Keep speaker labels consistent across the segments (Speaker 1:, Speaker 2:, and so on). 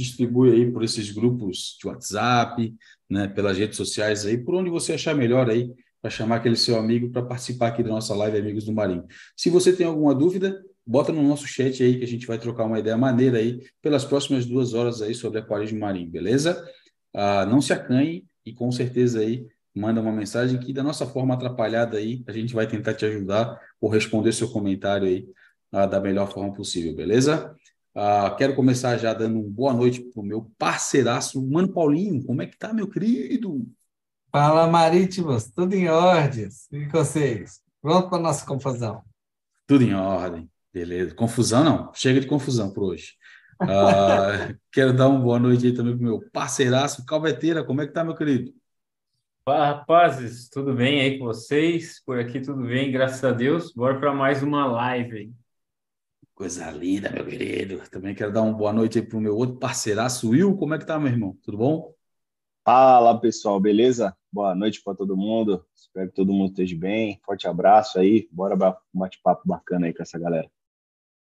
Speaker 1: distribui aí por esses grupos de WhatsApp, né, pelas redes sociais aí, por onde você achar melhor aí, para chamar aquele seu amigo para participar aqui da nossa live Amigos do Marinho. Se você tem alguma dúvida, bota no nosso chat aí que a gente vai trocar uma ideia maneira aí pelas próximas duas horas aí sobre aquarismo marinho, beleza? Ah, não se acanhe e com certeza aí manda uma mensagem que da nossa forma atrapalhada aí a gente vai tentar te ajudar ou responder seu comentário aí ah, da melhor forma possível, beleza? Ah, quero começar já dando uma boa noite para o meu parceiraço, Mano Paulinho. Como é que tá, meu querido?
Speaker 2: Fala, Marítimos, tudo em ordem. E com vocês? Pronto para nossa confusão?
Speaker 1: Tudo em ordem, beleza. Confusão não, chega de confusão por hoje. Uh, quero dar uma boa noite aí também para o meu parceiraço, Calveteira. Como é que tá, meu querido?
Speaker 3: Fala, rapazes, tudo bem aí com vocês? Por aqui tudo bem, graças a Deus. Bora para mais uma live.
Speaker 1: Coisa linda, meu querido. Também quero dar uma boa noite aí para o meu outro parceiraço, Will. Como é que tá, meu irmão? Tudo bom?
Speaker 4: Fala, pessoal, beleza? Boa noite para todo mundo. Espero que todo mundo esteja bem. Forte abraço aí. Bora um bate-papo bacana aí com essa galera.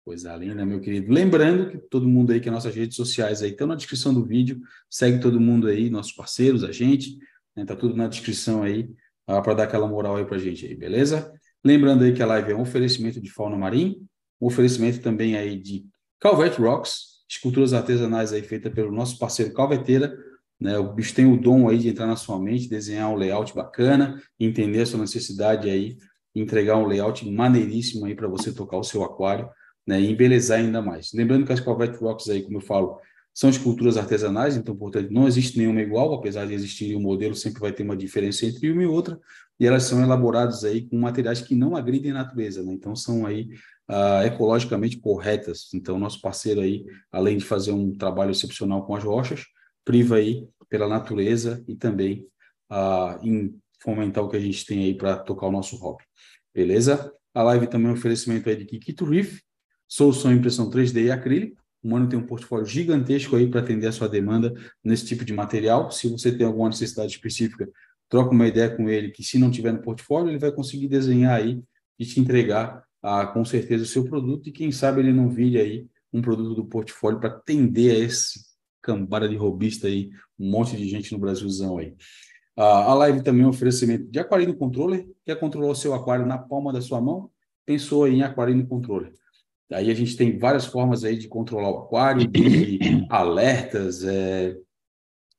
Speaker 1: Coisa linda, meu querido. Lembrando que todo mundo aí que é nossas redes sociais aí estão na descrição do vídeo. Segue todo mundo aí, nossos parceiros, a gente. Né? Tá tudo na descrição aí uh, para dar aquela moral aí para gente aí, beleza? Lembrando aí que a live é um oferecimento de fauna marinha, um oferecimento também aí de Calvet Rocks, esculturas artesanais aí feitas pelo nosso parceiro Calveteira, né? O bicho tem o dom aí de entrar na sua mente, desenhar um layout bacana, entender a sua necessidade aí, entregar um layout maneiríssimo aí para você tocar o seu aquário, né? E embelezar ainda mais. Lembrando que as Calvet Rocks aí, como eu falo, são esculturas artesanais, então, portanto, não existe nenhuma igual, apesar de existir um modelo, sempre vai ter uma diferença entre uma e outra, e elas são elaboradas aí com materiais que não agridem a natureza, né? Então, são aí uh, ecologicamente corretas. Então, nosso parceiro aí, além de fazer um trabalho excepcional com as rochas, priva aí pela natureza e também uh, em fomentar o que a gente tem aí para tocar o nosso hobby. Beleza? A live também é um oferecimento aí de Kikito Reef, solução impressão 3D e acrílico. O Mano tem um portfólio gigantesco aí para atender a sua demanda nesse tipo de material. Se você tem alguma necessidade específica, troca uma ideia com ele, que se não tiver no portfólio, ele vai conseguir desenhar aí e te entregar ah, com certeza o seu produto e quem sabe ele não vire aí um produto do portfólio para atender a esse cambada de robista aí, um monte de gente no Brasilzão aí. Ah, a live também é um oferecimento de Aquarino Controller, quer controlar o seu aquário na palma da sua mão? Pensou em Aquarino Controller. Aí a gente tem várias formas aí de controlar o aquário, de alertas, é,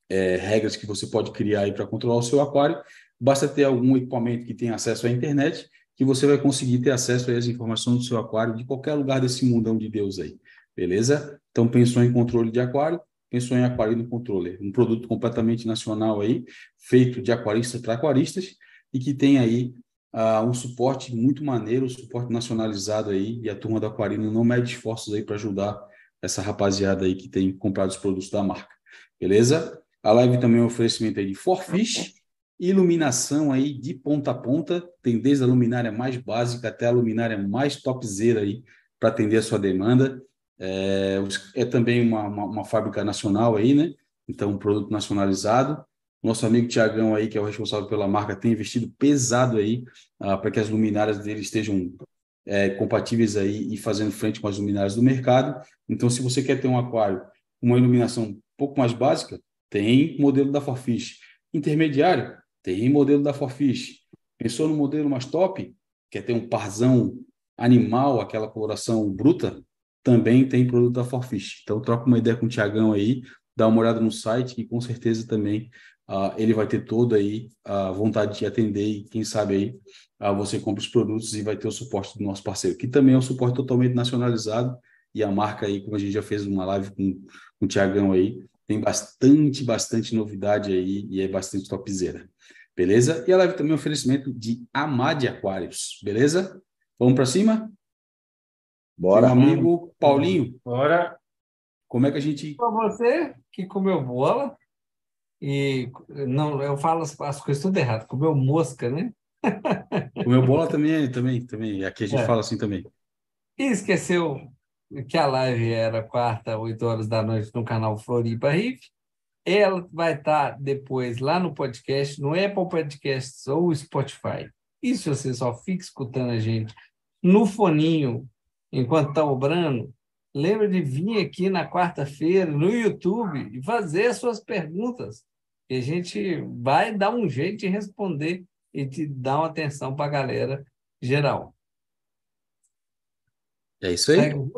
Speaker 1: é, regras que você pode criar aí para controlar o seu aquário. Basta ter algum equipamento que tenha acesso à internet, que você vai conseguir ter acesso às informações do seu aquário de qualquer lugar desse mundão de Deus aí, beleza? Então, pensou em controle de aquário? pensou em Aquarino Controller, um produto completamente nacional aí, feito de aquaristas para aquaristas e que tem aí uh, um suporte muito maneiro, um suporte nacionalizado aí e a turma do Aquarino não mede esforços aí para ajudar essa rapaziada aí que tem comprado os produtos da marca, beleza? A live também é um oferecimento aí de Forfish, iluminação aí de ponta a ponta, tem desde a luminária mais básica até a luminária mais topzera aí para atender a sua demanda. É, é também uma, uma, uma, fábrica nacional aí, né? Então, um produto nacionalizado. Nosso amigo Tiagão aí, que é o responsável pela marca, tem investido pesado aí ah, para que as luminárias dele estejam é, compatíveis aí e fazendo frente com as luminárias do mercado. Então, se você quer ter um aquário uma iluminação um pouco mais básica, tem modelo da Forfish. Intermediário, tem modelo da Forfish. Pensou no modelo mais top? Quer ter um parzão animal, aquela coloração bruta? também tem produto da Forfish. Então, troca uma ideia com o Tiagão aí, dá uma olhada no site, que com certeza também uh, ele vai ter toda aí a vontade de atender e quem sabe aí uh, você compra os produtos e vai ter o suporte do nosso parceiro, que também é um suporte totalmente nacionalizado e a marca aí, como a gente já fez uma live com, com o Tiagão aí, tem bastante, bastante novidade aí e é bastante topzera. Beleza? E a live também é um oferecimento de Amade Aquários. Beleza? Vamos para cima? Bora. Meu amigo Paulinho.
Speaker 3: Bora.
Speaker 1: Como é que a gente.
Speaker 2: Para você que comeu bola e não, eu falo as, as coisas tudo errado. Comeu mosca, né?
Speaker 1: Comeu bola também, também, também. Aqui a gente é. fala assim também.
Speaker 2: E esqueceu que a live era quarta, 8 horas da noite, no canal Floripa Riff. Ela vai estar depois lá no podcast, no Apple Podcasts ou Spotify. E se você só fica escutando a gente no foninho enquanto está obrando, lembra de vir aqui na quarta-feira no YouTube e fazer as suas perguntas. E a gente vai dar um jeito de responder e de dar uma atenção para a galera geral.
Speaker 1: É isso aí. Segue.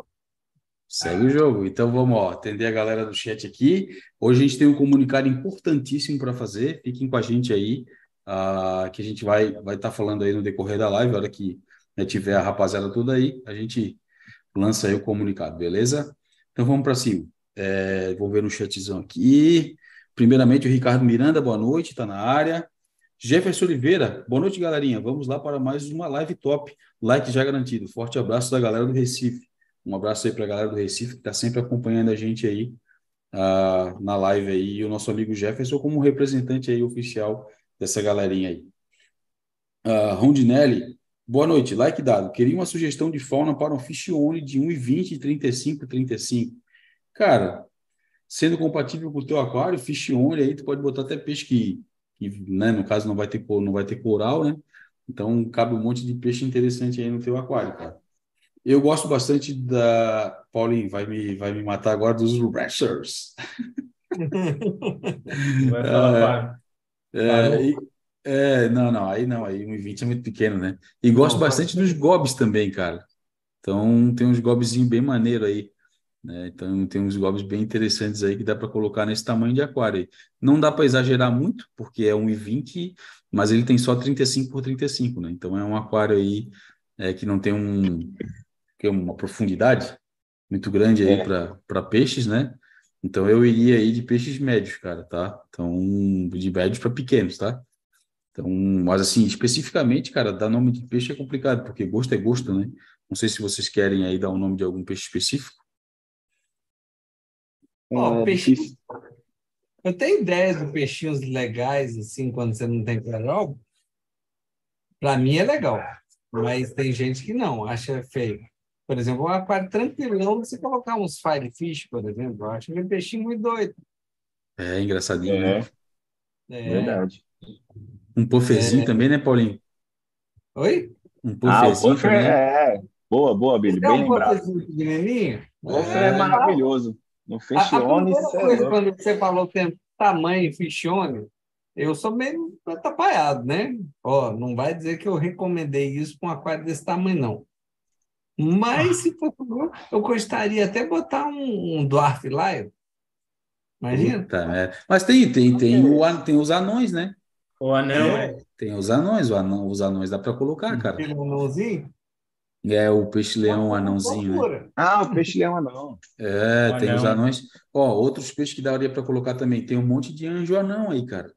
Speaker 1: Segue o jogo. Então vamos ó, atender a galera do chat aqui. Hoje a gente tem um comunicado importantíssimo para fazer. Fiquem com a gente aí, uh, que a gente vai vai estar tá falando aí no decorrer da live. A hora que né, tiver a rapaziada toda aí, a gente lança aí o comunicado, beleza? Então vamos para cima. É, vou ver no chatzão aqui. Primeiramente, o Ricardo Miranda, boa noite, está na área. Jefferson Oliveira, boa noite, galerinha. Vamos lá para mais uma live top. Like já garantido. Forte abraço da galera do Recife. Um abraço aí para a galera do Recife que está sempre acompanhando a gente aí uh, na live aí. E o nosso amigo Jefferson como representante aí oficial dessa galerinha aí. Uh, Rondinelli, boa noite. Like dado. Queria uma sugestão de fauna para um fish only de 1,20, 35, 35. Cara, sendo compatível com o teu aquário, fish only aí, tu pode botar até peixe que que né, no caso não vai ter não vai ter coral, né? Então cabe um monte de peixe interessante aí no teu aquário, cara. Eu gosto bastante da Paulinho, vai me vai me matar agora dos Rashers.
Speaker 3: Vai falar,
Speaker 1: é, é, é, não, não, aí não, aí 1,20 é muito pequeno, né? E gosto não, bastante dos gobs também, cara. Então tem uns gobzinhos bem maneiro aí. Né? Então, tem uns golpes bem interessantes aí que dá para colocar nesse tamanho de aquário. Não dá para exagerar muito, porque é 1,20, mas ele tem só 35 por 35, né? Então, é um aquário aí é, que não tem um, que é uma profundidade muito grande aí é. para peixes, né? Então, eu iria aí de peixes médios, cara, tá? Então, de médios para pequenos, tá? Então, mas assim, especificamente, cara, dar nome de peixe é complicado, porque gosto é gosto, né? Não sei se vocês querem aí dar o um nome de algum peixe específico.
Speaker 2: Oh, peixe... Eu tenho ideias de peixinhos legais, assim, quando você não tem coral. Para mim é legal, mas tem gente que não, acha feio. Por exemplo, um aquário tranquilão, você colocar uns firefish, por exemplo, eu acho que é um peixinho muito doido.
Speaker 1: É, engraçadinho, é. né?
Speaker 4: É. Verdade.
Speaker 1: Um pufferzinho é. também, né, Paulinho?
Speaker 2: Oi?
Speaker 4: Um pufferzinho ah, puffer também. É, boa, boa, Billy, bem um lembrado. O puffer é, é maravilhoso. No Fichione, a, a
Speaker 2: coisa, é quando você falou que tem tamanho Fichione, eu sou meio atrapalhado, né? Ó, não vai dizer que eu recomendei isso para um aquário desse tamanho, não. Mas, se for eu gostaria até botar um, um Dwarf Lion. Imagina.
Speaker 1: Puta, é. Mas tem, tem, tem, o, tem os anões, né?
Speaker 3: O anão, é.
Speaker 1: Tem os anões, o anão, os anões dá para colocar, cara.
Speaker 2: Tem um anãozinho?
Speaker 1: É o peixe-leão anãozinho, né?
Speaker 4: Ah, o peixe-leão anão.
Speaker 1: É, o tem anão. os anões. Ó, outros peixes que daria para colocar também. Tem um monte de anjo anão aí, cara.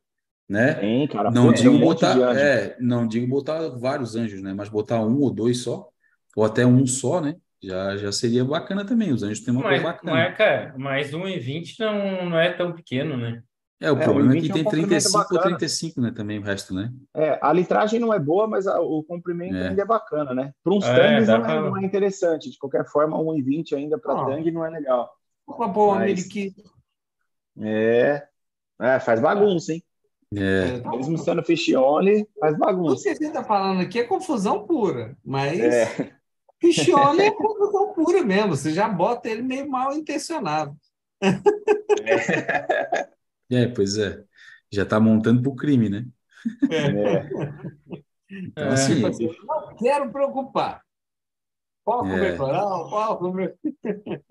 Speaker 1: Né?
Speaker 4: Tem, cara.
Speaker 1: Não digo um botar, é, não digo botar vários anjos, né? Mas botar um ou dois só, ou até um só, né? Já, já seria bacana também. Os anjos têm uma
Speaker 3: mas,
Speaker 1: coisa bacana.
Speaker 3: Mas, cara, mas 1,20 não, não é tão pequeno, né?
Speaker 1: É, o é, problema é que tem é um 35 ou 35, né? Também o resto, né?
Speaker 4: É, a litragem não é boa, mas a, o comprimento é. ainda é bacana, né? Para uns é, tangues não, pra... não, é, interessante. De qualquer forma, 1,20 ainda para ah. tangue não é legal.
Speaker 2: Uma boa mas... que
Speaker 4: É. é, faz bagunça, hein?
Speaker 1: É.
Speaker 4: Mesmo sendo fichione, faz bagunça.
Speaker 2: O que você está falando aqui é confusão pura, mas é. Fichione é confusão pura mesmo. Você já bota ele meio mal intencionado.
Speaker 1: É. É, pois é. Já está montando para o crime, né?
Speaker 2: É. então, é. assim, não quero preocupar. Qual é. coral? Qual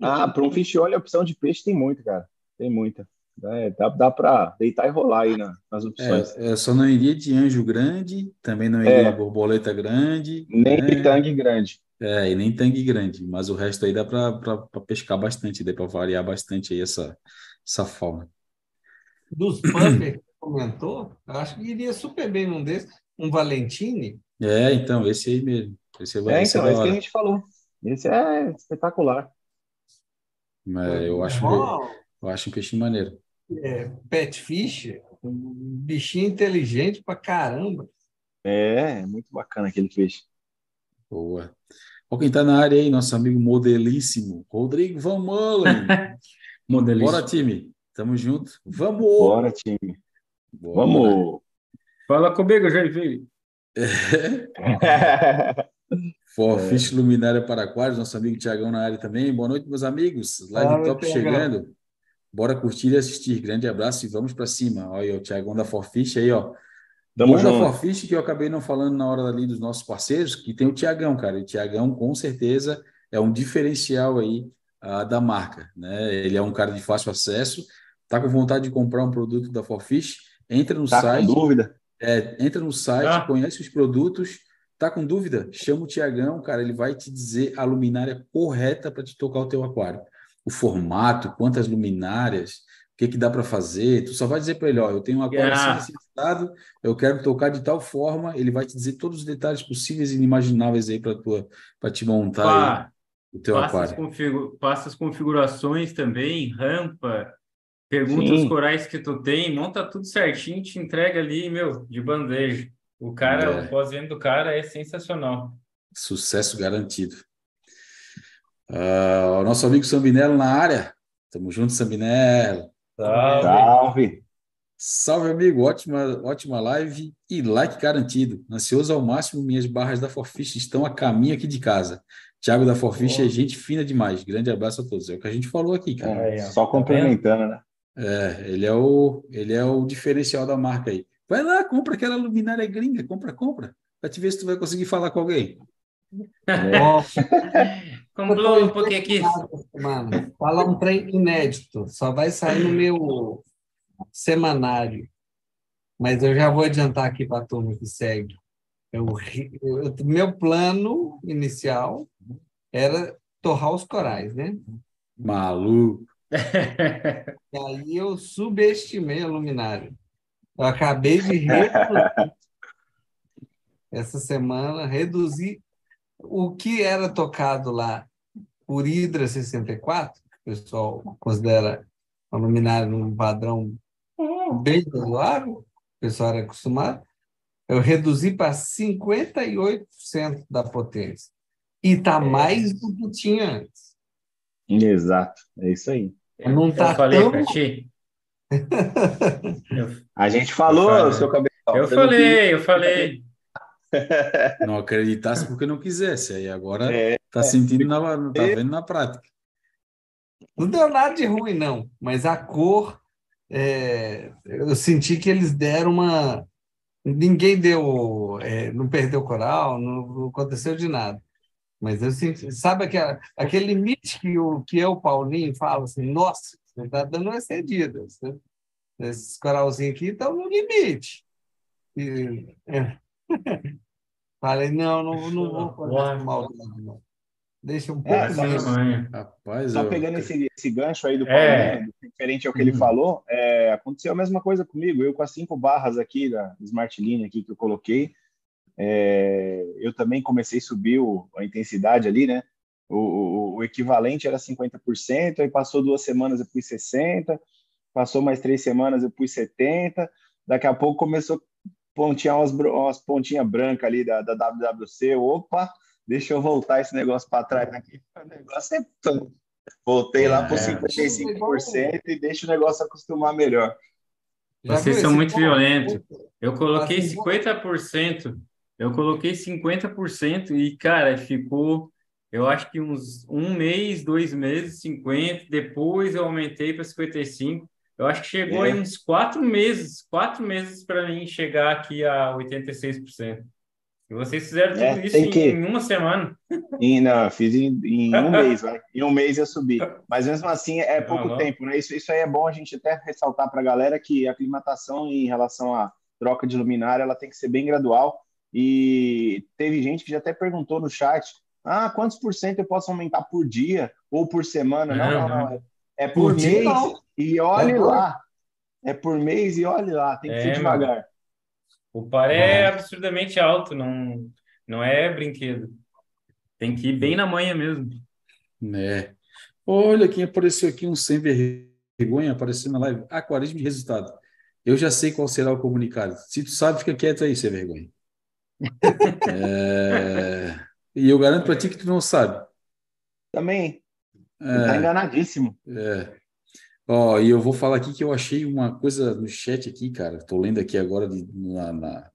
Speaker 4: Ah, para um fish a opção de peixe tem muito, cara. Tem muita. É, dá dá para deitar e rolar aí na, nas opções.
Speaker 1: É, só não iria de anjo grande, também não iria é. borboleta grande.
Speaker 4: Nem né? de tangue grande.
Speaker 1: É, e nem tangue grande, mas o resto aí dá para pescar bastante, dá para variar bastante aí essa, essa fauna
Speaker 2: dos Pumper que comentou, eu acho que iria super bem num desses, um Valentini.
Speaker 1: É, então, esse aí mesmo. Esse
Speaker 4: é, é então, esse que a gente falou. Esse é espetacular.
Speaker 1: Mas eu acho, oh, eu acho um peixe maneiro.
Speaker 2: É, pet fish, um bichinho inteligente pra caramba.
Speaker 4: É, é muito bacana aquele peixe.
Speaker 1: Boa. Olha quem tá na área aí, nosso amigo modelíssimo, Rodrigo Van Mullen. modelíssimo. Bora, time. Tamo junto. Vamos!
Speaker 4: Bora, time. Bora. Vamos!
Speaker 3: Fala comigo, Jair.
Speaker 1: É. Forfish é. Luminária para Aquários, nosso amigo Tiagão na área também. Boa noite, meus amigos. Live Olá, top chegando. Bora curtir e assistir. Grande abraço e vamos para cima. Olha o Tiagão da Forfish aí, ó. Tamo Bom da Forfish que eu acabei não falando na hora ali dos nossos parceiros, que tem o Tiagão, cara. E o Tiagão, com certeza, é um diferencial aí uh, da marca, né? Ele é um cara de fácil acesso, tá com vontade de comprar um produto da Forfish, entra no
Speaker 4: tá
Speaker 1: site.
Speaker 4: Com dúvida?
Speaker 1: É, entra no site, ah. conhece os produtos, tá com dúvida? Chama o Tiagão, cara, ele vai te dizer a luminária correta para te tocar o teu aquário. O formato, quantas luminárias, que, que dá para fazer. Tu só vai dizer para ele, ó, eu tenho um aquário assim, assim eu quero tocar de tal forma, ele vai te dizer todos os detalhes possíveis e inimagináveis aí para tua para te montar ah, o teu passa aquário.
Speaker 3: Passa as configurações também, rampa, pergunta Sim. os corais que tu tem, monta tudo certinho, te entrega ali, meu, de bandeja. O cara, é. o pós-venda do cara é sensacional.
Speaker 1: Sucesso garantido. Uh, o nosso amigo Sambinello na área. Tamo junto, Sambinello.
Speaker 4: Salve. Salve.
Speaker 1: Salve, amigo. Ótima, ótima live e like garantido. Ansioso ao máximo, minhas barras da Forfish estão a caminho aqui de casa. Thiago da Forfish é gente fina demais. Grande abraço a todos. É o que a gente falou aqui, cara.
Speaker 4: É, só complementando, né?
Speaker 1: É, ele é o ele é o diferencial da marca aí. Vai lá, compra aquela luminária gringa, compra, compra. Vai te ver se tu vai conseguir falar com alguém.
Speaker 2: Comprou um pouquinho aqui. Mano, fala um trem inédito. Só vai sair no meu semanário. Mas eu já vou adiantar aqui para a turma que segue. Eu, eu, meu plano inicial era torrar os corais, né?
Speaker 1: Maluco.
Speaker 2: e aí eu subestimei a luminária. Eu acabei de reduzir essa semana, reduzir o que era tocado lá por Hidra 64, que o pessoal considera uma luminária num padrão bem razoável, o pessoal era acostumado, eu reduzi para 58% da potência. E está mais do que tinha antes.
Speaker 4: Exato, é isso aí.
Speaker 2: Não está
Speaker 3: tão... para ti.
Speaker 4: A gente falou, eu seu cabelo.
Speaker 3: Eu falei, eu falei.
Speaker 1: Não acreditasse porque não quisesse. Aí agora é, tá sentindo, na, tá vendo na prática.
Speaker 2: Não deu nada de ruim, não. Mas a cor, é, eu senti que eles deram uma. Ninguém deu, é, não perdeu coral, não, não, aconteceu de nada. Mas eu senti, sabe aquela, aquele limite que o que eu, Paulinho, falo assim, nossa, você está dando uma cedida. Esses coralzinhos aqui estão no limite. E, é. Falei, não, não, não vou fazer maldade, não. Deixa um pouco é,
Speaker 4: mesmo. Rapaz, só eu... pegando esse, esse gancho aí do é. Paulinho, diferente ao que ele uhum. falou, é, aconteceu a mesma coisa comigo. Eu com as cinco barras aqui da Smart Line aqui que eu coloquei, é, eu também comecei a subir o, a intensidade ali, né? O, o, o, equivalente era 50%, aí passou duas semanas eu pus 60%, passou mais três semanas eu pus 70%, daqui a pouco começou pontinha, umas, umas pontinhas brancas ali da, da WWC, opa, deixa eu voltar esse negócio para trás aqui. O negócio é todo. Voltei lá para 55% e deixa o negócio acostumar melhor.
Speaker 3: Vocês são muito violentos. Eu coloquei 50%, eu coloquei 50% e, cara, ficou, eu acho que uns um mês, dois meses, 50%, depois eu aumentei para 55%. Eu acho que chegou é. aí uns quatro meses, quatro meses para mim chegar aqui a 86%. E vocês fizeram tudo é, isso em, que... em, uma semana.
Speaker 4: E, não, eu fiz em, em um mês, vai. Em um mês eu subi. Mas mesmo assim é pouco não, tempo, né? Isso, isso aí é bom a gente até ressaltar para a galera que a aclimatação em relação à troca de luminária ela tem que ser bem gradual. E teve gente que já até perguntou no chat: ah, quantos por cento eu posso aumentar por dia ou por semana? Não, não, não. não. É por, por mês e olhe é lá. É por mês e olhe lá. Tem que é, ser devagar.
Speaker 3: O par é absurdamente alto, não, não é brinquedo. Tem que ir bem na manhã mesmo.
Speaker 1: É. Olha quem apareceu aqui, um sem vergonha, apareceu na live. Aquarismo de resultado. Eu já sei qual será o comunicado. Se tu sabe, fica quieto aí, sem vergonha. é... E eu garanto para ti que tu não sabe.
Speaker 4: Também. É... Tá enganadíssimo.
Speaker 1: É. Ó, e eu vou falar aqui que eu achei uma coisa no chat aqui, cara. Estou lendo aqui agora de, na, na,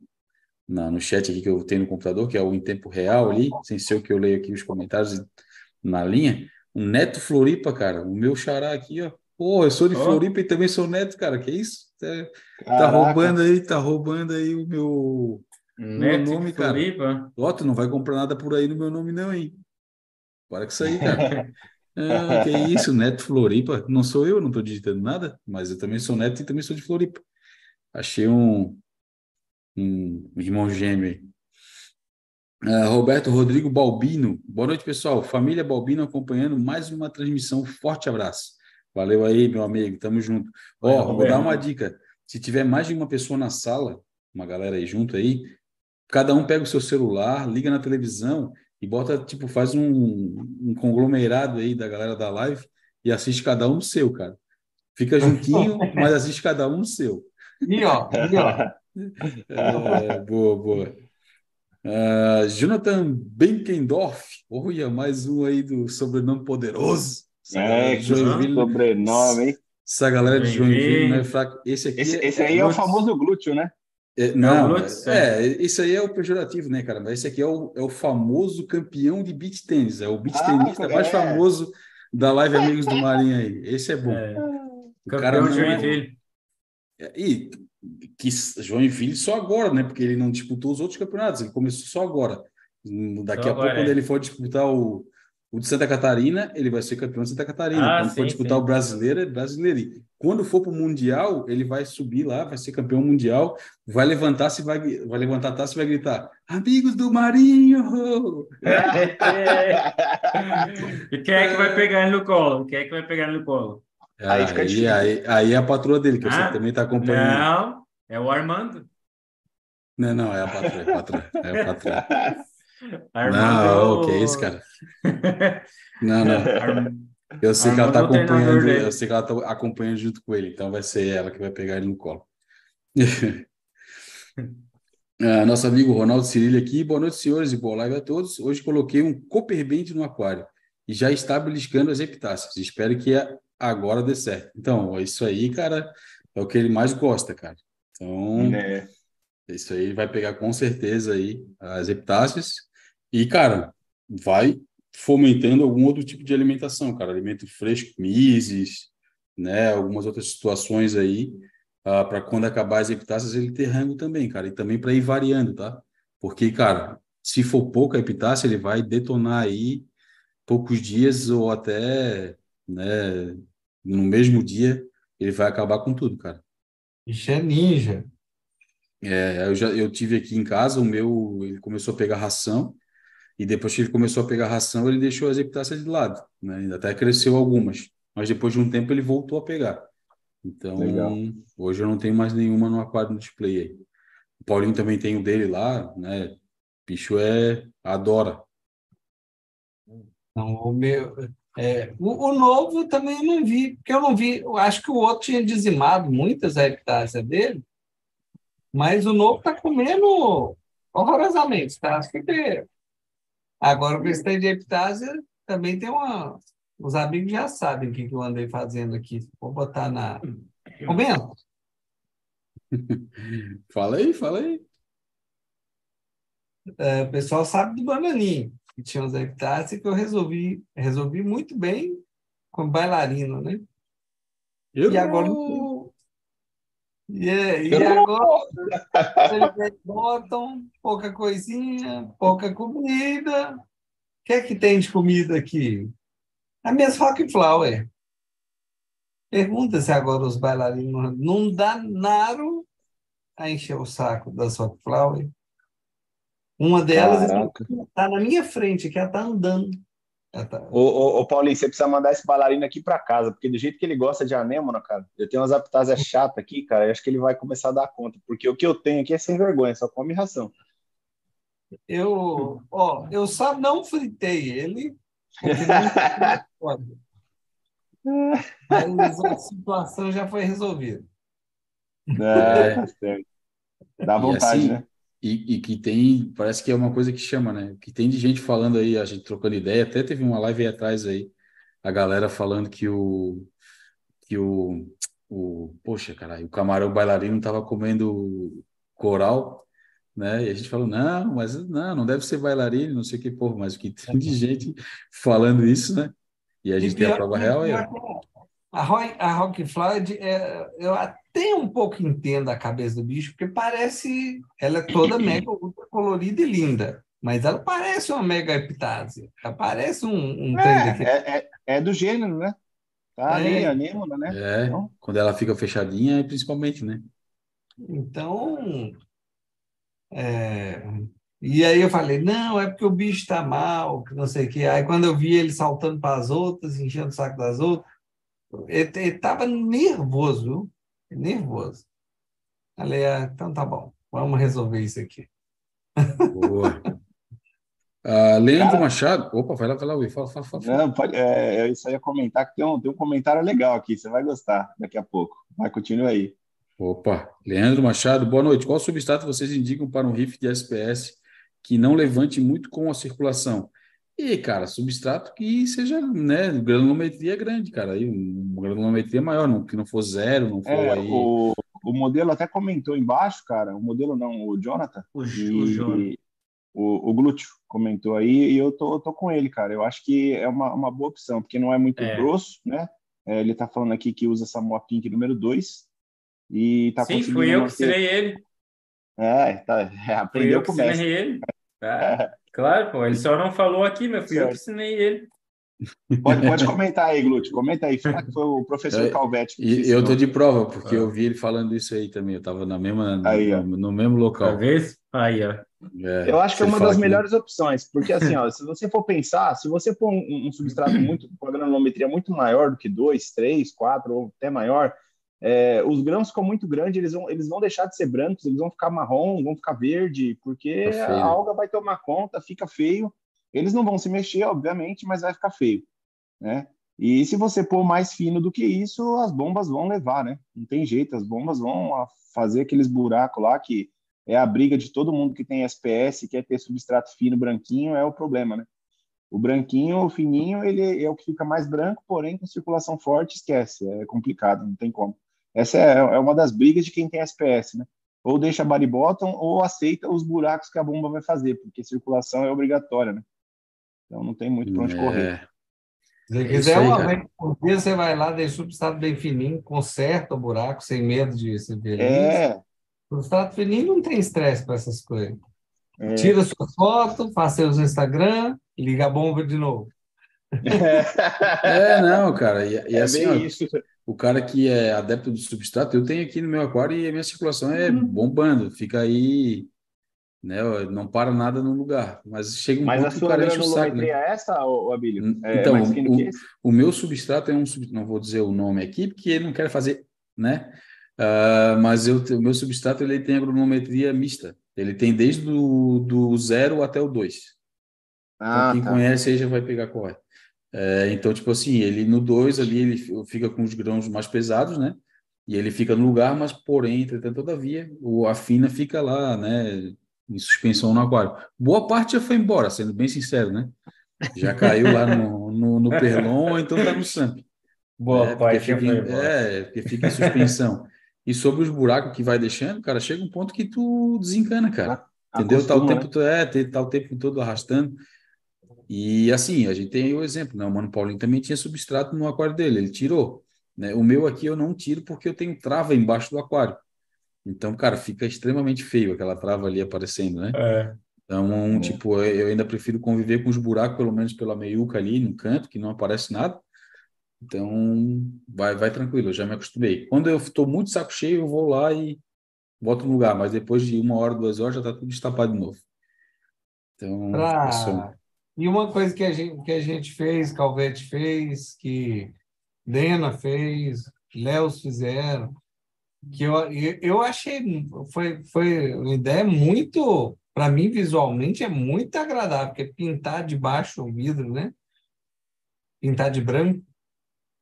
Speaker 1: na, no chat aqui que eu tenho no computador, que é o em tempo real ali, sem ser o que eu leio aqui os comentários na linha. Um Neto Floripa, cara, o meu xará aqui, ó. Pô, eu sou de oh. Floripa e também sou neto, cara. Que isso? Tá, tá roubando aí, tá roubando aí o meu, meu nome, cara. Floripa. Ó, tu não vai comprar nada por aí no meu nome, não, hein? Para com isso aí, cara. ah, que isso, Neto Floripa. Não sou eu, não tô digitando nada, mas eu também sou neto e também sou de Floripa. Achei um, um irmão gêmeo aí. Uh, Roberto Rodrigo Balbino. Boa noite, pessoal. Família Balbino acompanhando mais uma transmissão. Forte abraço. Valeu aí, meu amigo. Tamo junto. Ó, oh, vou dar uma dica. Se tiver mais de uma pessoa na sala, uma galera aí junto aí, cada um pega o seu celular, liga na televisão e bota, tipo, faz um, um conglomerado aí da galera da live e assiste cada um no seu, cara. Fica juntinho, mas assiste cada um no seu.
Speaker 2: E ó, e ó.
Speaker 1: É, boa, boa. Uh, Jonathan Benkendorf, olha, mais um aí do sobrenome poderoso.
Speaker 4: É, que sobrenome, hein?
Speaker 1: Essa galera de Joinville é fraco.
Speaker 4: Esse aqui esse, é, esse aí é, é o famoso glúteo, né?
Speaker 1: É, não, é, é, isso aí é o pejorativo, né, cara? Mas esse aqui é o, é o famoso campeão de beach tênis, é o beach ah, tenista mais famoso da live Amigos do Marinho aí. Esse é bom. É.
Speaker 3: O cara campeão de Joinville.
Speaker 1: E que Joinville só agora, né? Porque ele não disputou os outros campeonatos, ele começou só agora. Daqui só a pouco, quando ele for disputar o, o de Santa Catarina, ele vai ser campeão de Santa Catarina. Ah, Quando sim, for disputar sim. o brasileiro, é brasileiro. Quando for para o Mundial, ele vai subir lá, vai ser campeão mundial, vai levantar se vai, vai levantar a taça e vai gritar: Amigos do Marinho!
Speaker 3: e quem é que vai pegar ele no colo? Quem é que vai pegar ele no colo?
Speaker 1: aí, aí, aí, aí, é a patroa dele, que ah, você também está acompanhando.
Speaker 3: Não, é o Armando.
Speaker 1: Não, não, é a patroa, é a patroa. É a patroa. Não, o que é isso, cara? Não, não. Eu sei que ela tá acompanhando, eu sei que ela tá acompanhando junto com ele, então vai ser ela que vai pegar ele no colo. ah, nosso amigo Ronaldo Cirilli aqui, boa noite, senhores, e boa live a todos. Hoje coloquei um Copperbend no aquário e já está beliscando as epitácias. Espero que agora dê certo. Então, isso aí, cara, é o que ele mais gosta, cara. Então, é. Isso aí vai pegar com certeza aí as epitácias e, cara, vai fomentando algum outro tipo de alimentação, cara, alimento fresco, mises, né, algumas outras situações aí, uh, ah, para quando acabar as epitácias ele ter rango também, cara, e também para ir variando, tá? Porque, cara, se for pouca epitácia, ele vai detonar aí poucos dias ou até, né, no mesmo dia, ele vai acabar com tudo, cara.
Speaker 2: Isso é ninja.
Speaker 1: É, eu já eu tive aqui em casa, o meu, ele começou a pegar ração, e depois que ele começou a pegar ração, ele deixou as epitácias de lado, né? Até cresceu algumas, mas depois de um tempo ele voltou a pegar. Então, Legal. hoje eu não tenho mais nenhuma no aquário no display aí. O Paulinho também tem o dele lá, né? O bicho é adora.
Speaker 2: Não, o meu é, o, o, novo também eu não vi, porque eu não vi, eu acho que o outro tinha dizimado muitas hectares dele, mas o novo está comendo horrorosamente, tá? Acho que Agora, o questão de epitásia também tem uma. Os amigos já sabem o que, eu andei fazendo aqui. Vou botar na. Comenta.
Speaker 1: fala aí, fala aí.
Speaker 2: É, o pessoal sabe do bananinho, que tinha uns epitácias que eu resolvi, resolvi muito bem com bailarino, né? Eu... E agora. E, e agora eles botam pouca coisinha, pouca comida. O que é que tem de comida aqui? A minhas rock flower. Pergunta se agora os bailarinos não danaram a encher o saco das rock flower. Uma delas está na minha frente, que ela está andando.
Speaker 4: Ah, tá. Ô, ô, ô, Paulinho, você precisa mandar esse bailarino aqui para casa, porque do jeito que ele gosta de anêmona, cara, eu tenho umas aptásias chatas aqui, cara, eu acho que ele vai começar a dar conta, porque o que eu tenho aqui é sem vergonha, só come ração.
Speaker 2: Eu, ó, eu só não fritei ele, mas a situação já foi resolvida.
Speaker 4: É, dá vontade, assim, né?
Speaker 1: E, e, que tem, parece que é uma coisa que chama, né? Que tem de gente falando aí, a gente trocando ideia, até teve uma live aí atrás aí, a galera falando que o que o, o poxa, cara, o camarão bailarino tava comendo coral né? E a gente falou, não, mas não, não deve ser bailarino, não sei o que, porra, mas que tem de gente falando isso, né? E a gente e tem a prova real aí.
Speaker 2: A, Roy, a Rock Floyd, é, eu até um pouco entendo a cabeça do bicho, porque parece, ela é toda mega ultra colorida e linda, mas ela parece uma mega epitase, ela parece um, um
Speaker 4: é, é, é, é, do gênero, né? Tá ali, é. anêmona, né?
Speaker 1: É, então... quando ela fica fechadinha, principalmente, né?
Speaker 2: Então, é... E aí eu falei, não, é porque o bicho está mal, que não sei o quê. Aí quando eu vi ele saltando para as outras, enchendo o saco das outras, ele estava nervoso, viu? Nervoso. Falei, ah, então tá bom, vamos resolver isso aqui.
Speaker 1: Boa. Uh, Leandro Cara, Machado. Opa, vai lá, vai lá, Will. Fala, fala, fala.
Speaker 4: Não, pode, é, eu só ia comentar que tem um, tem um comentário legal aqui, você vai gostar daqui a pouco. Vai, continua aí.
Speaker 1: Opa, Leandro Machado, boa noite. Qual substrato vocês indicam para um riff de SPS que não levante muito com a circulação? E, cara, substrato que seja, né, granulometria grande, cara, aí uma granulometria maior, não, que não for zero, não for é, aí...
Speaker 4: O, o modelo até comentou embaixo, cara, o modelo não, o Jonathan,
Speaker 3: o, e, o, Jonathan.
Speaker 4: o, o Glúteo comentou aí, e eu tô, tô com ele, cara, eu acho que é uma, uma boa opção, porque não é muito é. grosso, né, é, ele tá falando aqui que usa essa Moa Pink número 2, e tá
Speaker 3: Sim, fui eu manter... que ensinei ele.
Speaker 4: É, tá, é, aprendeu
Speaker 3: com o mestre. ele. É, claro, pô, ele só não falou aqui, fui certo. eu que ensinei ele.
Speaker 4: Pode, pode comentar aí, Glúcio, comenta aí. Fala que foi o professor é, Calvete.
Speaker 1: E eu tô de prova, porque ah. eu vi ele falando isso aí também. Eu estava na mesma, aí, no, no, mesmo local.
Speaker 3: Talvez? Aí, ó.
Speaker 4: É, eu acho que é uma das melhores opções, porque assim, ó, se você for pensar, se você for um, um substrato muito com a granulometria muito maior do que 2, 3, 4 ou até maior, é, os grãos ficam muito grandes, eles vão, eles vão deixar de ser brancos, eles vão ficar marrom, vão ficar verde, porque tá a alga vai tomar conta, fica feio. Eles não vão se mexer, obviamente, mas vai ficar feio, né? E se você pôr mais fino do que isso, as bombas vão levar, né? Não tem jeito, as bombas vão fazer aqueles buracos lá que é a briga de todo mundo que tem SPS, quer ter substrato fino, branquinho, é o problema, né? O branquinho, o fininho, ele é o que fica mais branco, porém com circulação forte, esquece, é complicado, não tem como. Essa é, é uma das brigas de quem tem SPS, né? Ou deixa body bottom ou aceita os buracos que a bomba vai fazer, porque circulação é obrigatória, né? Então não tem muito para onde é. correr.
Speaker 2: Se é quiser aí, uma vez por dia, você vai lá, deixa o substrato bem fininho, conserta o buraco sem medo de se ver.
Speaker 4: É.
Speaker 2: O substrato fininho não tem estresse para essas coisas. É. Tira sua foto, faz seus Instagram, liga a bomba de novo.
Speaker 1: É, não, cara. E, e é assim, ó, o cara que é adepto do substrato, eu tenho aqui no meu aquário e a minha circulação é uhum. bombando, fica aí, né? Não para nada no lugar. Mas chega um
Speaker 4: mas
Speaker 1: ponto
Speaker 4: que o cara enche o saco. Né? é essa, Abílio?
Speaker 1: É então, o, o, meu substrato é um, não vou dizer o nome aqui, porque ele não quer fazer, né? Uh, mas eu, o meu substrato ele tem agronometria mista. Ele tem desde do, do zero até o 2. Então, ah, então, quem tá. conhece aí já vai pegar qual é. Então, tipo assim, ele no 2 ali, ele fica com os grãos mais pesados, né? E ele fica no lugar, mas porém, entretanto, todavia, o, a fina fica lá, né? Em suspensão no aquário. Boa parte já foi embora, sendo bem sincero, né? Já caiu lá no, no, no Perlon, então tá no SAMP.
Speaker 3: Boa é, parte
Speaker 1: fica,
Speaker 3: foi
Speaker 1: embora. É, porque fica em suspensão. e sobre os buracos que vai deixando, cara, chega um ponto que tu desencana, cara. Entendeu? Tá o tempo, né? é, tá o tempo todo arrastando. E assim, a gente tem o exemplo, né? O Mano Paulinho também tinha substrato no aquário dele, ele tirou. Né? O meu aqui eu não tiro porque eu tenho trava embaixo do aquário. Então, cara, fica extremamente feio aquela trava ali aparecendo, né?
Speaker 3: É.
Speaker 1: Então, é. tipo, eu ainda prefiro conviver com os buracos, pelo menos pela meiuca ali no canto, que não aparece nada. Então, vai, vai tranquilo, eu já me acostumei. Quando eu estou muito saco cheio, eu vou lá e boto no lugar, mas depois de uma hora, duas horas, já está tudo destapado de novo. Então,
Speaker 2: pra, e uma coisa que a gente, que a gente fez, Calvete fez, que Dena fez, Léos fizeram, que eu, eu achei, foi, foi uma ideia muito, para mim, visualmente, é muito agradável, porque pintar de baixo o vidro, né? Pintar de branco.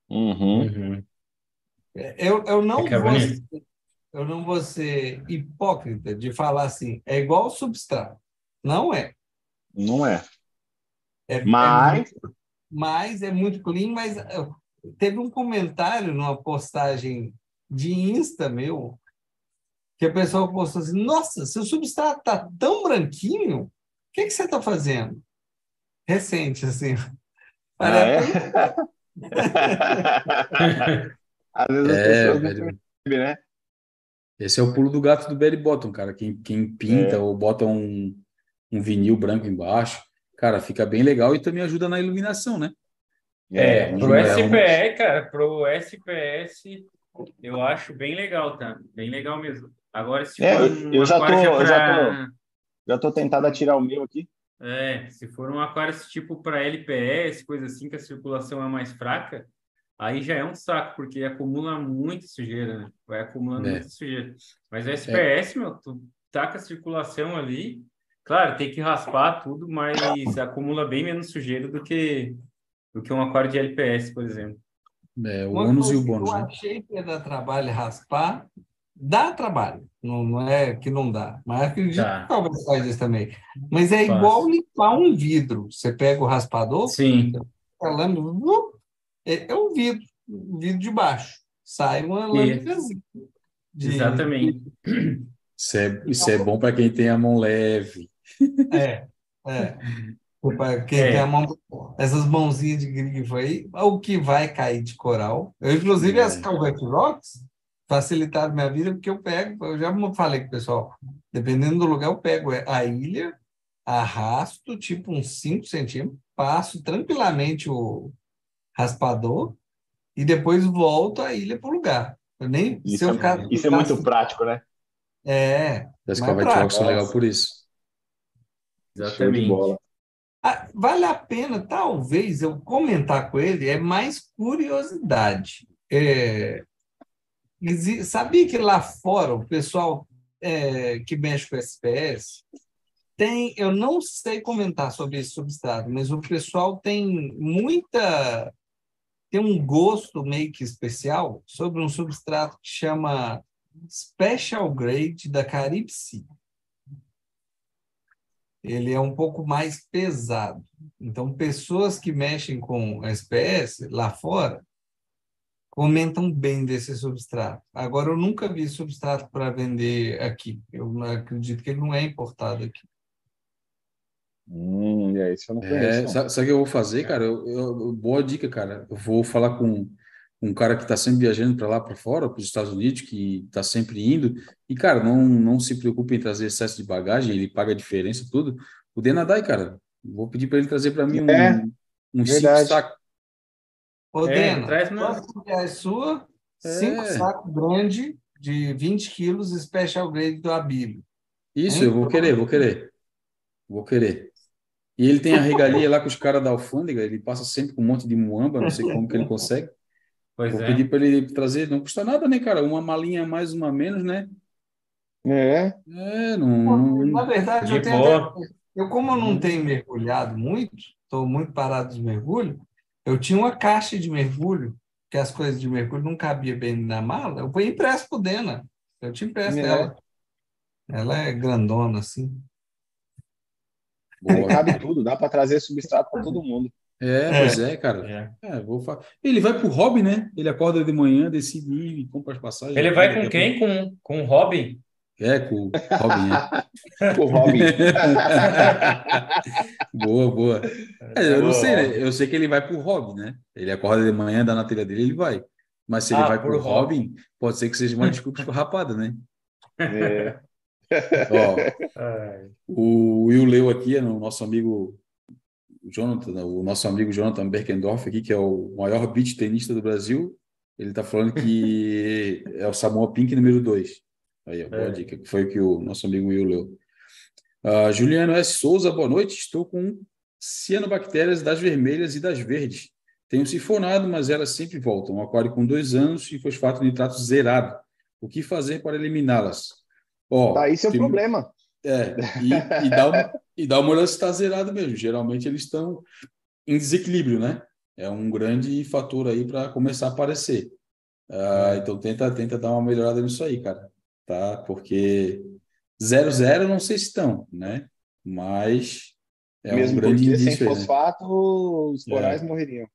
Speaker 4: Uhum. uhum.
Speaker 2: Eu, eu, não é vou, ser, eu não vou ser hipócrita de falar assim, é igual substrato. Não é.
Speaker 4: Não é.
Speaker 2: É, é mas... É muito, mas é muito clean, mas eh, teve um comentário numa postagem de Insta meu, que a pessoa postou assim, nossa, seu substrato está tão branquinho, o que, que você está fazendo? Recente, assim.
Speaker 4: Ah, é? Às vezes as é, pessoas não percebem, né?
Speaker 1: Esse é o pulo do gato do Belly Bottom, cara. Quem, quem pinta é. ou bota um, um vinil branco embaixo, cara, fica bem legal e também ajuda na iluminação, né?
Speaker 3: É, é pro SPE, cara, pro SPS, eu acho bem legal, tá? Bem legal mesmo. Agora, se
Speaker 4: é, for eu já tô, pra... eu já tô, já tô tentando atirar o meu aqui.
Speaker 3: É, se for um aquário tipo para LPS, coisa assim, que a circulação é mais fraca, aí já é um saco, porque acumula muita sujeira, né? Vai acumulando é. muita sujeira. Mas o SPS, é. meu, tu taca a circulação ali, claro, tem que raspar tudo, mas acumula bem menos sujeira do que, do que um aquário de LPS, por exemplo.
Speaker 1: É, o ônus e o bônus.
Speaker 2: Eu né? achei que ia dar trabalho raspar, dá trabalho, não, não é que não dá, mas acredito tá. que talvez faz isso também. Mas é igual limpar um vidro. Você pega o raspador,
Speaker 3: Sim.
Speaker 2: lâmina, é, é um vidro, um vidro de baixo. Sai uma lâmina.
Speaker 3: De... Exatamente.
Speaker 1: Isso é, isso é bom para quem tem a mão leve.
Speaker 2: É, é. Para quem é. tem a mão, essas mãozinhas de grifo aí, o que vai cair de coral. Eu, inclusive, é. as Calvet Rocks facilitaram minha vida, porque eu pego, eu já falei com o pessoal, dependendo do lugar, eu pego a ilha, arrasto, tipo uns 5 centímetros, passo tranquilamente o, raspador e depois volto a ilha para o lugar. Eu nem,
Speaker 4: isso, é, caso, isso é muito prático, né?
Speaker 2: É.
Speaker 1: As Covet são legal por isso.
Speaker 3: Exatamente.
Speaker 2: Ah, vale a pena, talvez, eu comentar com ele, é mais curiosidade. É, sabia que lá fora o pessoal é, que mexe com SPS tem, eu não sei comentar sobre esse substrato, mas o pessoal tem muita tem um gosto meio que especial sobre um substrato que chama Special Grade da Caribe Sea. Ele é um pouco mais pesado. Então, pessoas que mexem com SPS lá fora comentam bem desse substrato. Agora, eu nunca vi substrato para vender aqui. Eu acredito que ele não é importado aqui.
Speaker 4: Hum, é isso eu não conheço. É,
Speaker 1: sabe, sabe o que eu vou fazer, cara? Eu, eu, boa dica, cara. Eu vou falar com um cara que está sempre viajando para lá para fora, para os Estados Unidos, que está sempre indo. E, cara, não, não se preocupe em trazer excesso de bagagem, ele paga a diferença, tudo. O Denadai, cara, vou pedir para ele trazer para mim um, é, um cinco saco.
Speaker 2: Ô, é, Dena, traz uma... é sua, é. cinco sacos grande de 20 quilos, special grade do Abílio.
Speaker 1: Isso, hein? eu vou querer, vou querer. Vou querer. E ele tem a regalia lá com os caras da alfândega, ele passa sempre com um monte de muamba, não sei como que ele consegue. Pois Vou é. pedir para ele trazer, não custa nada, né, cara? Uma malinha mais, uma menos, né?
Speaker 4: É.
Speaker 1: É, não.
Speaker 2: Na verdade, eu, tenho até, eu, como eu não tenho mergulhado muito, estou muito parado de mergulho, eu tinha uma caixa de mergulho, que as coisas de mergulho não cabiam bem na mala, eu fui impresso pro Dena. Eu te empresto é. ela. Ela é grandona, assim.
Speaker 4: Boa. Cabe tudo, dá para trazer substrato para todo mundo.
Speaker 1: É, pois é, cara. É. É, vou fa... Ele vai pro hobby, né? Ele acorda de manhã, decide ir e compra as passagens.
Speaker 3: Ele vai com quem? Com, com o Robin?
Speaker 1: É, com o Robin.
Speaker 4: É. com o Robin.
Speaker 1: boa, boa. É, eu não sei, né? Eu sei que ele vai pro Robin, né? Ele acorda de manhã, dá na telha dele, ele vai. Mas se ele ah, vai pro Robin, Robin, pode ser que seja uma desculpa esfarrapada, né?
Speaker 4: É.
Speaker 1: Ó, o Will leu aqui, é o nosso amigo Jonathan, o nosso amigo Jonathan Berkendorf aqui, que é o maior beach tenista do Brasil, ele está falando que é o Samoa Pink número 2. Aí, boa é. dica, que foi o que o nosso amigo Will leu. Uh, Juliano S. Souza, boa noite. Estou com cianobactérias das vermelhas e das verdes. Tenho sifonado, mas elas sempre voltam. Um aquário com dois anos e fosfato nitrato zerado. O que fazer para eliminá-las?
Speaker 4: Ó, tá, isso é o problema.
Speaker 1: É, e, e, dá uma, e dá uma olhada se está zerado mesmo. Geralmente eles estão em desequilíbrio, né? É um grande fator aí para começar a aparecer. Ah, então tenta, tenta dar uma melhorada nisso aí, cara. Tá? Porque 0-0 não sei se estão, né? Mas é
Speaker 4: Mesmo
Speaker 1: um grande
Speaker 4: porque sem fosfato, né? os corais é. morreriam.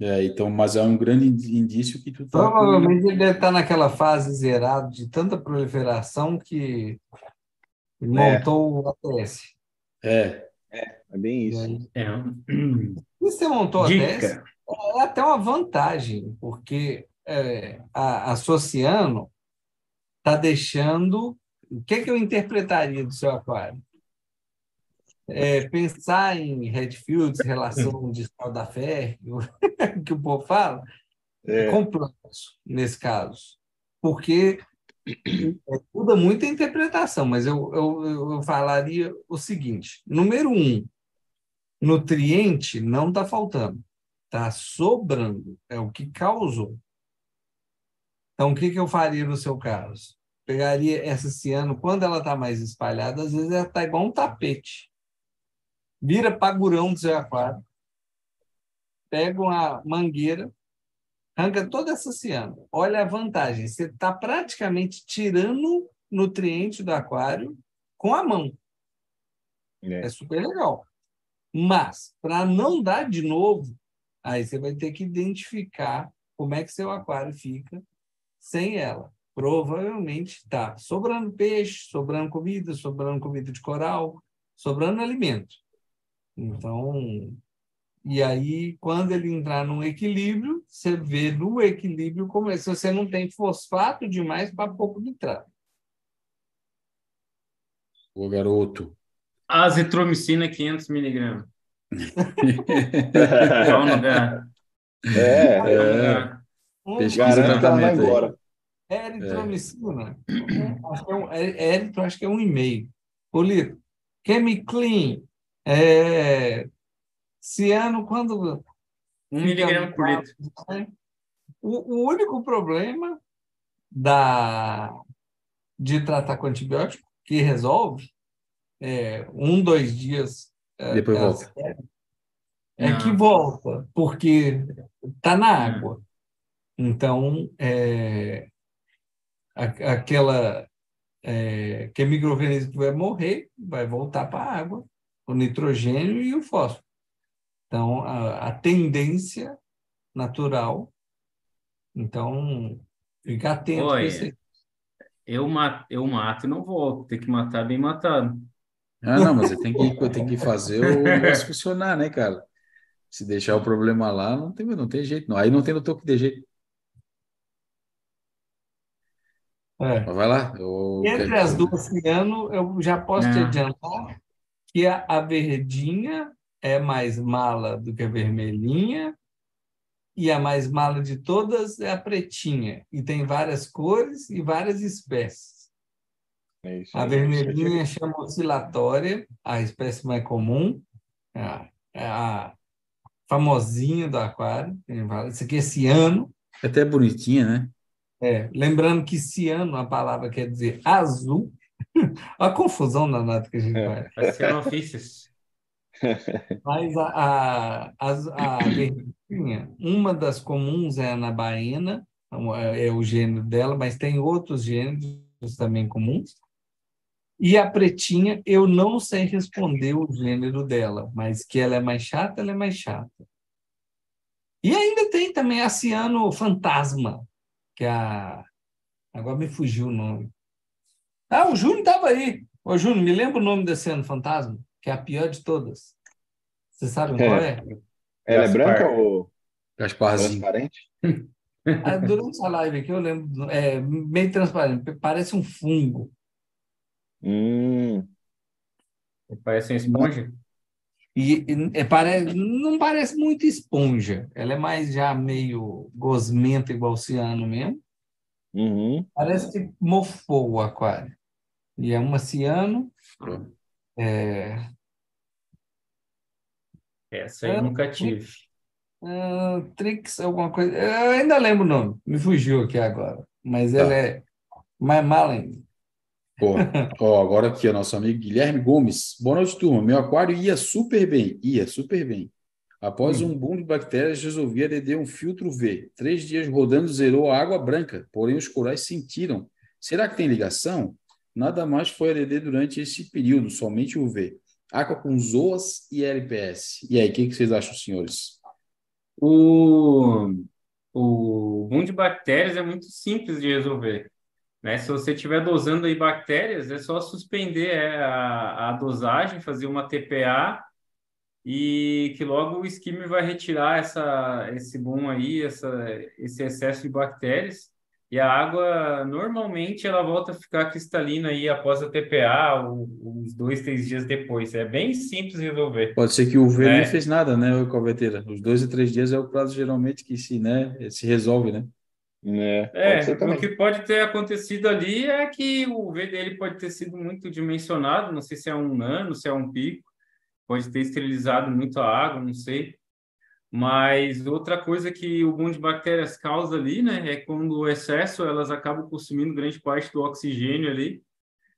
Speaker 1: É, então, mas é um grande indício que tu
Speaker 2: tá Provavelmente com... ele deve estar naquela fase zerada de tanta proliferação que montou é. o ATS.
Speaker 1: É.
Speaker 4: É, é bem isso.
Speaker 3: É.
Speaker 2: E você montou o ATS, é até uma vantagem, porque é, a, a Sociano está deixando. O que, que eu interpretaria do seu aquário? É, pensar em Redfields, relação de da fé, que o povo fala, é, é complexo nesse caso, porque muda muito a interpretação, mas eu, eu, eu falaria o seguinte: número um, nutriente não está faltando, está sobrando, é o que causou. Então, o que, que eu faria no seu caso? Pegaria essa ciano, quando ela está mais espalhada, às vezes ela está igual um tapete vira pagurão do seu aquário, pega uma mangueira, arranca toda essa ciana. Olha a vantagem, você está praticamente tirando nutriente do aquário com a mão. É, é super legal. Mas, para não dar de novo, aí você vai ter que identificar como é que seu aquário fica sem ela. Provavelmente está sobrando peixe, sobrando comida, sobrando comida de coral, sobrando alimento. Então, e aí, quando ele entrar num equilíbrio, você vê no equilíbrio como é, se você não tem fosfato demais para pouco nitrato.
Speaker 1: O garoto.
Speaker 3: Azitromicina 500 miligramas.
Speaker 4: Qual lugar? É, é. Pesquisa que ela vai embora.
Speaker 2: Eritromicina, é. acho que é um, é, acho que é um e-mail. Polito, Chemiclean, é, ciano, quando.
Speaker 3: Um miligrama por litro.
Speaker 2: Né? O, o, único problema da, de tratar com antibiótico que resolve é, um, dois dias.
Speaker 1: É, Depois volta.
Speaker 2: É, que volta, porque está na água. Então, é, aquela é, que microorganismo vai morrer, vai voltar para a água o nitrogênio e o fósforo. Então, a, a tendência natural. Então, ficar atento Olha,
Speaker 3: Eu mato, eu mato e não volto. Tem que matar bem matado.
Speaker 1: Ah, não, mas tem que, tem que fazer o negócio funcionar, né, cara? Se deixar o problema lá, não tem, não tem jeito. Não. Aí não tem no toque de jeito. É. Vai lá.
Speaker 2: Eu... Entre as duas esse ano, eu já posso é. te adiantar que a, a verdinha é mais mala do que a vermelhinha, e a mais mala de todas é a pretinha, e tem várias cores e várias espécies. É isso, a vermelhinha chama oscilatória, a espécie mais comum, é a, é a famosinha do aquário, isso aqui é ciano.
Speaker 1: É até bonitinha, né?
Speaker 2: É, lembrando que ciano, a palavra quer dizer azul, a confusão danada que a gente
Speaker 3: vai. Vai ser ofícios.
Speaker 2: Mas a, a, a, a verdinha, uma das comuns é a anabaena, é, é o gênero dela, mas tem outros gêneros também comuns. E a pretinha, eu não sei responder o gênero dela, mas que ela é mais chata, ela é mais chata. E ainda tem também a ciano fantasma, que é a. Agora me fugiu o nome. Ah, o Júnior estava aí. Ô, Júnior, me lembra o nome desse ano fantasma, que é a pior de todas. Você sabe qual é?
Speaker 4: Ela é branca ou
Speaker 1: Gasparzinho.
Speaker 4: transparente?
Speaker 2: Ah, durante a live aqui eu lembro, é meio transparente, parece um fungo.
Speaker 4: Hum.
Speaker 3: Parece uma esponja?
Speaker 2: E, e é, pare, não parece muito esponja, ela é mais já meio gosmenta, igual o ciano mesmo.
Speaker 4: Uhum.
Speaker 2: Parece que mofou o aquário. E é uma ciano. É...
Speaker 3: Essa eu é, nunca tive.
Speaker 2: Uh, Trix, alguma coisa. Eu ainda lembro o nome, me fugiu aqui agora. Mas tá. ela é mais mal ainda.
Speaker 1: Pô, ó, agora aqui, o nosso amigo Guilherme Gomes. Boa noite, turma. Meu aquário ia super bem, ia super bem. Após hum. um boom de bactérias, resolvi adeder um filtro V. Três dias rodando, zerou a água branca, porém os corais sentiram. Será que tem ligação? Nada mais foi ADD durante esse período, somente o V. Aqua com zoas e LPS. E aí, o que, que vocês acham, senhores?
Speaker 3: O, o de bactérias é muito simples de resolver. Né? Se você estiver dosando aí bactérias, é só suspender é, a, a dosagem, fazer uma TPA e que logo o skimmer vai retirar essa, esse boom aí, essa, esse excesso de bactérias e a água normalmente ela volta a ficar cristalina aí após a TPA, uns dois, três dias depois. É bem simples resolver.
Speaker 1: Pode ser que o V é. nem fez nada, né, Calveteira? Os dois e três dias é o prazo geralmente que se, né, se resolve, né?
Speaker 3: É, é o que pode ter acontecido ali é que o V dele pode ter sido muito dimensionado, não sei se é um nano, se é um pico, pode ter esterilizado muito a água, não sei. Mas outra coisa que o boom de bactérias causa ali, né, é quando o excesso elas acabam consumindo grande parte do oxigênio ali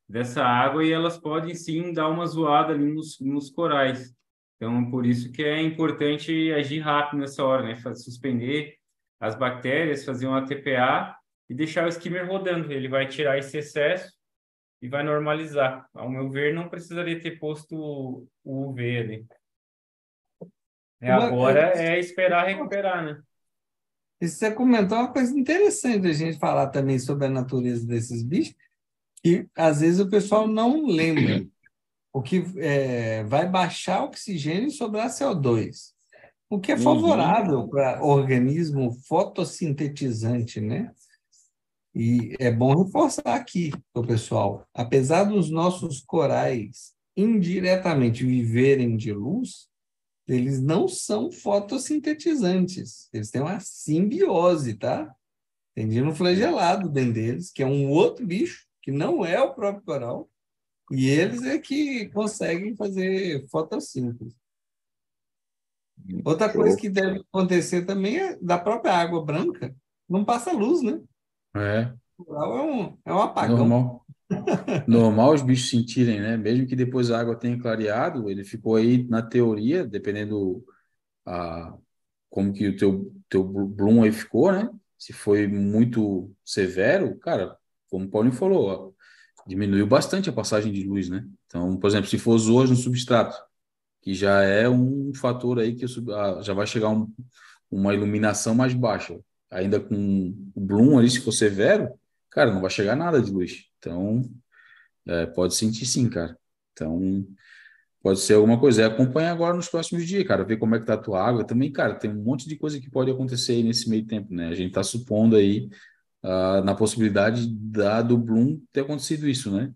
Speaker 3: dessa água e elas podem sim dar uma zoada ali nos, nos corais. Então, por isso que é importante agir rápido nessa hora, né, suspender as bactérias, fazer uma TPA e deixar o skimmer rodando. Ele vai tirar esse excesso e vai normalizar. Ao meu ver, não precisaria ter posto o UV ali. É, agora é esperar recuperar, né?
Speaker 2: E você comentou uma coisa interessante a gente falar também sobre a natureza desses bichos, que às vezes o pessoal não lembra. O que é, vai baixar oxigênio e sobrar CO2, o que é uhum. favorável uhum. para organismo fotossintetizante, né? E é bom reforçar aqui, o pessoal, apesar dos nossos corais indiretamente viverem de luz, eles não são fotossintetizantes. Eles têm uma simbiose, tá? Tem dino flagelado dentro deles, que é um outro bicho, que não é o próprio coral, e eles é que conseguem fazer fotossíntese. Outra coisa que deve acontecer também é da própria água branca, não passa luz, né?
Speaker 1: É.
Speaker 2: O coral é um, é um apagão.
Speaker 1: Normal. Normal os bichos sentirem, né? Mesmo que depois a água tenha clareado, ele ficou aí na teoria, dependendo a como que o teu teu bloom aí ficou, né? Se foi muito severo, cara, como o Paulinho falou, ó, diminuiu bastante a passagem de luz, né? Então, por exemplo, se for zoas no substrato, que já é um fator aí que já vai chegar um, uma iluminação mais baixa, ainda com o bloom ali, se for severo, cara, não vai chegar nada de luz. Então, é, pode sentir sim, cara. Então, pode ser alguma coisa. É acompanha agora nos próximos dias, cara, ver como é que tá a tua água. Também, cara, tem um monte de coisa que pode acontecer aí nesse meio tempo, né? A gente tá supondo aí uh, na possibilidade da, do Bloom ter acontecido isso, né?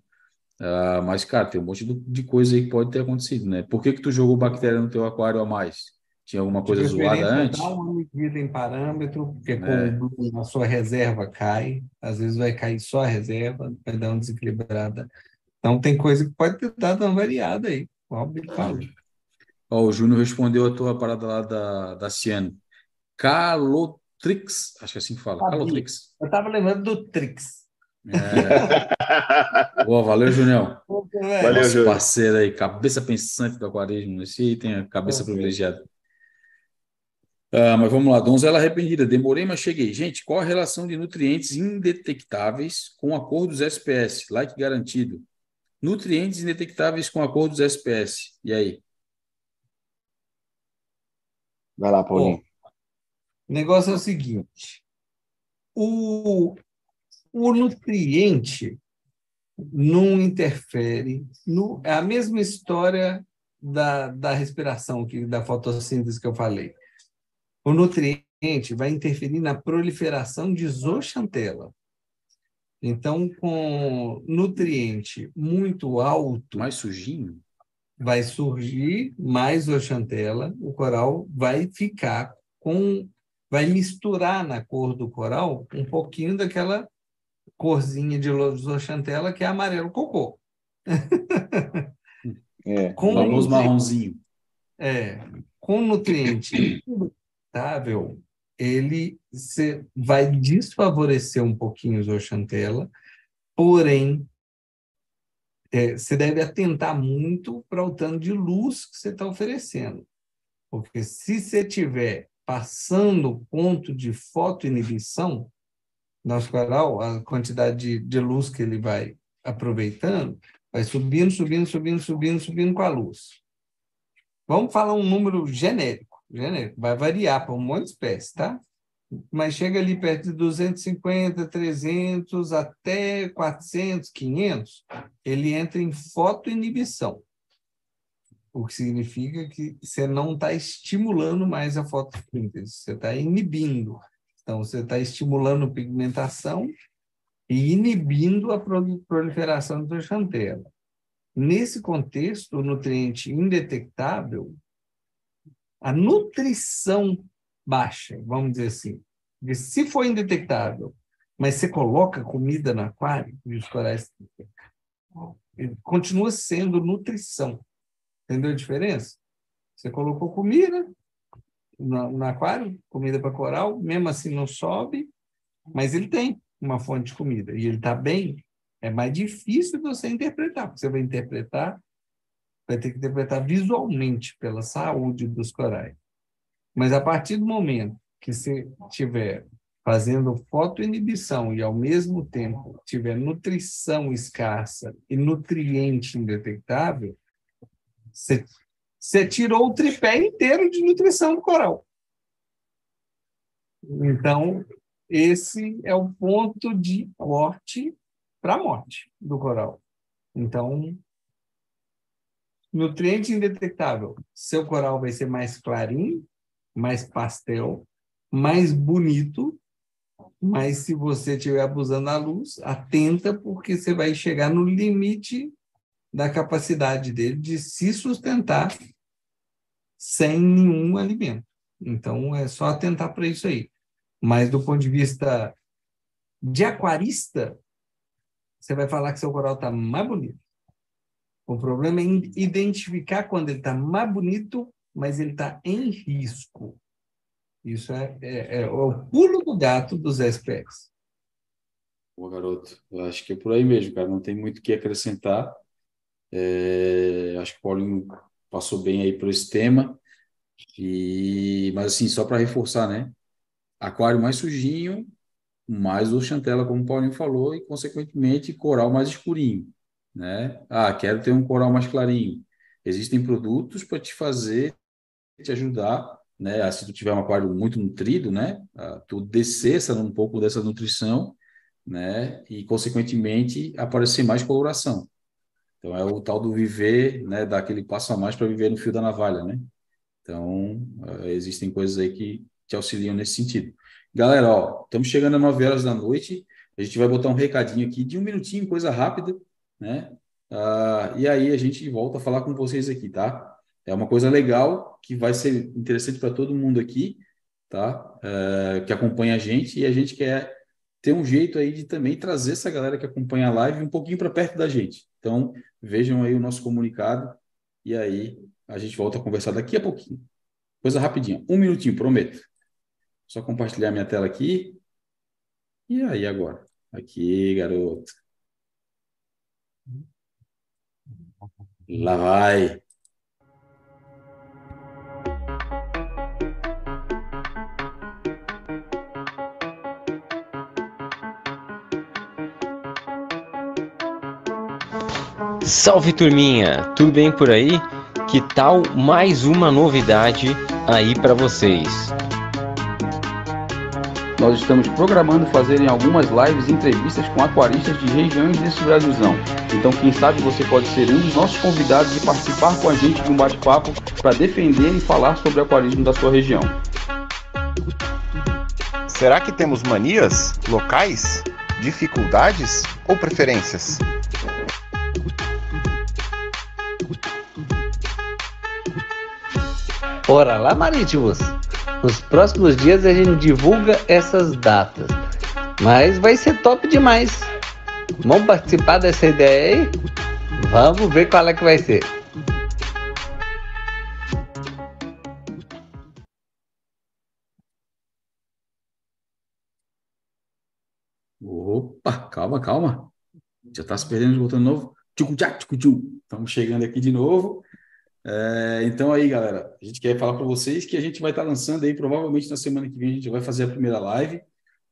Speaker 1: Uh, mas, cara, tem um monte de coisa aí que pode ter acontecido, né? Por que que tu jogou bactéria no teu aquário a mais? Tinha alguma coisa zoada antes?
Speaker 2: Dá uma medida em parâmetro, porque é. com a sua reserva cai, às vezes vai cair só a reserva, vai dar uma desequilibrada. Então tem coisa que pode ter dado uma variada aí, óbvio que
Speaker 1: Ó, o Júnior respondeu a tua parada lá da, da Ciano. Calotrix, acho que é assim que fala. Sabia. Calotrix.
Speaker 2: Eu estava lembrando do Trix.
Speaker 1: É. Boa, valeu, Junião. Valeu, Nosso parceiro aí, cabeça pensante do aquarismo. Esse aí tem a cabeça privilegiada. Uh, mas vamos lá, donzela arrependida. Demorei, mas cheguei. Gente, qual a relação de nutrientes indetectáveis com a cor dos SPS? Like garantido. Nutrientes indetectáveis com a cor dos SPS. E aí?
Speaker 4: Vai lá, Paulinho. Bom,
Speaker 2: o negócio é o seguinte: o, o nutriente não interfere. No, é a mesma história da, da respiração, que, da fotossíntese que eu falei o nutriente vai interferir na proliferação de zooxantela. Então, com nutriente muito alto.
Speaker 1: Mais sujinho?
Speaker 2: Vai surgir mais zooxantela, o coral vai ficar com. vai misturar na cor do coral um pouquinho daquela corzinha de zooxantela que é amarelo cocô.
Speaker 1: É, com famoso marronzinho.
Speaker 2: É, com nutriente adaptável, ele vai desfavorecer um pouquinho o Zoxantela, porém, é, você deve atentar muito para o tanto de luz que você está oferecendo. Porque se você tiver passando o ponto de fotoinibição, nosso coral, a quantidade de, de luz que ele vai aproveitando, vai subindo, subindo, subindo, subindo, subindo com a luz. Vamos falar um número genérico. Né? Vai variar para um monte de espécies, tá? Mas chega ali perto de 250, 300, até 400, 500, ele entra em fotoinibição. O que significa que você não está estimulando mais a fotossíntese, você está inibindo. Então, você está estimulando pigmentação e inibindo a proliferação do xantela. Nesse contexto, o nutriente indetectável, a nutrição baixa, vamos dizer assim. Se for indetectável, mas você coloca comida no aquário, e os corais continua sendo nutrição. Entendeu a diferença? Você colocou comida no, no aquário, comida para coral, mesmo assim não sobe, mas ele tem uma fonte de comida e ele está bem, é mais difícil você interpretar, porque você vai interpretar, vai ter que interpretar visualmente pela saúde dos corais. Mas a partir do momento que você tiver fazendo fotoinibição e ao mesmo tempo tiver nutrição escassa e nutriente indetectável, você, você tirou o tripé inteiro de nutrição do coral. Então, esse é o ponto de corte para a morte do coral. Então, nutriente indetectável, seu coral vai ser mais clarinho, mais pastel, mais bonito, mas se você estiver abusando da luz, atenta, porque você vai chegar no limite da capacidade dele de se sustentar sem nenhum alimento. Então, é só atentar para isso aí. Mas, do ponto de vista de aquarista, você vai falar que seu coral está mais bonito. O problema é identificar quando ele está mais bonito mas ele está em risco. Isso é, é, é, o pulo do gato dos SPX.
Speaker 1: Boa, garoto. Eu acho que é por aí mesmo, cara. Não tem muito o que acrescentar. É, acho que o Paulinho passou bem aí por esse tema. E, mas assim, só para reforçar, né? Aquário mais sujinho, mais o chantela, como o Paulinho falou, e consequentemente coral mais escurinho, né? Ah, quero ter um coral mais clarinho. Existem produtos para te fazer te ajudar, né, se tu tiver um aquário muito nutrido, né, a tu descer essa, um pouco dessa nutrição, né, e consequentemente aparecer mais coloração. Então é o tal do viver, né, dar aquele passo a mais para viver no fio da navalha, né? Então, uh, existem coisas aí que te auxiliam nesse sentido. Galera, ó, estamos chegando a 9 horas da noite. A gente vai botar um recadinho aqui de um minutinho, coisa rápida, né? Uh, e aí a gente volta a falar com vocês aqui, tá? É uma coisa legal que vai ser interessante para todo mundo aqui, tá? É, que acompanha a gente e a gente quer ter um jeito aí de também trazer essa galera que acompanha a live um pouquinho para perto da gente. Então, vejam aí o nosso comunicado e aí a gente volta a conversar daqui a pouquinho. Coisa rapidinha, um minutinho, prometo. Só compartilhar minha tela aqui. E aí agora? Aqui, garoto. Lá vai.
Speaker 5: Salve turminha, tudo bem por aí? Que tal mais uma novidade aí para vocês?
Speaker 1: Nós estamos programando fazer em algumas lives entrevistas com aquaristas de regiões desse Brasilzão. Então, quem sabe você pode ser um dos nossos convidados e participar com a gente de um bate-papo para defender e falar sobre o aquarismo da sua região.
Speaker 6: Será que temos manias locais, dificuldades ou preferências?
Speaker 2: Ora lá, Marítimos! Nos próximos dias a gente divulga essas datas. Mas vai ser top demais. Vamos participar dessa ideia aí? Vamos ver qual é que vai ser.
Speaker 1: Opa, calma, calma. Já está se perdendo, voltando de novo. Estamos chegando aqui de novo. É, então aí, galera, a gente quer falar para vocês que a gente vai estar tá lançando aí, provavelmente na semana que vem, a gente vai fazer a primeira live,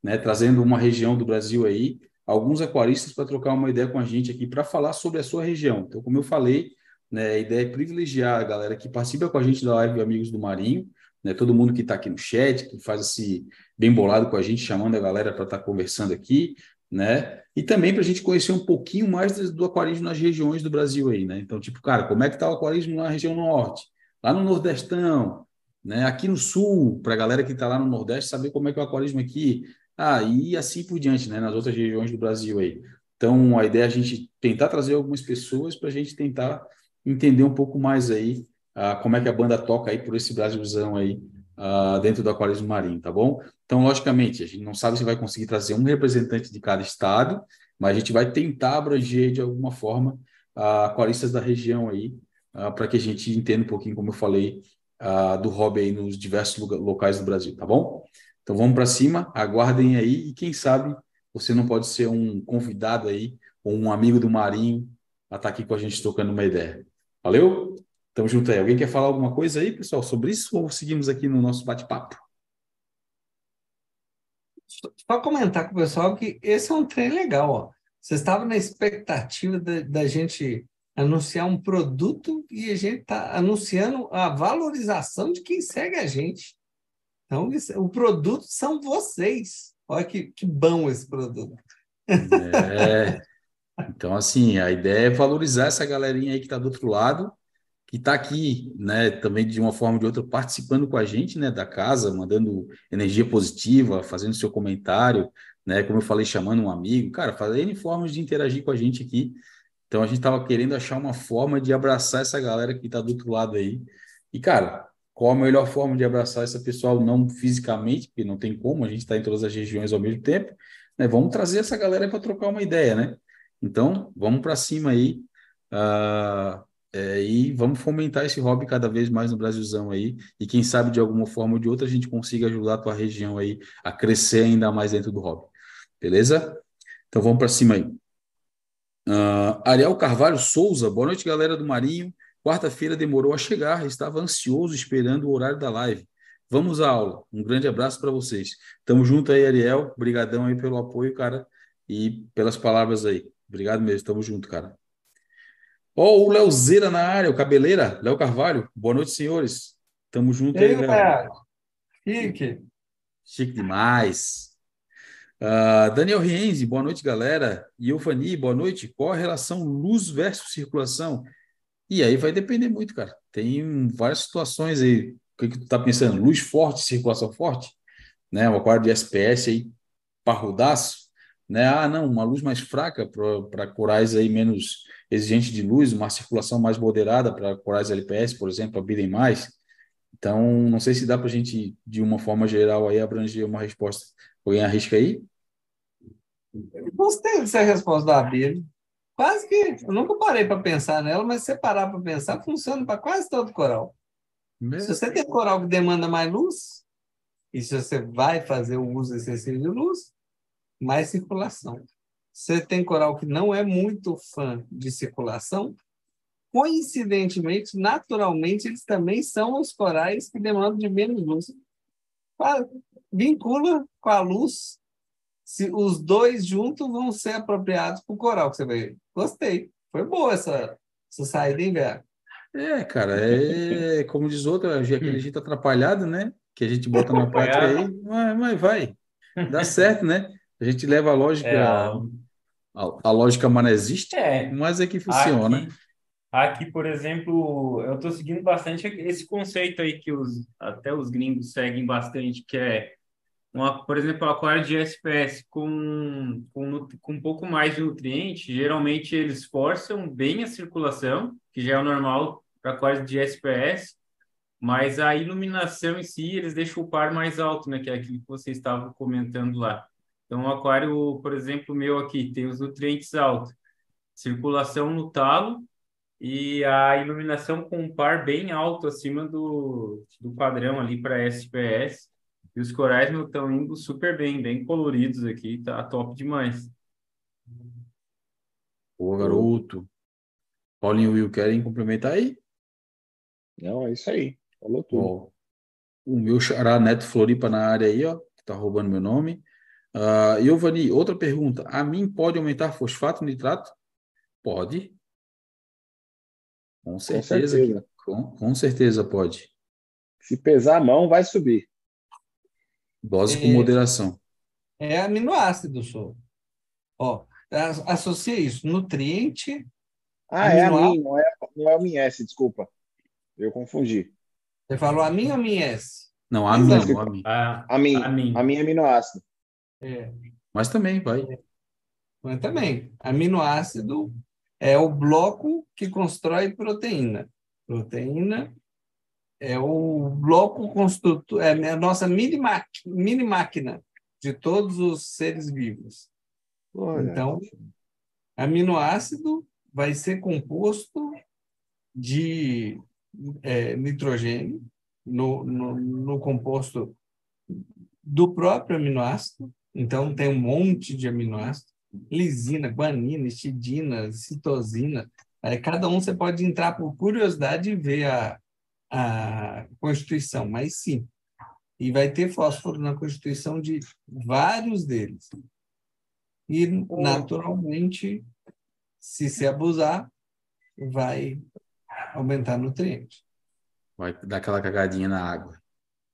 Speaker 1: né, trazendo uma região do Brasil aí, alguns aquaristas para trocar uma ideia com a gente aqui para falar sobre a sua região. Então, como eu falei, né, a ideia é privilegiar a galera que participa com a gente da live Amigos do Marinho, né? Todo mundo que está aqui no chat, que faz esse bem bolado com a gente, chamando a galera para estar tá conversando aqui, né? E também para a gente conhecer um pouquinho mais do aquarismo nas regiões do Brasil aí, né? Então, tipo, cara, como é que está o aquarismo na região norte, lá no Nordestão, né? Aqui no sul, para a galera que está lá no Nordeste saber como é que é o aquarismo aqui, ah, e assim por diante, né? Nas outras regiões do Brasil aí. Então, a ideia é a gente tentar trazer algumas pessoas para a gente tentar entender um pouco mais aí uh, como é que a banda toca aí por esse Brasilzão aí uh, dentro do aquarismo marinho, tá bom? Então, logicamente, a gente não sabe se vai conseguir trazer um representante de cada estado, mas a gente vai tentar abranger de alguma forma uh, aquaristas da região aí, uh, para que a gente entenda um pouquinho, como eu falei, uh, do hobby aí nos diversos locais do Brasil, tá bom? Então vamos para cima, aguardem aí e quem sabe você não pode ser um convidado aí ou um amigo do Marinho a estar tá aqui com a gente trocando uma ideia. Valeu? Tamo junto aí. Alguém quer falar alguma coisa aí, pessoal, sobre isso ou seguimos aqui no nosso bate-papo?
Speaker 2: Só comentar com o pessoal que esse é um trem legal, ó. Você estava na expectativa da gente anunciar um produto e a gente está anunciando a valorização de quem segue a gente. Então, isso, o produto são vocês. Olha que, que bom esse produto.
Speaker 1: É. Então, assim, a ideia é valorizar essa galerinha aí que está do outro lado que está aqui, né, também de uma forma ou de outra, participando com a gente, né, da casa, mandando energia positiva, fazendo seu comentário, né, como eu falei, chamando um amigo, cara, fazendo formas de interagir com a gente aqui. Então a gente estava querendo achar uma forma de abraçar essa galera que está do outro lado aí. E, cara, qual a melhor forma de abraçar essa pessoal, não fisicamente, porque não tem como, a gente está em todas as regiões ao mesmo tempo, né? Vamos trazer essa galera para trocar uma ideia, né? Então, vamos para cima aí. Uh, é, e vamos fomentar esse hobby cada vez mais no Brasilzão aí. E quem sabe de alguma forma ou de outra a gente consiga ajudar a tua região aí a crescer ainda mais dentro do hobby. Beleza? Então vamos para cima aí. Uh, Ariel Carvalho Souza, boa noite, galera do Marinho. Quarta-feira demorou a chegar, estava ansioso esperando o horário da live. Vamos à aula. Um grande abraço para vocês. Tamo junto aí, Ariel. Obrigadão aí pelo apoio, cara, e pelas palavras aí. Obrigado mesmo. Tamo junto, cara. Ó, oh, o Leozeira na área, o Cabeleira, Léo Carvalho. Boa noite, senhores. Tamo junto aí, Léo.
Speaker 2: Chique.
Speaker 1: Chique demais. Uh, Daniel Rienzi, boa noite, galera. Iofani, boa noite. Qual a relação luz versus circulação? E aí vai depender muito, cara. Tem várias situações aí. O que, que tu tá pensando? Luz forte, circulação forte? Né? O aquário de SPS aí, parrudaço? Né? Ah, não, uma luz mais fraca para corais aí menos exigente de luz, uma circulação mais moderada para corais LPS, por exemplo, abrirem mais. Então, não sei se dá para a gente, de uma forma geral, aí abranger uma resposta. Alguém arrisca aí?
Speaker 2: Gostei dessa resposta da Bíblia. Quase que, eu nunca parei para pensar nela, mas se você parar para pensar, funciona para quase todo coral. Mesmo? Se você tem coral que demanda mais luz, e se você vai fazer o uso excessivo de luz, mais circulação. Você tem coral que não é muito fã de circulação, coincidentemente, naturalmente, eles também são os corais que demandam de menos luz. Vincula com a luz, se os dois juntos vão ser apropriados para o coral que você vai. Gostei. Foi boa essa, essa saída, hein, velho?
Speaker 1: É, cara, é como diz outro, aquele jeito atrapalhado, né? Que a gente bota na prática aí, mas, mas vai, dá certo, né? A gente leva a lógica, é, a, a, lógica manezista, é, mas é que funciona.
Speaker 3: Aqui, aqui por exemplo, eu estou seguindo bastante esse conceito aí que os, até os gringos seguem bastante, que é, uma, por exemplo, o aquário de SPS com, com, com um pouco mais de nutriente, geralmente eles forçam bem a circulação, que já é o normal para aquários de SPS, mas a iluminação em si, eles deixam o par mais alto, né, que é aquilo que você estava comentando lá. Então, o aquário, por exemplo, meu aqui, tem os nutrientes altos, circulação no talo e a iluminação com um par bem alto acima do, do padrão ali para SPS. E os corais estão indo super bem, bem coloridos aqui, tá top demais.
Speaker 1: Boa, garoto. Paulinho e Will, querem complementar aí?
Speaker 4: Não, é isso aí. Falou tudo. Ó,
Speaker 1: o meu xará Neto Floripa na área aí, ó, que tá roubando meu nome. Uh, Giovanni, outra pergunta. A mim pode aumentar fosfato nitrato? Pode. Com certeza. Com certeza, com, com certeza pode.
Speaker 4: Se pesar a mão, vai subir.
Speaker 1: Dose é, com moderação.
Speaker 2: É aminoácido, só. Ó, associa isso, nutriente.
Speaker 4: Ah, é a mim, não é, não é o MIS, desculpa. Eu confundi.
Speaker 2: Você falou a mim ou MIS?
Speaker 1: Não, a mim. A mim.
Speaker 4: A, mim. A mim. A mim é aminoácido.
Speaker 2: É.
Speaker 1: Mas também, vai.
Speaker 2: Mas também. Aminoácido é o bloco que constrói proteína. Proteína é o bloco construtor, é a nossa mini, mini máquina de todos os seres vivos. Olha. Então, aminoácido vai ser composto de é, nitrogênio no, no, no composto do próprio aminoácido. Então, tem um monte de aminoácidos. Lisina, guanina, histidina, citosina. Cada um você pode entrar por curiosidade e ver a, a constituição, mas sim. E vai ter fósforo na constituição de vários deles. E, naturalmente, se se abusar, vai aumentar nutrientes.
Speaker 1: Vai dar aquela cagadinha na água.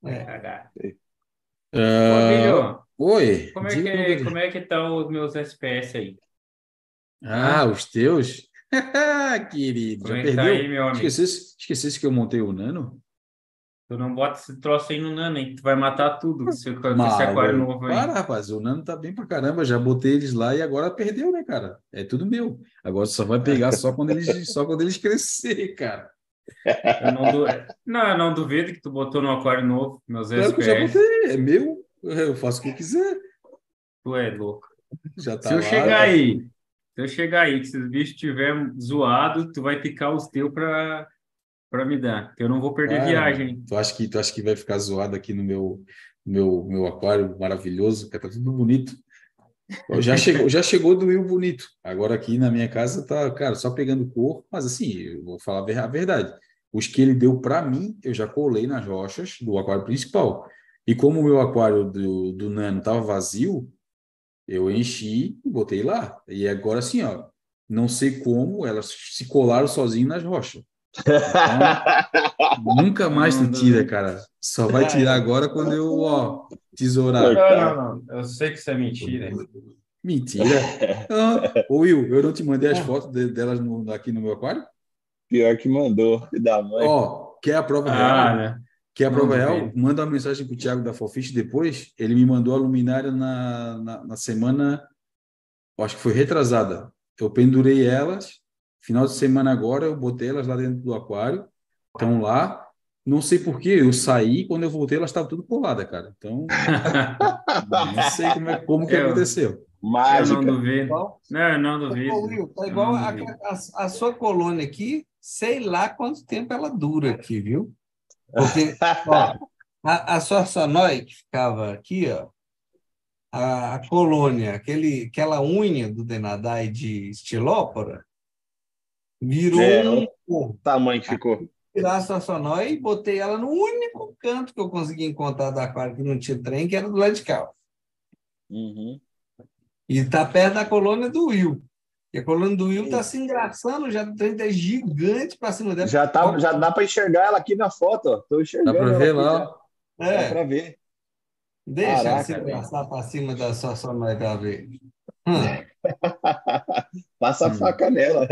Speaker 3: É.
Speaker 1: Uh... Oi.
Speaker 3: Como é, que, como é que estão os meus SPS aí?
Speaker 1: Ah, os teus? Querido, já perdeu? Aí, meu amigo? Esquecesse, esquecesse que eu montei o Nano?
Speaker 3: Tu não bota esse troço aí no Nano, hein? Tu vai matar tudo esse, esse aquário novo aí.
Speaker 1: Para, rapaz, o Nano tá bem pra caramba. Já botei eles lá e agora perdeu, né, cara? É tudo meu. Agora só vai pegar só quando eles, só quando eles crescer, cara.
Speaker 3: Eu não, du... não, eu não duvido que tu botou no aquário novo, meus
Speaker 1: claro SPS. já botei, é meu. Eu faço o que eu quiser.
Speaker 3: Tu é louco. Já tá Se eu lá, chegar aí se eu chegar aí, que se os bichos estiver zoado, tu vai picar os teus para para me dar. Eu não vou perder ah, viagem.
Speaker 1: Tu acha que tu acha que vai ficar zoado aqui no meu meu meu aquário maravilhoso, que tá tudo bonito. Já chegou, já chegou do Will bonito. Agora aqui na minha casa tá, cara, só pegando cor, mas assim, eu vou falar a verdade. Os que ele deu para mim, eu já colei nas rochas do aquário principal. E como o meu aquário do, do Nano tava vazio, eu enchi e botei lá. E agora assim, ó, não sei como elas se colaram sozinhas nas rochas. Então, nunca mais tu tira, cara. Só vai tirar agora quando eu, ó, tesourar.
Speaker 3: Não, não, não. Eu sei que isso é mentira.
Speaker 1: Mentira. Ah, Will, eu não te mandei as fotos de, delas no, aqui no meu aquário?
Speaker 4: Pior que mandou, da mãe.
Speaker 1: Ó, quer a prova ah, real? Né? Que a prova real, manda uma mensagem para o Thiago da Fofish depois. Ele me mandou a luminária na, na, na, semana, acho que foi retrasada. Eu pendurei elas, final de semana agora, eu botei elas lá dentro do aquário, estão lá. Não sei porquê, eu saí, quando eu voltei, elas estavam tudo coladas, cara. Então, não sei como, é, como que aconteceu.
Speaker 3: Mágica. Eu não duvido. Não, eu não duvido.
Speaker 2: Tá igual a, a, a sua colônia aqui, sei lá quanto tempo ela dura aqui, viu? Porque, ó, a, a Sorsonói, que ficava aqui, ó, a, a, colônia, aquele, aquela unha do Denadai de estilópora, virou é, um...
Speaker 4: O tamanho que ficou.
Speaker 2: Tirar a Sorsonói e botei ela no único canto que eu consegui encontrar da aquário que não tinha trem, que era do lado de cá.
Speaker 4: Uhum.
Speaker 2: E está perto da colônia do Will. E a coluna do Will está se engraçando, já é gigante para cima dela.
Speaker 4: Já, tá, já dá para enxergar ela aqui na foto, Estou enxergando.
Speaker 1: Dá para ver lá.
Speaker 4: É. Dá para ver.
Speaker 2: Deixa Caraca, se engraçar para cima da sua sonora ver. Hum.
Speaker 4: Passa a hum. faca nela.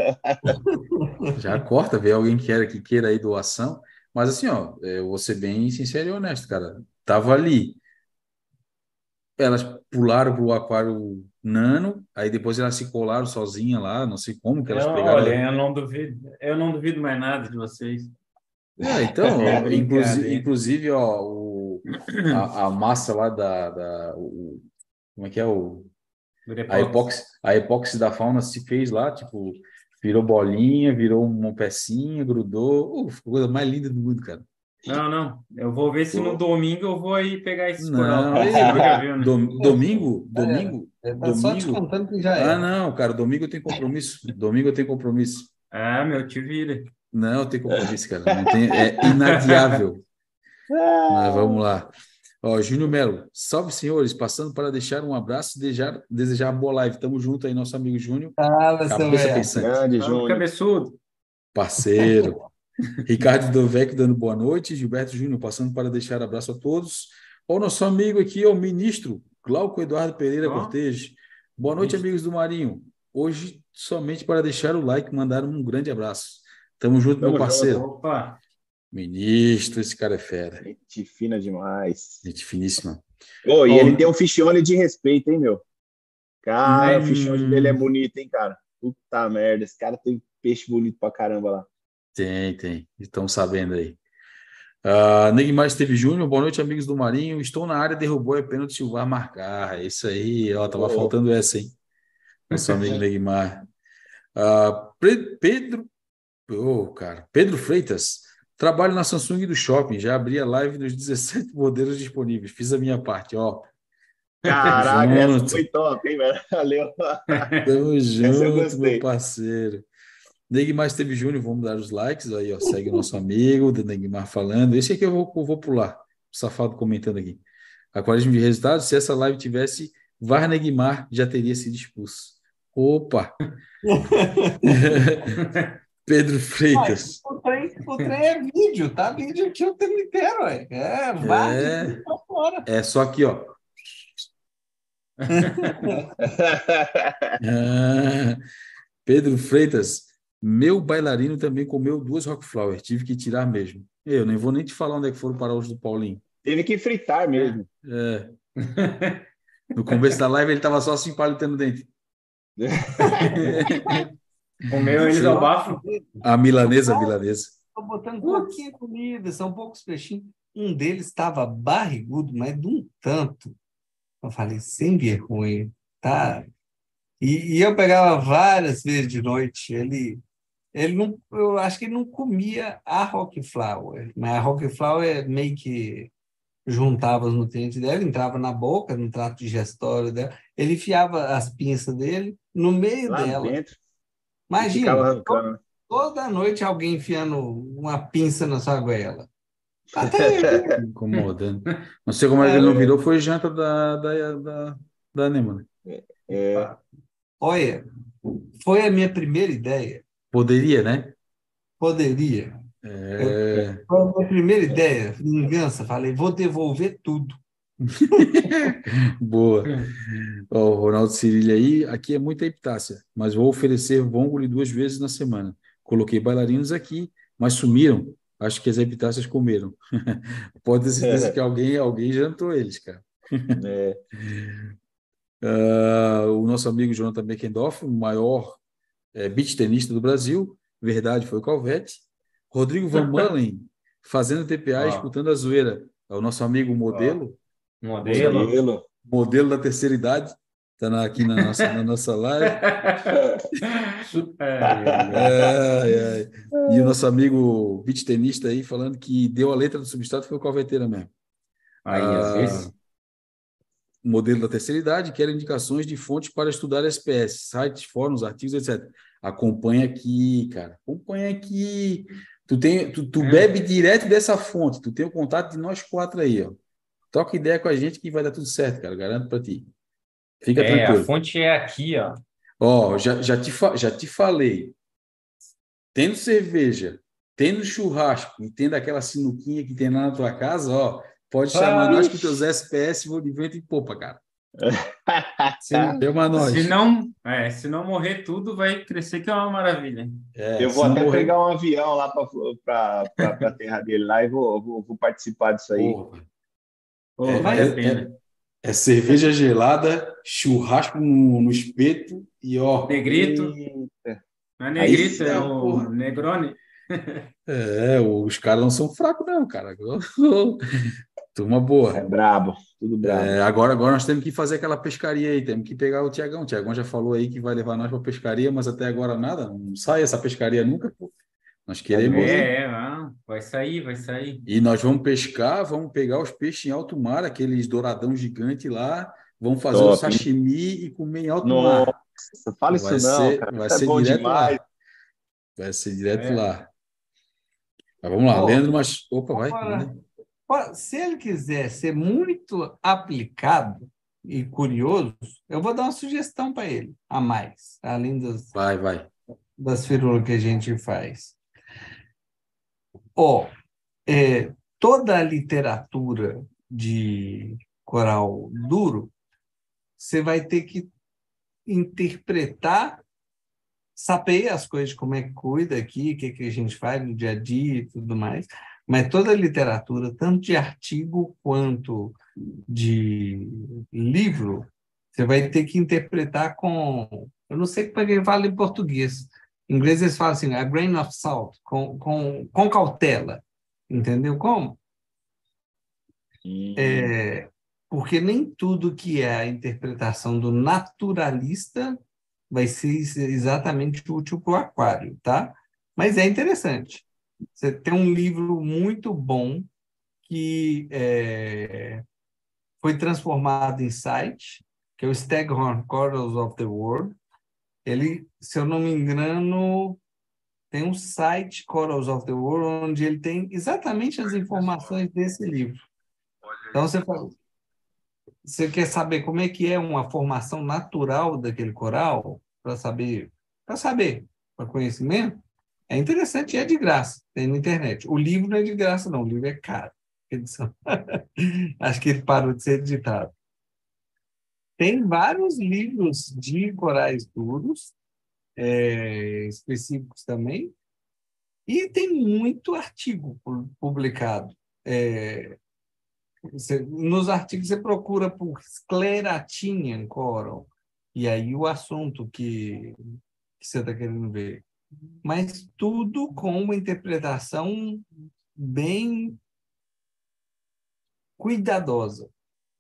Speaker 1: já corta, vê alguém que queira, que queira aí doação. Mas assim, ó, eu vou ser bem sincero e honesto, cara. Tava ali. Elas pularam pro aquário nano, aí depois elas se colaram sozinha lá, não sei como que elas
Speaker 3: não,
Speaker 1: pegaram.
Speaker 3: Olha, eu não duvido, eu não duvido mais nada de vocês.
Speaker 1: É, então, é inclusive, inclusive, ó, o, a, a, massa lá da, da o, como é que é o a epóxi, a epóxi da fauna se fez lá, tipo, virou bolinha, virou uma pecinha, grudou, uh, ficou a coisa mais linda do mundo, cara.
Speaker 3: Não, não. Eu vou ver se no domingo eu vou aí pegar esse
Speaker 1: coral. Não, é, domingo, domingo, domingo.
Speaker 2: É, tá domingo. só te contando que já é.
Speaker 1: Ah, não, cara, domingo eu tenho compromisso. Domingo eu tenho compromisso.
Speaker 3: Ah, meu, te vira.
Speaker 1: Não, eu tenho compromisso, cara. Não tem, é inadiável. Mas vamos lá. Ó, Júnior Melo, salve senhores, passando para deixar um abraço e desejar, desejar boa live. Tamo junto aí, nosso amigo Júnior.
Speaker 2: Fala,
Speaker 1: Cabeça
Speaker 2: pensante.
Speaker 3: Grande, Júnior. Cabeçudo.
Speaker 1: Parceiro. Ricardo Dovec dando boa noite. Gilberto Júnior passando para deixar abraço a todos. O nosso amigo aqui é o ministro Glauco Eduardo Pereira oh. Cortes. Boa noite, amigos do Marinho. Hoje, somente para deixar o like, mandar um grande abraço. Tamo junto, Tamo meu parceiro. Junto. Opa! Ministro, esse cara é fera.
Speaker 4: Gente fina demais.
Speaker 1: Gente finíssima.
Speaker 4: Oh, e oh, ele tem um fichione de respeito, hein, meu? Cara, hum... o fichione dele é bonito, hein, cara? Puta merda, esse cara tem peixe bonito pra caramba lá.
Speaker 1: Tem, tem. Estão sabendo aí. Uh, Neymar Esteve Júnior, boa noite, amigos do Marinho. Estou na área, derrubou, é pênalti Silvar marcar. Isso aí, ó, tava oh. faltando essa, hein? Nosso amigo Neymar. Uh, Pedro, oh, cara, Pedro Freitas, trabalho na Samsung do Shopping, já abri a live dos 17 modelos disponíveis, fiz a minha parte, ó.
Speaker 4: Caraca, essa foi top, hein, velho? Valeu.
Speaker 1: Tamo junto, meu parceiro. Neguimar Esteve Júnior, vamos dar os likes aí, ó. Segue o nosso amigo, do Neguimar falando. Esse aqui eu vou, eu vou pular. O safado comentando aqui. Aquarismo de resultados, se essa live tivesse VAR Neguimar, já teria sido expulso. Opa! Pedro Freitas.
Speaker 2: o, trem, o trem é vídeo, tá? Vídeo aqui o tempo inteiro, ué. É, VAR é,
Speaker 1: fora. É só aqui, ó. ah, Pedro Freitas, meu bailarino também comeu duas Rockflower, tive que tirar mesmo. Eu nem vou nem te falar onde é que foram parar os do Paulinho.
Speaker 4: Teve que fritar mesmo.
Speaker 1: É. No começo da live ele estava só assim palitando o dente.
Speaker 3: Comeu eles ao bafo.
Speaker 1: A milanesa, a milanesa.
Speaker 2: Estou botando pouquinha comida, são poucos peixinhos. Um deles estava barrigudo, mas de um tanto. Eu falei, sem vergonha, tá? E, e, eu pegava várias vezes de noite. Ele ele não, eu acho que ele não comia a rock flower, mas a rock flower meio que juntava os nutrientes dela, entrava na boca, no trato digestório dela, ele enfiava as pinças dele no meio Lá dela. Dentro. Imagina, toda, toda noite alguém enfiando uma pinça na sua goela.
Speaker 1: Até incomodando. Não sei como é, ele não é. virou, foi janta da, da, da, da Nema.
Speaker 2: Né? É. Olha, foi a minha primeira ideia
Speaker 1: Poderia, né?
Speaker 2: Poderia.
Speaker 1: É...
Speaker 2: Foi a minha primeira ideia, vingança. Falei, vou devolver tudo.
Speaker 1: Boa. Ó, o Ronaldo Cirilha aí, aqui é muita epitácia, mas vou oferecer vongole duas vezes na semana. Coloquei bailarinos aqui, mas sumiram. Acho que as epitácias comeram. Pode ter certeza é. que alguém, alguém jantou eles, cara. É. Uh, o nosso amigo Jonathan Beckendorf, o maior é, beat tenista do Brasil, verdade foi o Calvete. Rodrigo Van Mullen fazendo TPA, oh. escutando a zoeira. É o nosso amigo modelo.
Speaker 3: Oh. Modelo.
Speaker 1: modelo. Modelo da terceira idade. Está aqui na nossa, na nossa live. é, é, é. E o nosso amigo beat tenista aí falando que deu a letra do substrato foi o Calveteira mesmo.
Speaker 3: Aí, às ah,
Speaker 1: modelo da terceira idade, quer indicações de fontes para estudar SPS, sites, fóruns, artigos, etc. Acompanha aqui, cara. Acompanha aqui. Tu, tem, tu, tu é. bebe direto dessa fonte, tu tem o contato de nós quatro aí, ó. Toca ideia com a gente que vai dar tudo certo, cara. Garanto para ti. Fica é, tranquilo.
Speaker 3: A fonte é aqui, ó.
Speaker 1: Ó, já, já, te, já te falei. Tendo cerveja, tendo churrasco e tendo aquela sinuquinha que tem lá na tua casa, ó, Pode chamar nós que teus SPS vão de vento e popa, cara.
Speaker 3: se, Deu uma nós. Se não, é, se não morrer tudo, vai crescer que é uma maravilha.
Speaker 4: É, eu vou até morrer... pegar um avião lá para a terra dele lá e vou, vou, vou participar disso aí.
Speaker 1: Pô, é, vale é, a pena. É, é, cerveja gelada, churrasco no, no espeto e ó.
Speaker 3: Negrito. Não é negrito, aí, é o porra. Negrone.
Speaker 1: É, os caras não são fracos, não, cara. Turma boa.
Speaker 4: É brabo, tudo brabo. É,
Speaker 1: agora, agora nós temos que fazer aquela pescaria aí, temos que pegar o Tiagão. O Tiagão já falou aí que vai levar nós para pescaria, mas até agora nada, não sai essa pescaria nunca, pô. Nós queremos.
Speaker 3: É, é não, vai sair, vai sair.
Speaker 1: E nós vamos pescar, vamos pegar os peixes em alto mar, aqueles douradão gigante lá, vamos fazer Top. o sashimi e comer em alto Nossa, mar.
Speaker 4: Fala isso não,
Speaker 1: ser,
Speaker 4: cara.
Speaker 1: Vai isso é ser é direto demais. lá. Vai ser direto é. lá. Mas vamos lá, Leandro, mas. Opa, vai.
Speaker 2: Se ele quiser ser muito aplicado e curioso, eu vou dar uma sugestão para ele, a mais, além das,
Speaker 1: vai, vai.
Speaker 2: das firulas que a gente faz. Ó, é, toda a literatura de coral duro, você vai ter que interpretar, saber as coisas, como é que cuida aqui, o que, que a gente faz no dia a dia e tudo mais, mas toda a literatura, tanto de artigo quanto de livro, você vai ter que interpretar com. Eu não sei como é que fala em português. Em inglês eles falam assim, a grain of salt, com, com, com cautela. Entendeu como? É, porque nem tudo que é a interpretação do naturalista vai ser exatamente útil para o aquário, tá? Mas é interessante. Você tem um livro muito bom que é, foi transformado em site, que é o Staghorn Corals of the World. Ele, se eu não me engano, tem um site Corals of the World onde ele tem exatamente as informações desse livro. Então você fala, você quer saber como é que é uma formação natural daquele coral para saber, para saber, para conhecimento? É interessante é de graça, tem na internet. O livro não é de graça, não, o livro é caro. Edição. Acho que ele parou de ser editado. Tem vários livros de corais duros, é, específicos também, e tem muito artigo publicado. É, você, nos artigos você procura por Scleratinian coral, e aí o assunto que, que você está querendo ver mas tudo com uma interpretação bem cuidadosa.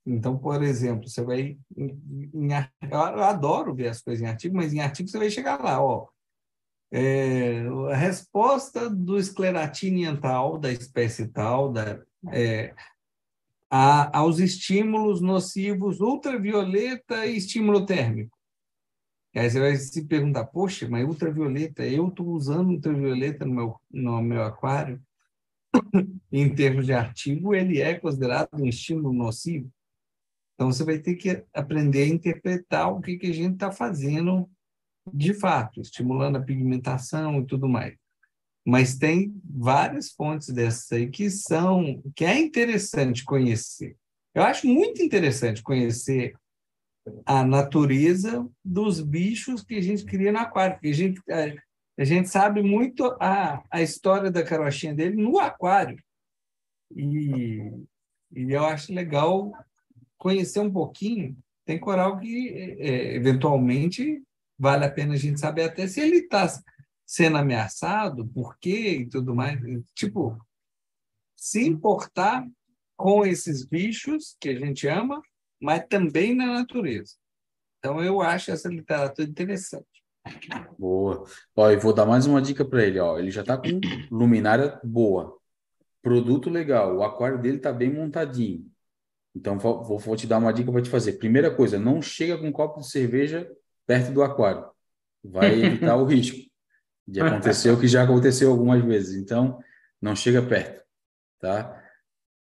Speaker 2: Então, por exemplo, você vai. Em, em, eu adoro ver as coisas em artigo, mas em artigo você vai chegar lá, ó. É, a resposta do escleratinian tal, da espécie tal, da, é, a, aos estímulos nocivos ultravioleta e estímulo térmico. E aí você vai se perguntar, poxa, mas ultravioleta, eu estou usando ultravioleta no meu, no meu aquário? em termos de artigo, ele é considerado um estímulo nocivo. Então, você vai ter que aprender a interpretar o que, que a gente está fazendo de fato, estimulando a pigmentação e tudo mais. Mas tem várias fontes dessas aí que são, que é interessante conhecer. Eu acho muito interessante conhecer a natureza dos bichos que a gente cria no aquário. A gente, a, a gente sabe muito a, a história da carochinha dele no aquário. E, e eu acho legal conhecer um pouquinho. Tem coral que, é, eventualmente, vale a pena a gente saber até se ele está sendo ameaçado, por quê e tudo mais. Tipo, se importar com esses bichos que a gente ama mas também na natureza. Então, eu acho essa literatura interessante.
Speaker 1: Boa. Ó, e vou dar mais uma dica para ele. Ó. Ele já está com luminária boa, produto legal, o aquário dele está bem montadinho. Então, vou, vou te dar uma dica para te fazer. Primeira coisa, não chega com um copo de cerveja perto do aquário. Vai evitar o risco de acontecer o que já aconteceu algumas vezes. Então, não chega perto, tá?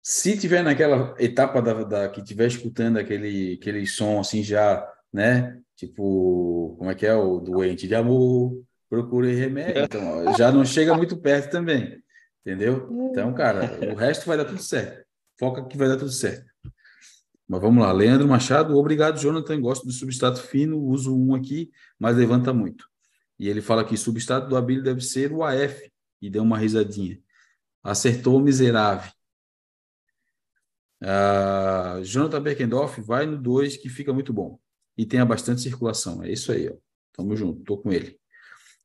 Speaker 1: Se tiver naquela etapa da, da que tiver escutando aquele aquele som assim já, né? Tipo, como é que é o doente de amor, procure remédio. Então, já não chega muito perto também. Entendeu? Então, cara, o resto vai dar tudo certo. Foca que vai dar tudo certo. Mas vamos lá, Leandro Machado, obrigado, Jonathan. Gosto do substrato fino, uso um aqui, mas levanta muito. E ele fala que substrato do Abílio deve ser o AF, e deu uma risadinha. Acertou miserável. Uh, Jonathan Beckendorf vai no 2, que fica muito bom. E tenha bastante circulação. É isso aí, ó. Tamo junto, tô com ele.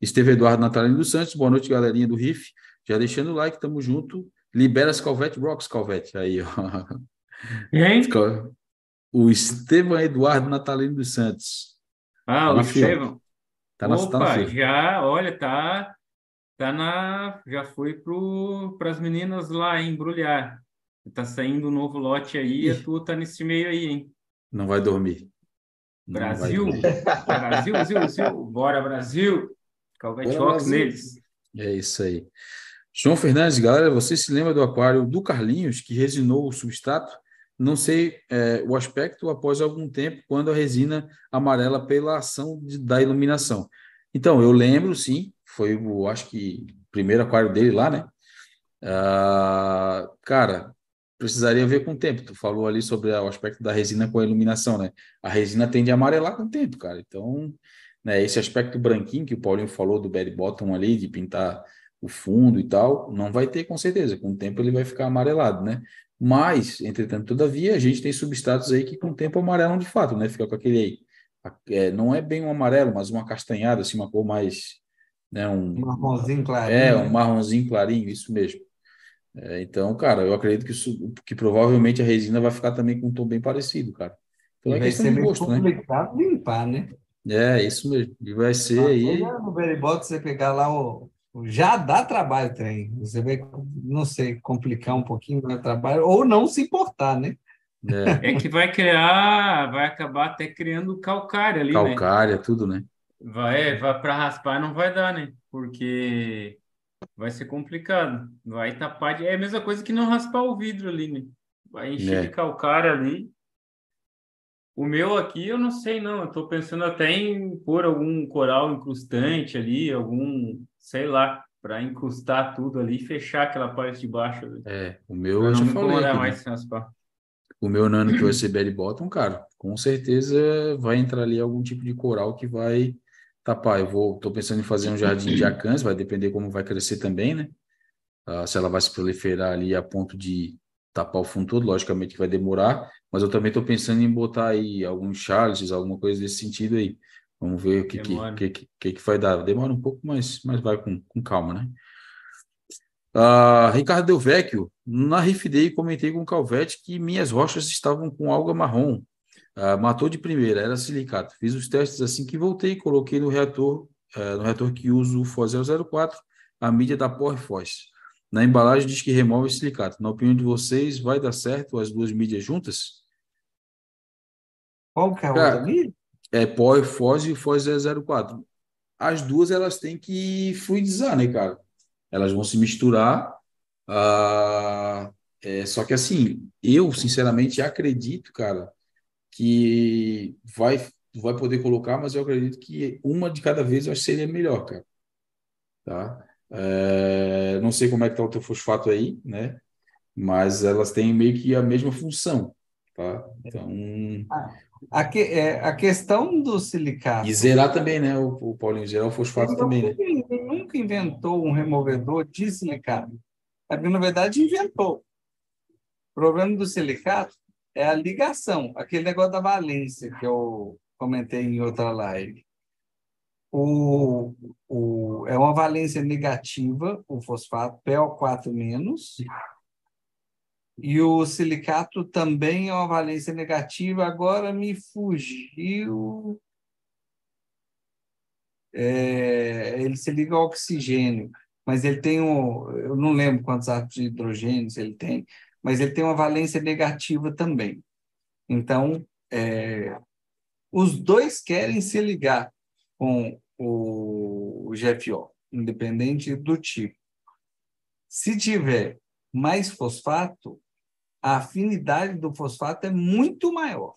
Speaker 1: Esteve Eduardo Natalino dos Santos, boa noite, galerinha do Riff. Já deixando o like, tamo junto. Libera as Calvete Rocks, Calvete. Aí, ó.
Speaker 3: Quem?
Speaker 1: O Estevam Eduardo Natalino dos Santos.
Speaker 3: Ah, tá o Estevam. Tá na, Opa, tá na já, olha, tá, tá na, já foi para as meninas lá embrulhar. Tá saindo um novo lote aí, e tu tá nesse meio aí, hein?
Speaker 1: Não vai dormir.
Speaker 3: Brasil? Vai dormir. Brasil, Brasil, Brasil. Bora, Brasil! Calvete Rocks neles.
Speaker 1: É isso aí. João Fernandes, galera, você se lembra do aquário do Carlinhos, que resinou o substrato? Não sei é, o aspecto após algum tempo, quando a resina amarela pela ação de, da iluminação. Então, eu lembro, sim, foi o, acho que, primeiro aquário dele lá, né? Uh, cara, precisaria ver com o tempo. Tu falou ali sobre o aspecto da resina com a iluminação, né? A resina tende a amarelar com o tempo, cara. Então, né, esse aspecto branquinho que o Paulinho falou do belly bottom ali, de pintar o fundo e tal, não vai ter com certeza. Com o tempo ele vai ficar amarelado, né? Mas, entretanto, todavia, a gente tem substratos aí que com o tempo amarelam de fato, né? Fica com aquele aí. É, não é bem um amarelo, mas uma castanhada, assim, uma cor mais. Né, um
Speaker 2: marronzinho clarinho.
Speaker 1: É, um né? marronzinho clarinho, isso mesmo. É, então, cara, eu acredito que, isso, que provavelmente a resina vai ficar também com um tom bem parecido, cara.
Speaker 2: Então é vai ser de gosto, né? complicado né? limpar, né?
Speaker 1: É, isso mesmo. E vai ser aí.
Speaker 2: No Veribot, você pegar lá o. Já dá trabalho trem. Você vai, não sei, complicar um pouquinho o trabalho, ou não se importar, né?
Speaker 3: É. é. que vai criar, vai acabar até criando calcária ali,
Speaker 1: calcária, né? Calcária, tudo, né?
Speaker 3: Vai, vai para raspar não vai dar, né? Porque vai ser complicado. Vai tapar de... É a mesma coisa que não raspar o vidro ali, né? Vai encher é. de calcária ali. O meu aqui, eu não sei, não. Eu tô pensando até em pôr algum coral incrustante ali, algum, sei lá, para incrustar tudo ali e fechar aquela parte de baixo. Ali.
Speaker 1: É, o meu eu já falei. Aqui, mais né? raspar. O meu nano que vai ser belly bottom, cara, com certeza vai entrar ali algum tipo de coral que vai tapar. Eu vou, tô pensando em fazer um jardim de acãs, vai depender como vai crescer também, né? Uh, se ela vai se proliferar ali a ponto de tapar o fundo todo, logicamente vai demorar, mas eu também estou pensando em botar aí alguns charles, alguma coisa desse sentido aí. Vamos ver o que, que, que, que, que vai dar. Demora um pouco, mas, mas vai com, com calma, né? Uh, Ricardo Del Vecchio, na Riff Day comentei com o Calvete que minhas rochas estavam com alga marrom. Uh, matou de primeira, era silicato. Fiz os testes assim que voltei, coloquei no reator, uh, no reator que uso o FOS 004, a mídia da Porfos. Na embalagem diz que remove o silicato. Na opinião de vocês, vai dar certo as duas mídias juntas?
Speaker 2: Qual que é a outra mídia?
Speaker 1: É FOS e FOS 004. As duas elas têm que fluidizar, né, cara? Elas vão se misturar. Uh, é, só que assim, eu sinceramente acredito, cara, que vai, vai poder colocar, mas eu acredito que uma de cada vez eu acho que seria melhor, cara. Tá? É, não sei como é que está o teu fosfato aí, né? Mas elas têm meio que a mesma função, tá? Então...
Speaker 2: A, que, é, a questão do silicato...
Speaker 1: E zerar também, né? O, o Paulinho, zerar o fosfato ele também,
Speaker 2: nunca, né? Nunca inventou um removedor de silicato. Na verdade, inventou. O problema do silicato é a ligação, aquele negócio da valência que eu comentei em outra live o, o, é uma valência negativa, o fosfato, PO4-, e o silicato também é uma valência negativa, agora me fugiu. É, ele se liga ao oxigênio, mas ele tem um, eu não lembro quantos átomos de hidrogênio ele tem, mas ele tem uma valência negativa também. Então, é, os dois querem se ligar com o GFO, independente do tipo. Se tiver mais fosfato, a afinidade do fosfato é muito maior.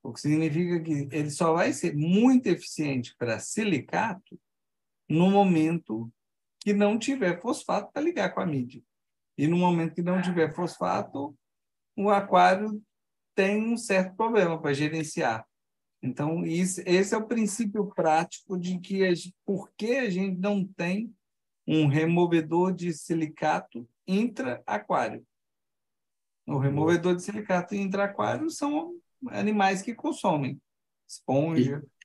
Speaker 2: O que significa que ele só vai ser muito eficiente para silicato no momento que não tiver fosfato para ligar com a mídia. E no momento que não tiver fosfato, o aquário tem um certo problema para gerenciar. Então, isso, esse é o princípio prático de que a, por que a gente não tem um removedor de silicato intra-aquário. O removedor de silicato intra-aquário são animais que consomem esponja.
Speaker 1: Ô,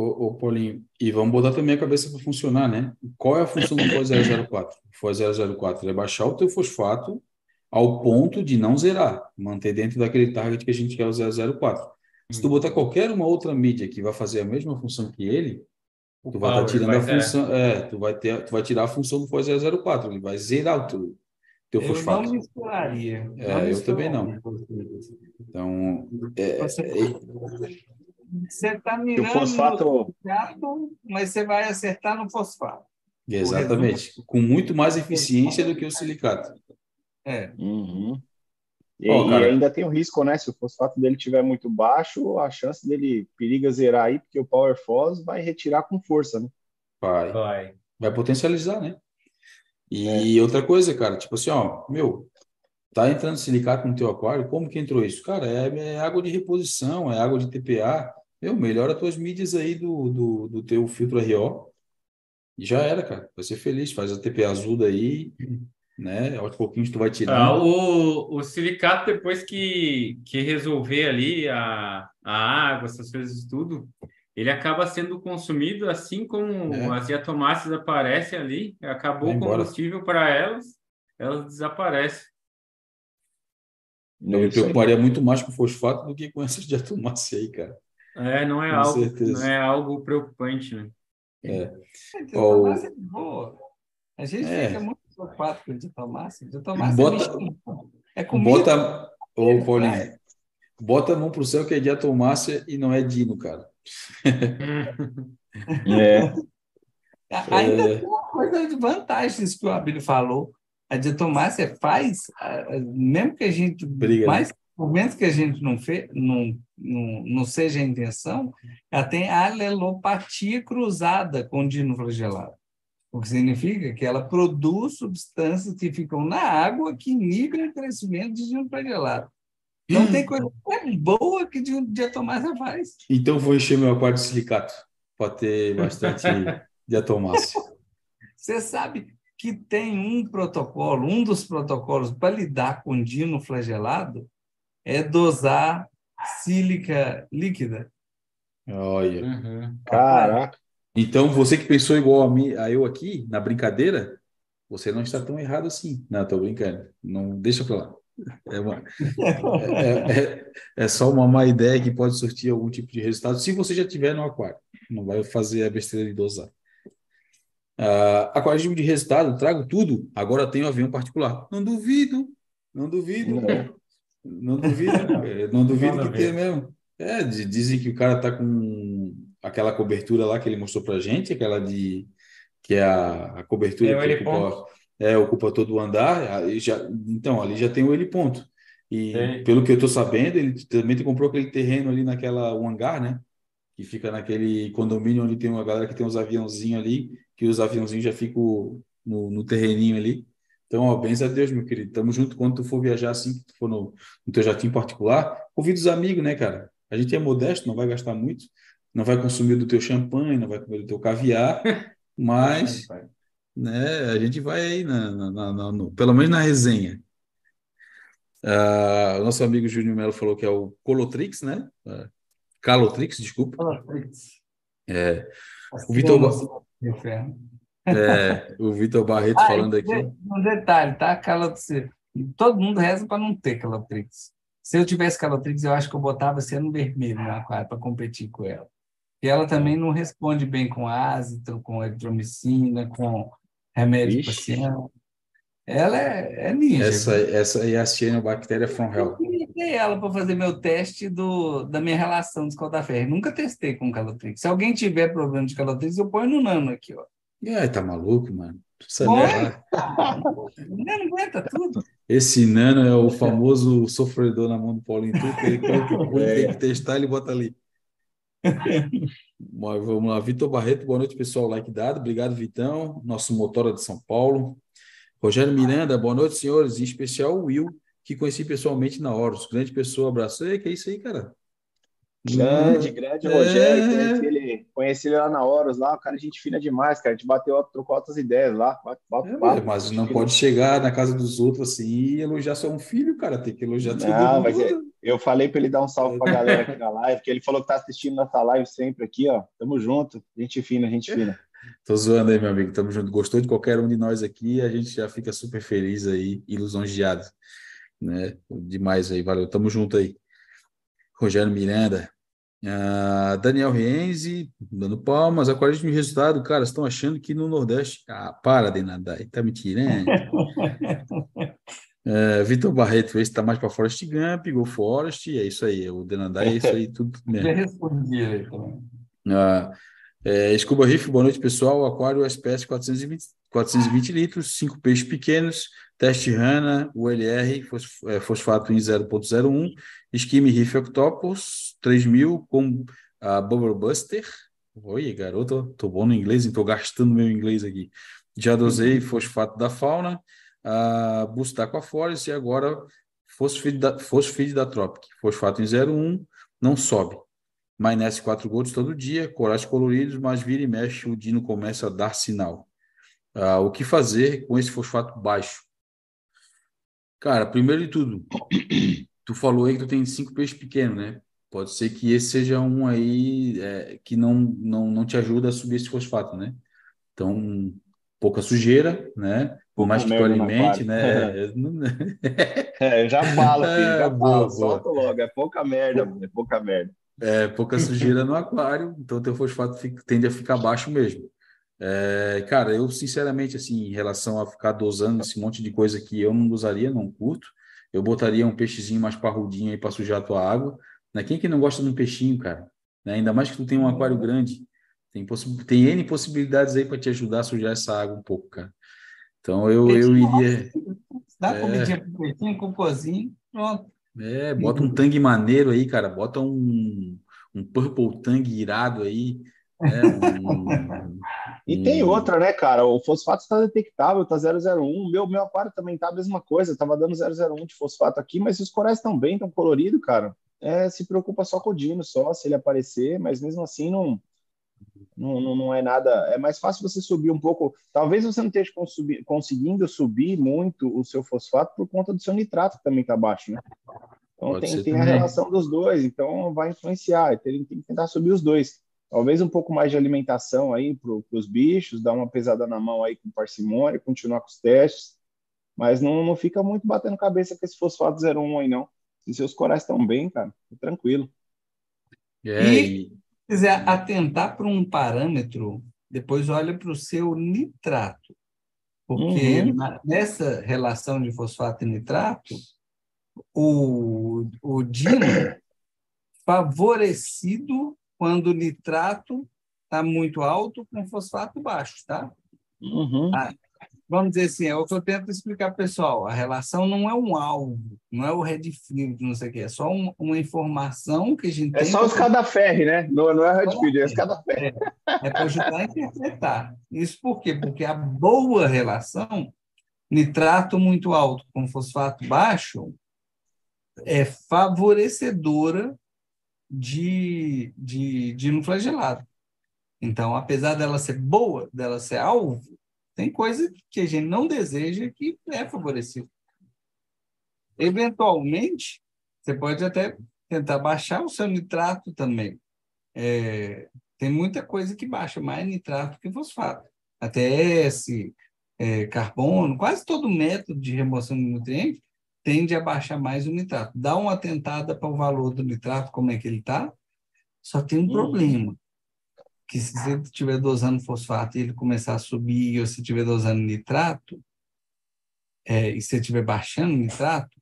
Speaker 1: ô, Paulinho, e vamos botar também a cabeça para funcionar, né? Qual é a função do FOS 004? O FOS 004 é baixar o teu fosfato ao ponto de não zerar, manter dentro daquele target que a gente quer o 004. Se tu botar qualquer uma outra mídia que vai fazer a mesma função que ele, o tu vai estar tá tirando a função, é, tu vai ter, tu vai tirar a função do FOS 004, ele vai zerar o teu, teu eu fosfato.
Speaker 2: Eu não misturaria.
Speaker 1: É, não eu também não. Então, é,
Speaker 2: você está mirando o fosfato... no fosfato, mas você vai acertar no fosfato.
Speaker 1: Exatamente, com muito mais eficiência do que o silicato.
Speaker 2: É.
Speaker 4: Uhum. E, oh, e, ainda tem o risco, né? Se o fosfato dele estiver muito baixo, a chance dele periga zerar aí, porque o Power Fos vai retirar com força, né?
Speaker 1: Vai. Vai, vai potencializar, né? E é. outra coisa, cara, tipo assim, ó, meu, tá entrando silicato no teu aquário, como que entrou isso? Cara, é, é água de reposição, é água de TPA. Meu, melhora as tuas mídias aí do, do, do teu filtro RO. E já era, cara. Vai ser feliz, faz a TPA azul daí, né? Aos pouquinhos tu vai tirar.
Speaker 3: Ah, o, o silicato, depois que, que resolver ali a, a água, essas coisas tudo, ele acaba sendo consumido assim como é. as diatomáceas aparecem ali, acabou o combustível para elas, elas desaparecem.
Speaker 1: Eu me preocuparia muito mais com fosfato do que com essas diatomáceas aí, cara.
Speaker 3: É, não é, com algo, certeza. não é algo preocupante, né?
Speaker 1: É.
Speaker 2: é o... é boa. A gente é. fica muito preocupado com diatomácea. Diatomácea
Speaker 1: bota, é, é comida. Bota, ô, Paulinho, bota a mão pro céu que é diatomácea e não é dino, cara.
Speaker 2: é. Ainda é. tem uma coisa de vantagens que o Abílio falou. A diatomácea faz, mesmo que a gente Briga, né? mais por menos que a gente não, fe, não, não, não seja a intenção, ela tem alelopatia cruzada com o dino flagelado. O que significa que ela produz substâncias que ficam na água que inigram o crescimento de dino flagelado. Não hum. tem coisa mais boa que de, diatomácea faz.
Speaker 1: Então vou encher meu aquário de silicato para ter bastante diatomácea.
Speaker 2: Você sabe que tem um protocolo, um dos protocolos para lidar com dino flagelado é dosar sílica líquida.
Speaker 1: Olha.
Speaker 4: Uhum. Caraca.
Speaker 1: Então, você que pensou igual a, mim, a eu aqui, na brincadeira, você não está tão errado assim. Não, estou brincando. Não deixa para lá. É, uma, é, é, é, só uma má ideia que pode surtir algum tipo de resultado se você já tiver no aquário. Não vai fazer a besteira de dosar. Uh, aquarismo de resultado, trago tudo. Agora tenho avião particular. Não duvido, não duvido. Não, não duvido, não duvido que tenha mesmo. É, dizem que o cara tá com aquela cobertura lá que ele mostrou pra gente, aquela de que é a, a cobertura
Speaker 3: é
Speaker 1: que ocupa, é, ocupa todo o andar. Já, então, ali já tem o heliponto. E Sim. pelo que eu estou sabendo, ele também comprou aquele terreno ali naquela um hangar, né? Que fica naquele condomínio onde tem uma galera que tem uns aviãozinhos ali, que os aviãozinhos já ficam no, no terreninho ali. Então, ó, bens a Deus, meu querido. Tamo junto quando tu for viajar assim, que tu for no, no teu jatinho particular. Convida os amigos, né, cara? A gente é modesto, não vai gastar muito, não vai consumir do teu champanhe, não vai comer do teu caviar, mas né, a gente vai aí, na, na, na no, pelo menos na resenha. Uh, o nosso amigo Júnior Melo falou que é o Colotrix, né? Uh, Calotrix, desculpa. Colotrix. É, o Vitor. É, o Vitor Barreto ah, falando aqui.
Speaker 2: Um detalhe, tá? Calotrix. Todo mundo reza para não ter Calotrix. Se eu tivesse Calotrix, eu acho que eu botava sendo vermelho no aquário para competir com ela. E ela também não responde bem com ácido, com eritromicina, com remédio paciente. Ela é, é ninja.
Speaker 1: Essa, essa é a cianobactéria from hell.
Speaker 2: Eu usei ela para fazer meu teste do, da minha relação de escaldaferro. Nunca testei com Calotrix. Se alguém tiver problema de Calotrix, eu ponho no nano aqui, ó.
Speaker 1: E aí, tá maluco, mano?
Speaker 2: Sabe não aguenta tudo.
Speaker 1: Esse Nano é o famoso sofredor na mão do Paulinho Tuca. Ele, ele tem que testar, ele bota ali. Mas vamos lá, Vitor Barreto, boa noite, pessoal. Like dado, obrigado, Vitão, nosso motora de São Paulo. Rogério Miranda, boa noite, senhores, em especial o Will, que conheci pessoalmente na Horus. Grande pessoa, abraço. Ei, que é isso aí, cara?
Speaker 4: Grande, grande é... Rogério. Conheci ele, conheci ele lá na Horus, lá, o cara, gente fina demais, cara. A gente bateu, trocou outras ideias lá.
Speaker 1: é, mas não pode chegar na casa dos outros assim e elogiar só um filho, cara. Tem que elogiar todo
Speaker 4: não, mundo. É, eu falei para ele dar um salve pra galera aqui na live, porque ele falou que tá assistindo nossa live sempre aqui, ó. Tamo junto. Gente fina, gente fina.
Speaker 1: Tô zoando aí, meu amigo. Tamo junto. Gostou de qualquer um de nós aqui, a gente já fica super feliz aí, ilusões Né? Demais aí, valeu. Tamo junto aí. Rogério Miranda, uh, Daniel Rienzi, dando palmas, aquarismo de resultado, cara, estão achando que no Nordeste. Ah, para de nadar, tá me tirando. uh, Vitor Barreto, esse tá mais para Forest Gump, Go Forest, é isso aí, o Denadai é isso aí, tudo mesmo. Já respondi aí também. Uh, é, Scuba Riff, boa noite, pessoal. Aquário SPS 420, 420 litros, cinco peixes pequenos, teste RANA, ULR, é, fosfato em 0.01, Esquime Riff Octopus 3000 com a Bubble Buster. Oi, garoto, tô bom no inglês, estou gastando meu inglês aqui. Já dosei fosfato da fauna, a Bustacoafolis e agora fosfide da, fosfide da Tropic. Fosfato em 0,1, não sobe. Maionese 4 gotas todo dia, corais coloridos, mas vira e mexe o dino começa a dar sinal. Ah, o que fazer com esse fosfato baixo? Cara, primeiro de tudo, tu falou aí que tu tem cinco peixes pequenos, né? Pode ser que esse seja um aí é, que não, não, não te ajuda a subir esse fosfato, né? Então, pouca sujeira, né? Por mais que tu alimente, né?
Speaker 4: é, eu já falo, filho, já é, boa, solta logo, é pouca merda, é pouca merda.
Speaker 1: É, pouca sujeira no aquário, então teu fosfato fica, tende a ficar baixo mesmo. É, cara, eu sinceramente, assim, em relação a ficar dosando esse monte de coisa que eu não dosaria, não curto, eu botaria um peixezinho mais parrudinho aí para sujar a tua água. Né? Quem que não gosta de um peixinho, cara? Né? Ainda mais que tu tem um aquário grande. Tem, tem N possibilidades aí para te ajudar a sujar essa água um pouco, cara. Então eu, eu iria.
Speaker 2: Dá é... comidinha pro peixinho, cocôzinho, pronto.
Speaker 1: É, bota um tangue maneiro aí, cara. Bota um, um purple tangue irado aí. É, um,
Speaker 4: e tem outra, né, cara? O fosfato está detectável, tá 001. Meu, meu aquário também tá a mesma coisa, tava dando 001 de fosfato aqui, mas os corais estão bem, estão coloridos, cara. É, se preocupa só com o Dino, só se ele aparecer, mas mesmo assim não, não, não, não, é nada. É mais fácil você subir um pouco. Talvez você não esteja conseguindo subir muito o seu fosfato por conta do seu nitrato que também está baixo, né? Então tem, tem a relação dos dois, então vai influenciar. Tem, tem que tentar subir os dois. Talvez um pouco mais de alimentação aí para os bichos, dar uma pesada na mão aí com parcimônia, continuar com os testes, mas não, não fica muito batendo cabeça com esse fosfato 01 aí, não. Se seus corais estão bem, cara, tranquilo.
Speaker 2: É, e se quiser atentar para um parâmetro, depois olha para o seu nitrato. Porque uhum. na, nessa relação de fosfato e nitrato, o, o dino favorecido quando o nitrato está muito alto com fosfato baixo, tá?
Speaker 4: Uhum.
Speaker 2: Ah, vamos dizer assim, é o que eu tento explicar para o pessoal. A relação não é um alvo, não é o red field, não sei o quê, é só um, uma informação que a gente
Speaker 4: é
Speaker 2: tem.
Speaker 4: É só o escada-ferro, né? Não, não é red field, é escada-ferro.
Speaker 2: É, é para ajudar a interpretar. Isso por quê? Porque a boa relação, nitrato muito alto com fosfato baixo, é favorecedora de, de, de no flagelado. Então, apesar dela ser boa, dela ser alvo, tem coisa que a gente não deseja que é favorecido. Eventualmente, você pode até tentar baixar o seu nitrato também. É, tem muita coisa que baixa mais nitrato que fosfato. ATS, é, carbono, quase todo método de remoção de nutrientes tende a baixar mais o nitrato. Dá uma tentada para o valor do nitrato, como é que ele está, só tem um hum. problema, que se você estiver dosando fosfato e ele começar a subir, ou se estiver dosando nitrato, é, e se estiver baixando nitrato,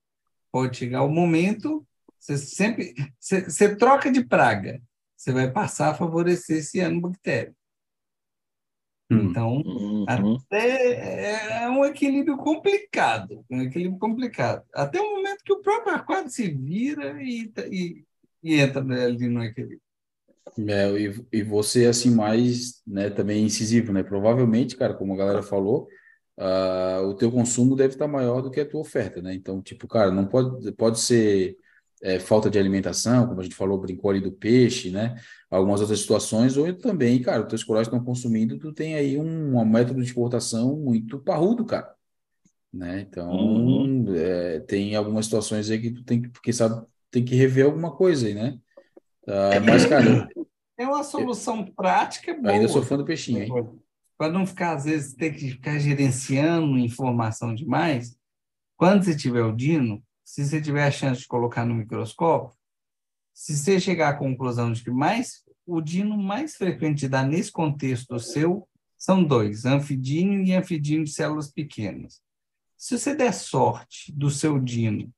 Speaker 2: pode chegar o momento, você sempre, você, você troca de praga, você vai passar a favorecer esse ano bactéria. Hum. Então, uhum. até é um equilíbrio complicado, um equilíbrio complicado. Até o momento que o próprio aquário se vira e, e, e entra ali no equilíbrio.
Speaker 1: É, e, e você, assim, mais, né, também incisivo, né? Provavelmente, cara, como a galera falou, uh, o teu consumo deve estar maior do que a tua oferta, né? Então, tipo, cara, não pode, pode ser é, falta de alimentação, como a gente falou, brincou ali do peixe, né? Algumas outras situações, ou também, cara, os teus corais estão consumindo, tu tem aí um, um método de exportação muito parrudo, cara. Né? Então, uhum. é, tem algumas situações aí que tu tem que, porque sabe, tem que rever alguma coisa aí, né? Uh, mas, cara.
Speaker 2: É uma solução prática boa.
Speaker 1: Ainda sou fã do peixinho, hein?
Speaker 2: Para não ficar, às vezes, ter que ficar gerenciando informação demais, quando você tiver o Dino, se você tiver a chance de colocar no microscópio, se você chegar à conclusão de que mais o dino mais frequente de dar nesse contexto seu são dois, anfidínio e anfidínio de células pequenas. Se você der sorte do seu dino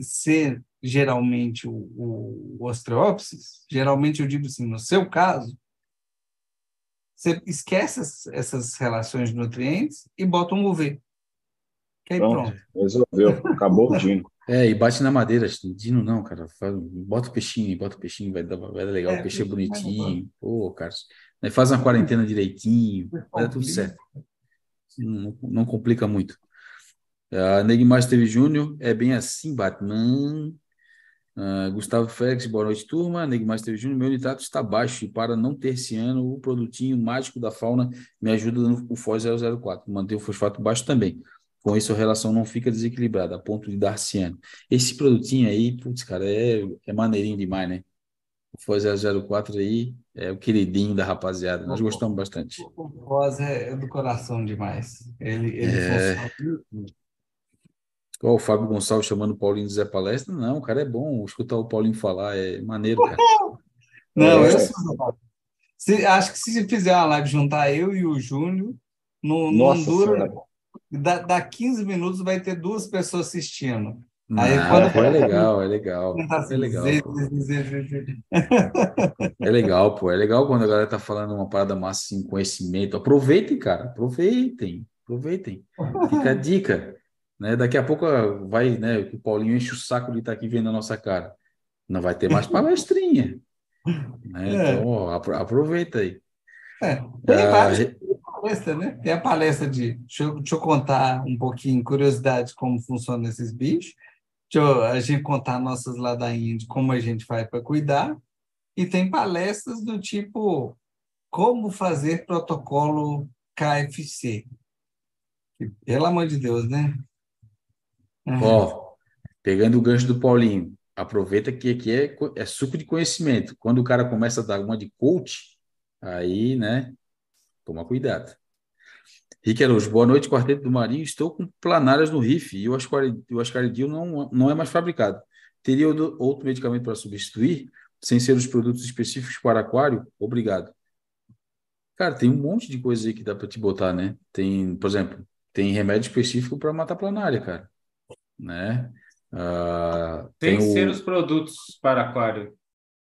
Speaker 2: ser geralmente o, o, o Ostreopsis, geralmente eu digo assim, no seu caso, você esquece essas relações de nutrientes e bota um UV. Que aí pronto. pronto.
Speaker 4: Resolveu, acabou o Dino.
Speaker 1: É, e bate na madeira, Dino não, cara. Bota o peixinho, bota o peixinho, vai dar, vai dar legal, é, o peixe é bonitinho. Pô, cara. Faz uma quarentena direitinho, vai dar tudo certo. Não, não complica muito. A Neguimar teve Júnior, é bem assim, Batman. Uh, Gustavo Félix, boa noite, turma. Neguimar teve Júnior, meu nitrato está baixo e para não ter esse ano, o produtinho mágico da fauna me ajuda no FOS 004. Manter o fosfato baixo também. Com isso, a relação não fica desequilibrada, a ponto de dar ciano. Esse produtinho aí, putz, cara, é, é maneirinho demais, né? O FOS 004 aí é o queridinho da rapaziada. Nós gostamos bastante.
Speaker 2: O FOS é do coração demais. Ele, ele é...
Speaker 1: Qual o Fábio Gonçalves chamando o Paulinho de Zé Palestra? Não, o cara é bom. Escutar o Paulinho falar é maneiro, cara.
Speaker 2: Não, é. eu sou... se, acho que se fizer uma live juntar eu e o Júnior, não, não dura. Dá, dá 15 minutos, vai ter duas pessoas assistindo.
Speaker 1: Aí, ah, quando... é legal, é legal. Assim, é legal. é legal, pô. É legal quando a galera tá falando uma parada massa assim, conhecimento. Aproveitem, cara. Aproveitem. Aproveitem. Fica a dica. Né? Daqui a pouco vai, né? O Paulinho enche o saco de estar tá aqui vendo a nossa cara. Não vai ter mais palestrinha. né? É. Então, ó, aproveita aí.
Speaker 2: É, tem ah, várias palestras, né? Tem a palestra de. Deixa eu, deixa eu contar um pouquinho, curiosidade, como funcionam esses bichos. Deixa eu, a gente contar nossas ladainhas de como a gente faz para cuidar. E tem palestras do tipo como fazer protocolo KFC. Pelo amor de Deus, né?
Speaker 1: Uhum. Ó, pegando o gancho do Paulinho, aproveita que aqui é, é suco de conhecimento. Quando o cara começa a dar uma de coach, aí, né, toma cuidado. Rick Araújo, boa noite, Quarteto do Marinho. Estou com planárias no RIF e o ascaridil não, não é mais fabricado. Teria outro medicamento para substituir, sem ser os produtos específicos para aquário? Obrigado. Cara, tem um monte de coisa aí que dá para te botar, né? Tem, por exemplo, tem remédio específico para matar planária, cara né?
Speaker 3: Uh, Sem ser o... os produtos para aquário.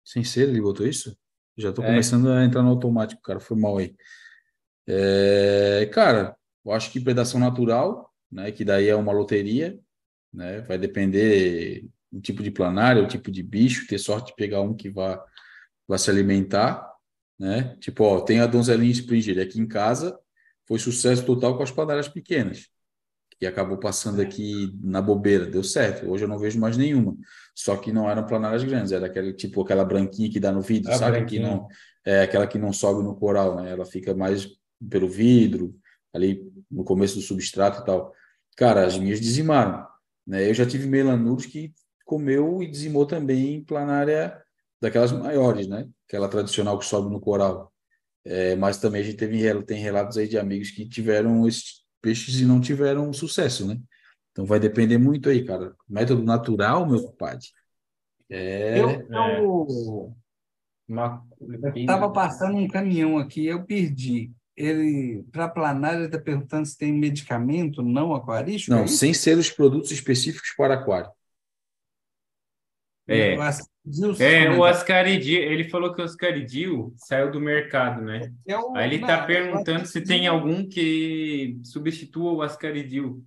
Speaker 1: Sem ser, ele botou isso? Já estou é. começando a entrar no automático, cara, foi mal aí. É, cara, eu acho que predação natural, né, que daí é uma loteria, né, vai depender do tipo de planária, o tipo de bicho, ter sorte de pegar um que vá, vá se alimentar, né, tipo, ó, tem a donzelinha Springer aqui em casa, foi sucesso total com as planárias pequenas que acabou passando aqui na bobeira, deu certo. Hoje eu não vejo mais nenhuma. Só que não eram planárias grandes, era aquele tipo aquela branquinha que dá no vidro, a sabe? Que não é aquela que não sobe no coral, né? Ela fica mais pelo vidro, ali no começo do substrato e tal. Cara, as minhas dizimaram, né? Eu já tive melanuros que comeu e dizimou também planária daquelas maiores, né? Aquela tradicional que sobe no coral. É, mas também a gente teve tem relatos aí de amigos que tiveram esse peixes e não tiveram sucesso, né? Então vai depender muito aí, cara. Método natural, meu compadre.
Speaker 2: É. Eu, eu... estava passando um caminhão aqui, eu perdi. Ele, para planar, ele está perguntando se tem medicamento não aquarístico?
Speaker 1: Não, é sem ser os produtos específicos para aquário.
Speaker 3: É, é o Ascaridil, ele falou que o Ascaridil saiu do mercado, né? É o, Aí ele está perguntando se tem algum que substitua o Ascaridil.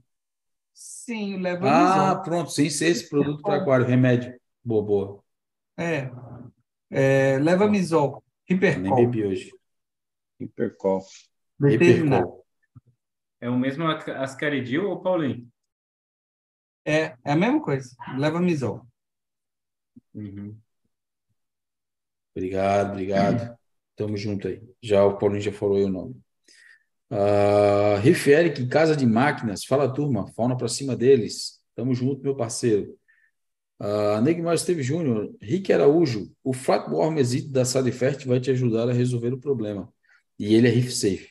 Speaker 2: Sim, leva
Speaker 1: Ah, pronto, sem ser esse produto para aquário, remédio. Boa, boa.
Speaker 2: É, é leva misol, hipercol.
Speaker 1: Nem bebi hoje.
Speaker 4: Hipercol.
Speaker 1: Hipercol.
Speaker 3: É o mesmo Ascaridil ou Paulinho?
Speaker 2: É, é a mesma coisa, leva misol.
Speaker 1: Uhum. Obrigado, obrigado. Tamo junto aí. Já o Paulinho já falou aí o nome. Uh, Riff Eric, Casa de Máquinas. Fala, turma. Fauna para cima deles. Tamo junto, meu parceiro. Uh, Neymar Esteve Júnior. Rick Araújo. O Flatworm Exit da Sadifert vai te ajudar a resolver o problema. E ele é Riff Safe.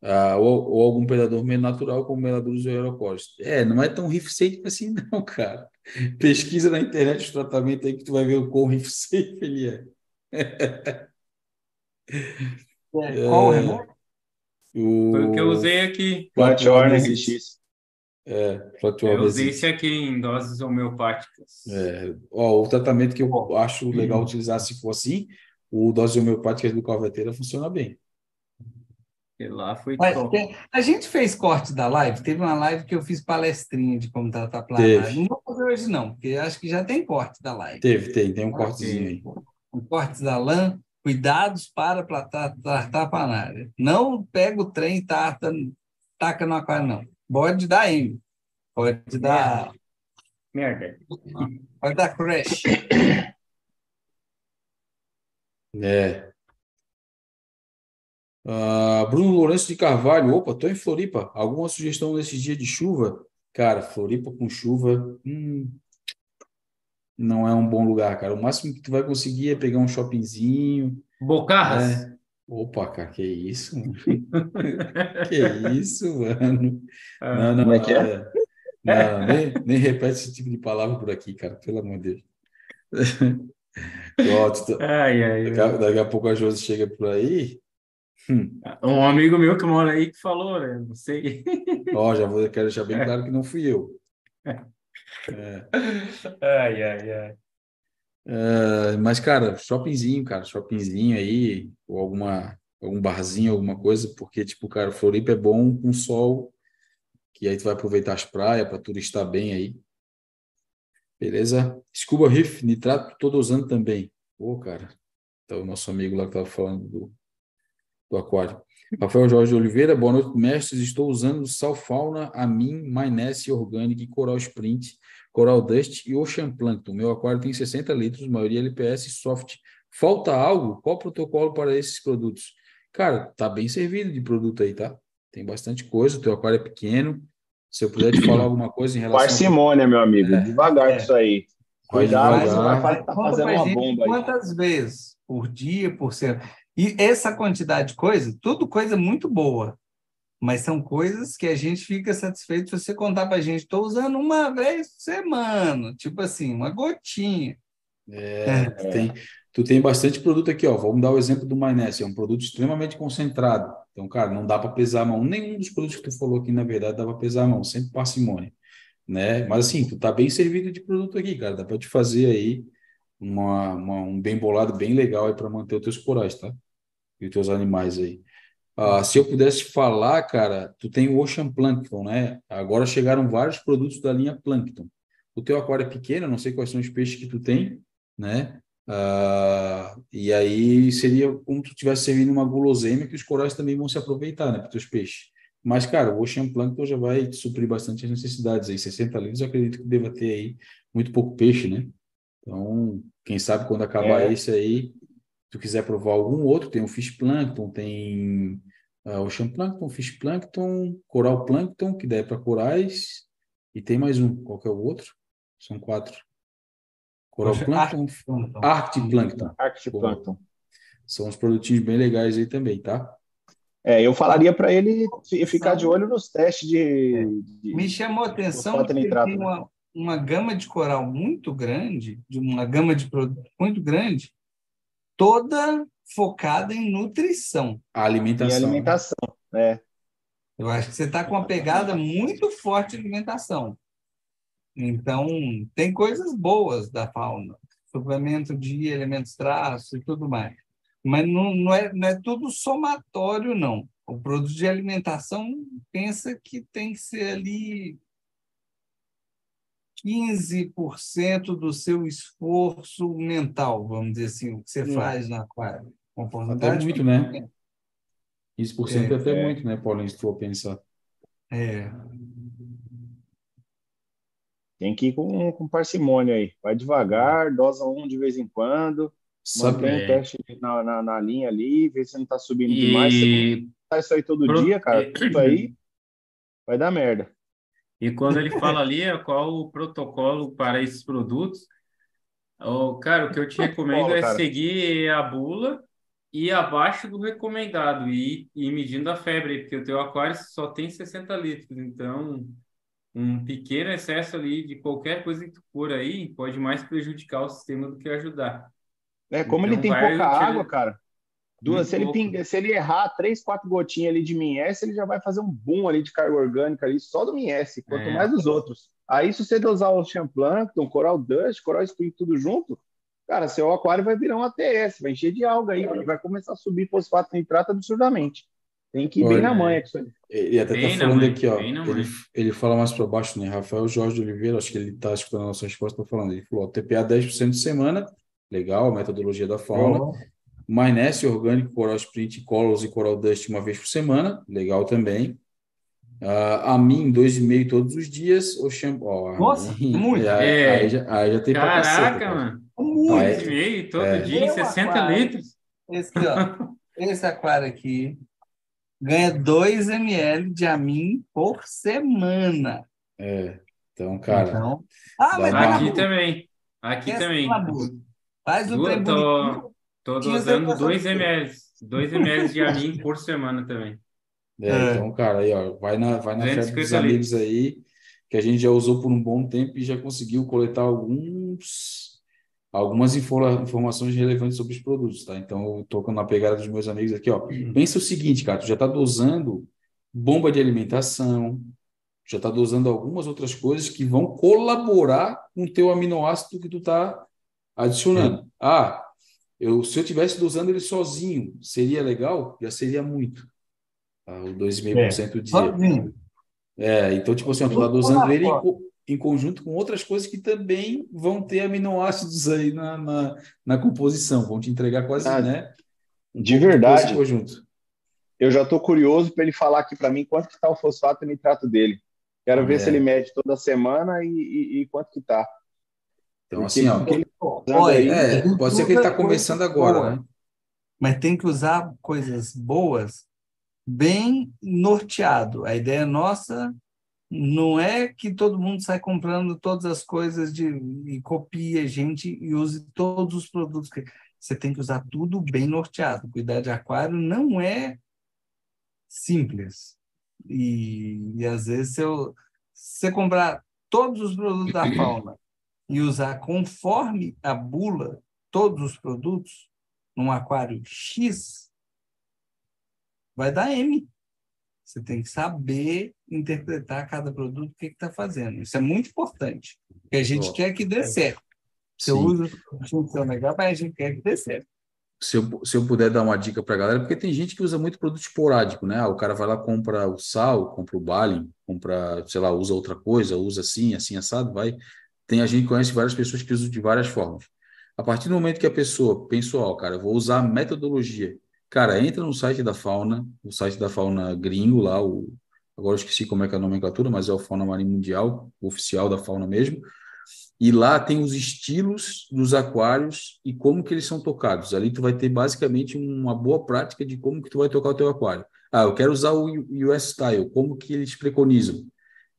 Speaker 1: Uh, ou, ou, algum predador meio natural, como meladores ou aeropólitos. É, não é tão Riff Safe assim, não, cara. Pesquisa na internet o tratamento aí que tu vai ver o quão safe ele é.
Speaker 2: é qual é,
Speaker 3: o... Foi o que eu usei aqui.
Speaker 4: Flathorn RX.
Speaker 1: É,
Speaker 3: Flathorn Eu usei esse aqui em doses homeopáticas.
Speaker 1: É, ó, o tratamento que eu acho legal uhum. utilizar se for assim, o dose homeopática do calveteira funciona bem
Speaker 3: lá foi Mas,
Speaker 2: A gente fez corte da live, teve uma live que eu fiz palestrinha de como tratar planária. Não vou fazer hoje, não, porque acho que já tem corte da live.
Speaker 1: Teve, tem, tem um cortezinho aí.
Speaker 2: Um corte da LAN, cuidados para tratar, tratar planária. Não pega o trem e tarta taca no aquário, não. Pode dar M. Pode dar.
Speaker 3: Merda.
Speaker 2: Pode dar crash.
Speaker 1: É. Uh, Bruno Lourenço de Carvalho, opa, tô em Floripa. Alguma sugestão nesse dia de chuva? Cara, Floripa com chuva, hum, não é um bom lugar, cara. O máximo que tu vai conseguir é pegar um shoppingzinho.
Speaker 3: Bocarras?
Speaker 1: É. Opa, cara, que isso? que isso, mano?
Speaker 4: Ah, não, não, Como é que é?
Speaker 1: Não, nem, nem repete esse tipo de palavra por aqui, cara, pelo amor de Deus. Ó, ai, ai, daqui, a, daqui a pouco a Josi chega por aí.
Speaker 3: Hum. Um amigo meu que mora aí que falou, né? Não sei.
Speaker 1: Ó, já vou, quero deixar bem claro que não fui eu.
Speaker 3: É. Ai, ai, ai.
Speaker 1: É, mas, cara, shoppingzinho, cara, shoppingzinho aí, ou alguma, algum barzinho, alguma coisa, porque, tipo, cara, Floripa é bom com sol, que aí tu vai aproveitar as praias para turistar bem aí. Beleza? Scuba Reef, nitrato, tô usando também. Pô, cara, tá o nosso amigo lá que tava falando do, do aquário. Rafael Jorge Oliveira, boa noite, mestres. Estou usando Sal Fauna, Amin, Maionese Orgânica e Coral Sprint, Coral Dust e Ocean Plankton. Meu aquário tem 60 litros, maioria LPS soft. Falta algo? Qual protocolo para esses produtos? Cara, tá bem servido de produto aí, tá? Tem bastante coisa, o teu aquário é pequeno. Se eu puder te falar alguma coisa em relação...
Speaker 4: Parcimônia, meu amigo. É, Devagar é. isso aí. Cuidado, você vai
Speaker 2: tá fazendo uma bomba aí. Quantas vezes por dia, por semana? E essa quantidade de coisa, tudo coisa muito boa, mas são coisas que a gente fica satisfeito se você contar para a gente, estou usando uma vez por semana, tipo assim, uma gotinha.
Speaker 1: É. Tu, tem, tu tem bastante produto aqui, ó. Vamos dar o exemplo do maionese, é um produto extremamente concentrado. Então, cara, não dá para pesar a mão. Nenhum dos produtos que tu falou aqui, na verdade, dá para pesar a mão, sempre parcimônia, né? Mas assim, tu tá bem servido de produto aqui, cara. Dá para te fazer aí uma, uma, um bem bolado bem legal aí para manter os teus corais, tá? E os teus animais aí. Ah, se eu pudesse falar, cara, tu tem o Ocean Plankton, né? Agora chegaram vários produtos da linha Plankton. O teu aquário é pequeno, não sei quais são os peixes que tu tem, né? Ah, e aí seria como tu tivesse servindo uma guloseima que os corais também vão se aproveitar, né, para os teus peixes. Mas, cara, o Ocean Plankton já vai suprir bastante as necessidades aí. 60 litros, eu acredito que deva ter aí muito pouco peixe, né? Então, quem sabe quando acabar é. esse aí, tu quiser provar algum outro, tem o Fish Plankton, tem uh, Ocean Plankton, Fish Plankton, Coral Plankton, que daí é para corais, e tem mais um, qual que é o outro? São quatro. Coral Plankton, Arctic Plankton.
Speaker 4: Arctic Plankton.
Speaker 1: São uns produtinhos bem legais aí também, tá?
Speaker 4: É, eu falaria para ele ficar de olho nos testes de.
Speaker 2: De Me chamou a atenção que ele tem uma, uma gama de coral muito grande, de uma gama de produtos muito grande, toda focada em nutrição.
Speaker 1: A alimentação.
Speaker 4: Em alimentação, é.
Speaker 2: Eu acho que você está com uma pegada muito forte de alimentação. Então, tem coisas boas da fauna, suplemento de elementos traços e tudo mais. Mas não, não, é, não é tudo somatório, não. O produto de alimentação pensa que tem que ser ali 15% do seu esforço mental, vamos dizer assim, o que você faz na aquário.
Speaker 1: Até muito, né? 15% é, até é. muito, né, Paulinho, se for pensar.
Speaker 2: É.
Speaker 4: Tem que ir com, com parcimônia aí. Vai devagar, dosa um de vez em quando. Sabe, mantém o teste na, na, na, linha ali, vê se não tá subindo e... demais. Se faz isso aí todo Pro... dia, cara, tudo aí vai dar merda.
Speaker 3: E quando ele fala ali é qual o protocolo para esses produtos, oh, cara, o que eu te recomendo é seguir a bula e abaixo do recomendado e ir medindo a febre, porque o teu aquário só tem 60 litros, então um pequeno excesso ali de qualquer coisa que tu for aí pode mais prejudicar o sistema do que ajudar.
Speaker 4: É, como então, ele tem pouca água, cara, Duas, se, ele pinga, se ele errar três, quatro gotinhas ali de Minhece, ele já vai fazer um boom ali de carga orgânica ali, só do Minhece, quanto é. mais dos outros. Aí, se você dosar o Champlankton, Coral Dust, Coral Spring, tudo junto, cara, seu aquário vai virar um ATS, vai encher de alga aí, vai começar a subir fosfato nitrato absurdamente. Tem que ir Olha, bem na manha com isso aí.
Speaker 1: Ele até bem tá falando mãe, aqui, ó. Ele, ele fala mais para baixo, né? Rafael Jorge Oliveira, acho que ele tá escutando a nossa resposta, tá falando. Ele falou: ó, TPA 10% de semana, legal, a metodologia da fauna. Oh. Maionese orgânico, Coral Sprint, Colors e Coral Dust uma vez por semana, legal também. Uh, a mim, dois e meio todos os dias, o shampoo. Oh,
Speaker 2: Nossa, mim, muito.
Speaker 1: Aí,
Speaker 3: é.
Speaker 1: aí, já, aí já tem
Speaker 3: Caraca, caceta, mano. Muito. Dois e meio todo é. dia, Meu 60 aquário, litros.
Speaker 2: Esse, ó, esse aquário aqui ganha 2 ml de amin por semana.
Speaker 1: É, então, cara. Então,
Speaker 3: ah, mas aqui também. Aqui também.
Speaker 2: Faz o
Speaker 3: tempo. Tô, tô dosando 2 ml. 2 ml de amin por semana também.
Speaker 1: É, é, então, cara, aí, ó, vai na, vai na fé dos amigos aí, que a gente já usou por um bom tempo e já conseguiu coletar alguns, algumas informações relevantes sobre os produtos, tá? Então, eu tô na pegada dos meus amigos aqui, ó. Uhum. Pensa o seguinte, cara, tu já tá dosando bomba de alimentação, já tá dosando algumas outras coisas que vão colaborar com o teu aminoácido que tu tá adicionando. Ah, eu, se eu tivesse dosando ele sozinho, seria legal? Já seria muito. Tá? O 2,5% é. dia. É, então, tipo assim, eu estou usando ele em, em, conjunto com outras coisas que também vão ter aminoácidos aí na, na, na composição, vão te entregar quase, ah, né?
Speaker 4: Um de verdade. Conjunto. Eu já estou curioso para ele falar aqui para mim quanto que está o fosfato e nitrato dele. Quero ver é. se ele mede toda semana e, e, e quanto que está.
Speaker 1: Então, Porque assim, ó, ele... Olha, aí, é, pode ser que ele está começando agora, boa, né?
Speaker 2: Mas tem que usar coisas boas bem norteado. A ideia nossa não é que todo mundo sai comprando todas as coisas de, e copia gente e use todos os produtos. que Você tem que usar tudo bem norteado. Cuidar de aquário não é simples. E, e às vezes, se eu, se você comprar todos os produtos da fauna e usar conforme a bula todos os produtos num aquário X, vai dar M. Você tem que saber interpretar cada produto, o que está fazendo. Isso é muito importante, porque a gente oh. quer que dê certo. Você Sim. usa o seu legal, mas a gente quer que dê certo.
Speaker 1: Se eu, se eu puder dar uma dica para a galera, porque tem gente que usa muito produto esporádico, né? O cara vai lá, compra o sal, compra o bale, compra, sei lá, usa outra coisa, usa assim, assim, assado, vai. Tem a gente conhece várias pessoas que usam de várias formas. A partir do momento que a pessoa pensou, ó, cara, vou usar a metodologia Cara, entra no site da Fauna, o site da Fauna gringo lá, o, agora eu esqueci como é que é a nomenclatura, mas é o Fauna Marinha Mundial, oficial da Fauna mesmo. E lá tem os estilos dos aquários e como que eles são tocados. Ali tu vai ter basicamente uma boa prática de como que tu vai tocar o teu aquário. Ah, eu quero usar o US Style, como que eles preconizam.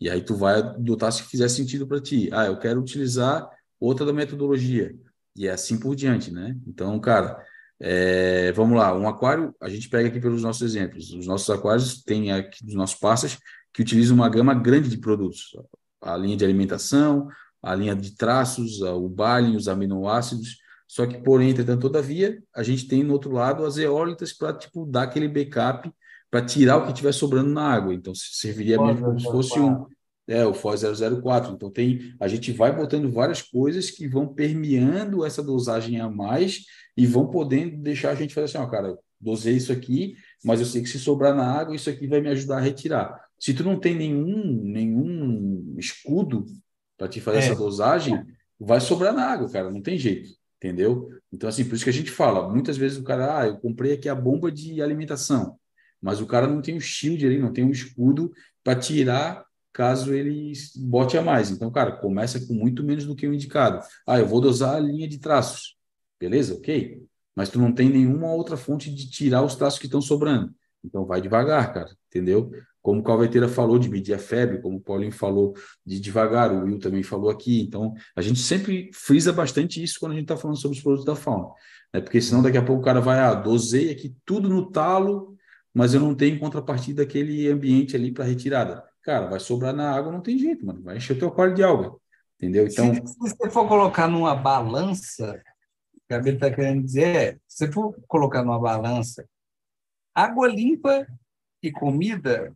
Speaker 1: E aí tu vai adotar se fizer sentido para ti. Ah, eu quero utilizar outra da metodologia. E é assim por diante, né? Então, cara, é, vamos lá, um aquário, a gente pega aqui pelos nossos exemplos. Os nossos aquários têm aqui dos nossos parceiros que utilizam uma gama grande de produtos. A linha de alimentação, a linha de traços, o baling, os aminoácidos. Só que, porém, entretanto, todavia, a gente tem no outro lado as eólitas para tipo, dar aquele backup para tirar o que estiver sobrando na água. Então, serviria mesmo como se fosse um, é, o FOS 004. Então, tem, a gente vai botando várias coisas que vão permeando essa dosagem a mais e vão podendo deixar a gente fazer assim, ó, cara, dosei isso aqui, mas eu sei que se sobrar na água, isso aqui vai me ajudar a retirar. Se tu não tem nenhum, nenhum escudo para te fazer é. essa dosagem, vai sobrar na água, cara, não tem jeito, entendeu? Então, assim, por isso que a gente fala, muitas vezes o cara, ah, eu comprei aqui a bomba de alimentação, mas o cara não tem o shield ali, não tem um escudo para tirar caso ele bote a mais. Então, cara, começa com muito menos do que o indicado. Ah, eu vou dosar a linha de traços. Beleza? Ok. Mas tu não tem nenhuma outra fonte de tirar os traços que estão sobrando. Então, vai devagar, cara. Entendeu? Como o Calveteira falou de medir a febre, como o Paulinho falou de devagar, o Will também falou aqui. Então, a gente sempre frisa bastante isso quando a gente está falando sobre os produtos da fauna. Né? Porque senão daqui a pouco o cara vai, ah, dosei aqui tudo no talo, mas eu não tenho contrapartida daquele ambiente ali para retirada cara, vai sobrar na água, não tem jeito, mano. Vai encher o teu aquário de alga. Entendeu? Então.
Speaker 2: Se, se você for colocar numa balança, o que a Bíblia está querendo dizer é: se for colocar numa balança, água limpa e comida,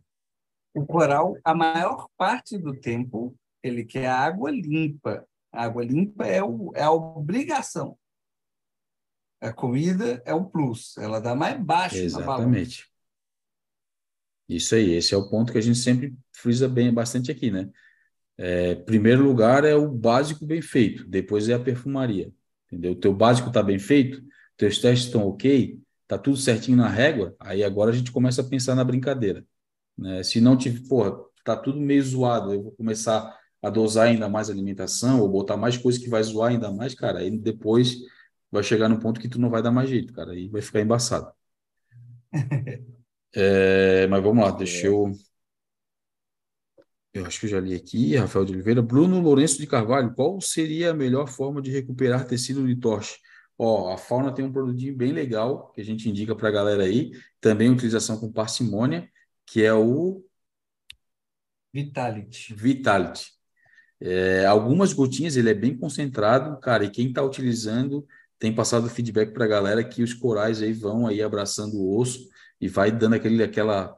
Speaker 2: o coral, a maior parte do tempo, ele quer água limpa. A água limpa é, o, é a obrigação. A comida é o plus, ela dá mais baixo
Speaker 1: Exatamente. Isso aí, esse é o ponto que a gente sempre frisa bem bastante aqui, né? É, primeiro lugar é o básico bem feito, depois é a perfumaria, entendeu? O teu básico está bem feito, teus testes estão ok, tá tudo certinho na régua, aí agora a gente começa a pensar na brincadeira, Né? Se não tiver, porra, tá tudo meio zoado, eu vou começar a dosar ainda mais alimentação ou botar mais coisa que vai zoar ainda mais, cara, aí depois vai chegar no ponto que tu não vai dar mais jeito, cara, aí vai ficar embaçado. é, mas vamos lá, deixa eu eu acho que eu já li aqui, Rafael de Oliveira. Bruno Lourenço de Carvalho, qual seria a melhor forma de recuperar tecido de torche? Ó, a Fauna tem um produtinho bem legal que a gente indica para a galera aí, também utilização com parcimônia, que é o
Speaker 2: Vitality.
Speaker 1: Vitality. É, algumas gotinhas, ele é bem concentrado, cara, e quem está utilizando tem passado feedback para a galera que os corais aí vão aí abraçando o osso e vai dando aquele, aquela,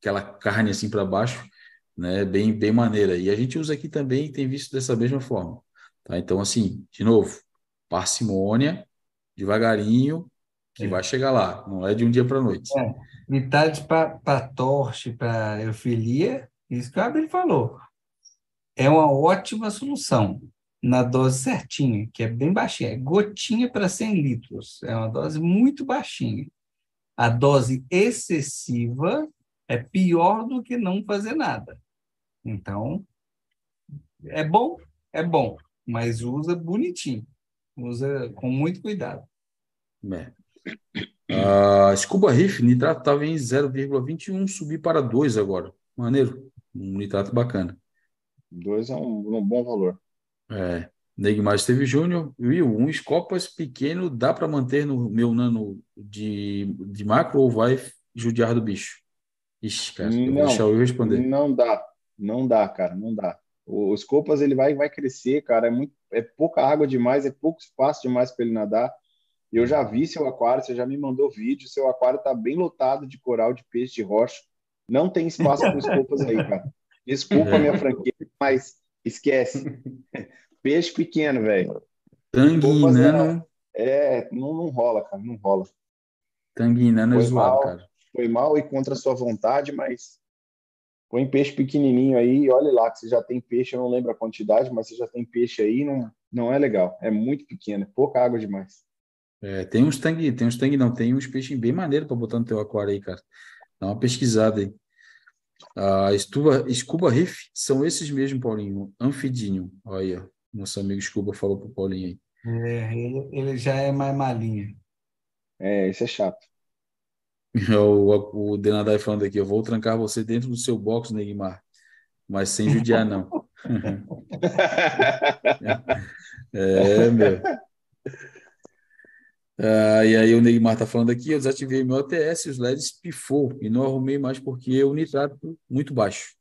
Speaker 1: aquela carne assim para baixo né, bem, bem maneira. E a gente usa aqui também tem visto dessa mesma forma. Tá? Então, assim, de novo, parcimônia, devagarinho, que é. vai chegar lá, não é de um dia para a noite.
Speaker 2: É. Metade para torche, para eufilia, isso que o Abel falou. É uma ótima solução na dose certinha, que é bem baixinha, é gotinha para 100 litros, é uma dose muito baixinha. A dose excessiva é pior do que não fazer nada. Então, é bom, é bom, mas usa bonitinho, usa com muito cuidado.
Speaker 1: É. Uh, Scuba Reef, nitrato estava em 0,21, subi para 2 agora. Maneiro, um nitrato bacana.
Speaker 4: 2 é um, um, bom valor.
Speaker 1: É. Neymar Esteve Júnior, Will, um Scopas pequeno dá para manter no meu nano de, de macro ou vai judiar do bicho? Ixi, cara, eu vou deixar eu responder.
Speaker 4: Não dá. Não dá, cara, não dá. Os copas ele vai vai crescer, cara, é muito é pouca água demais, é pouco espaço demais para ele nadar. Eu já vi seu aquário, você já me mandou vídeo, seu aquário está bem lotado de coral, de peixe, de rocha. Não tem espaço para os copas aí, cara. Desculpa minha franquia, mas esquece. Peixe pequeno, velho.
Speaker 1: Tanguinano.
Speaker 4: É, é, não, não rola, cara, não rola.
Speaker 1: Tanguinano é zoado,
Speaker 4: mal,
Speaker 1: cara.
Speaker 4: Foi mal e contra a sua vontade, mas Põe peixe pequenininho aí e olhe lá que você já tem peixe, eu não lembro a quantidade, mas você já tem peixe aí, não, não é legal. É muito pequeno, é pouca água demais.
Speaker 1: É, tem uns tangue, tem uns tangue não, tem uns peixes bem maneiro para botar no teu aquário aí, cara. Dá uma pesquisada aí. A Scuba, Scuba Reef são esses mesmo, Paulinho. Anfidinho. Olha, nosso amigo Scuba falou pro Paulinho aí.
Speaker 2: É, ele, ele já é mais malinho.
Speaker 4: É, isso é chato.
Speaker 1: O, o Denadai falando aqui, eu vou trancar você dentro do seu box, Neymar, mas sem judiar, não. é, meu. Ah, e aí o Neymar tá falando aqui, eu desativei meu ATS, os LEDs pifou e não arrumei mais porque o nitrato muito baixo.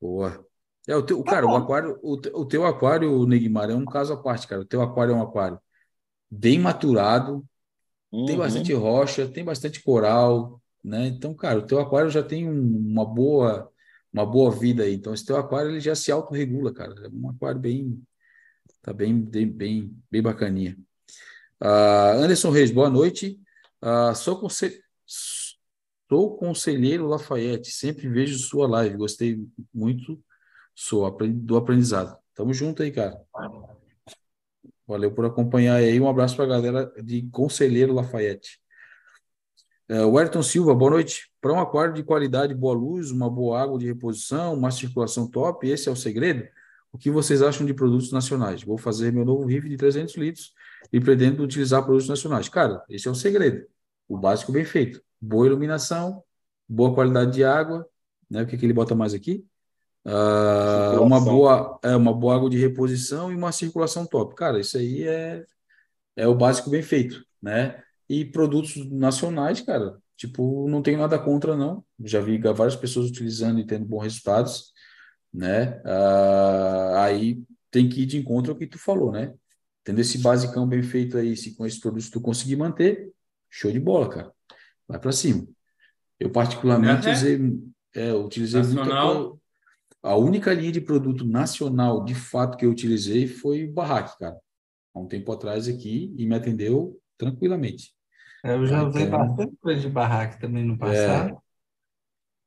Speaker 1: Boa. É, o teu, tá cara, o aquário, o, o teu aquário, Neymar, é um caso à parte, cara. O teu aquário é um aquário bem maturado, Uhum. Tem bastante rocha, tem bastante coral, né? Então, cara, o teu aquário já tem um, uma boa uma boa vida aí. Então, esse teu aquário ele já se autorregula, cara. É um aquário bem tá bem bem bem, bacaninha. Uh, Anderson Reis, boa noite. Uh, sou, sou conselheiro Lafayette, sempre vejo sua live, gostei muito sou do aprendizado. Tamo junto aí, cara. Valeu por acompanhar aí. Um abraço para a galera de Conselheiro Lafayette. Uh, o Silva, boa noite. Para um aquário de qualidade, boa luz, uma boa água de reposição, uma circulação top, esse é o segredo? O que vocês acham de produtos nacionais? Vou fazer meu novo riff de 300 litros e pretendo utilizar produtos nacionais. Cara, esse é o segredo. O básico bem feito. Boa iluminação, boa qualidade de água. Né? O que, que ele bota mais aqui? Uh, uma boa é uma boa água de reposição e uma circulação top. Cara, isso aí é, é o básico bem feito, né? E produtos nacionais, cara, tipo, não tenho nada contra, não. Já vi várias pessoas utilizando e tendo bons resultados, né? Uh, aí tem que ir de encontro ao que tu falou, né? Tendo esse basicão bem feito aí, se com esses produtos tu conseguir manter, show de bola, cara. Vai para cima. Eu particularmente é, usei, é, utilizei
Speaker 3: Nacional.
Speaker 1: muito a única linha de produto nacional, de fato, que eu utilizei foi o Barraque, cara. Há um tempo atrás aqui e me atendeu tranquilamente.
Speaker 2: Eu já usei então, bastante coisa de Barraque também no passado.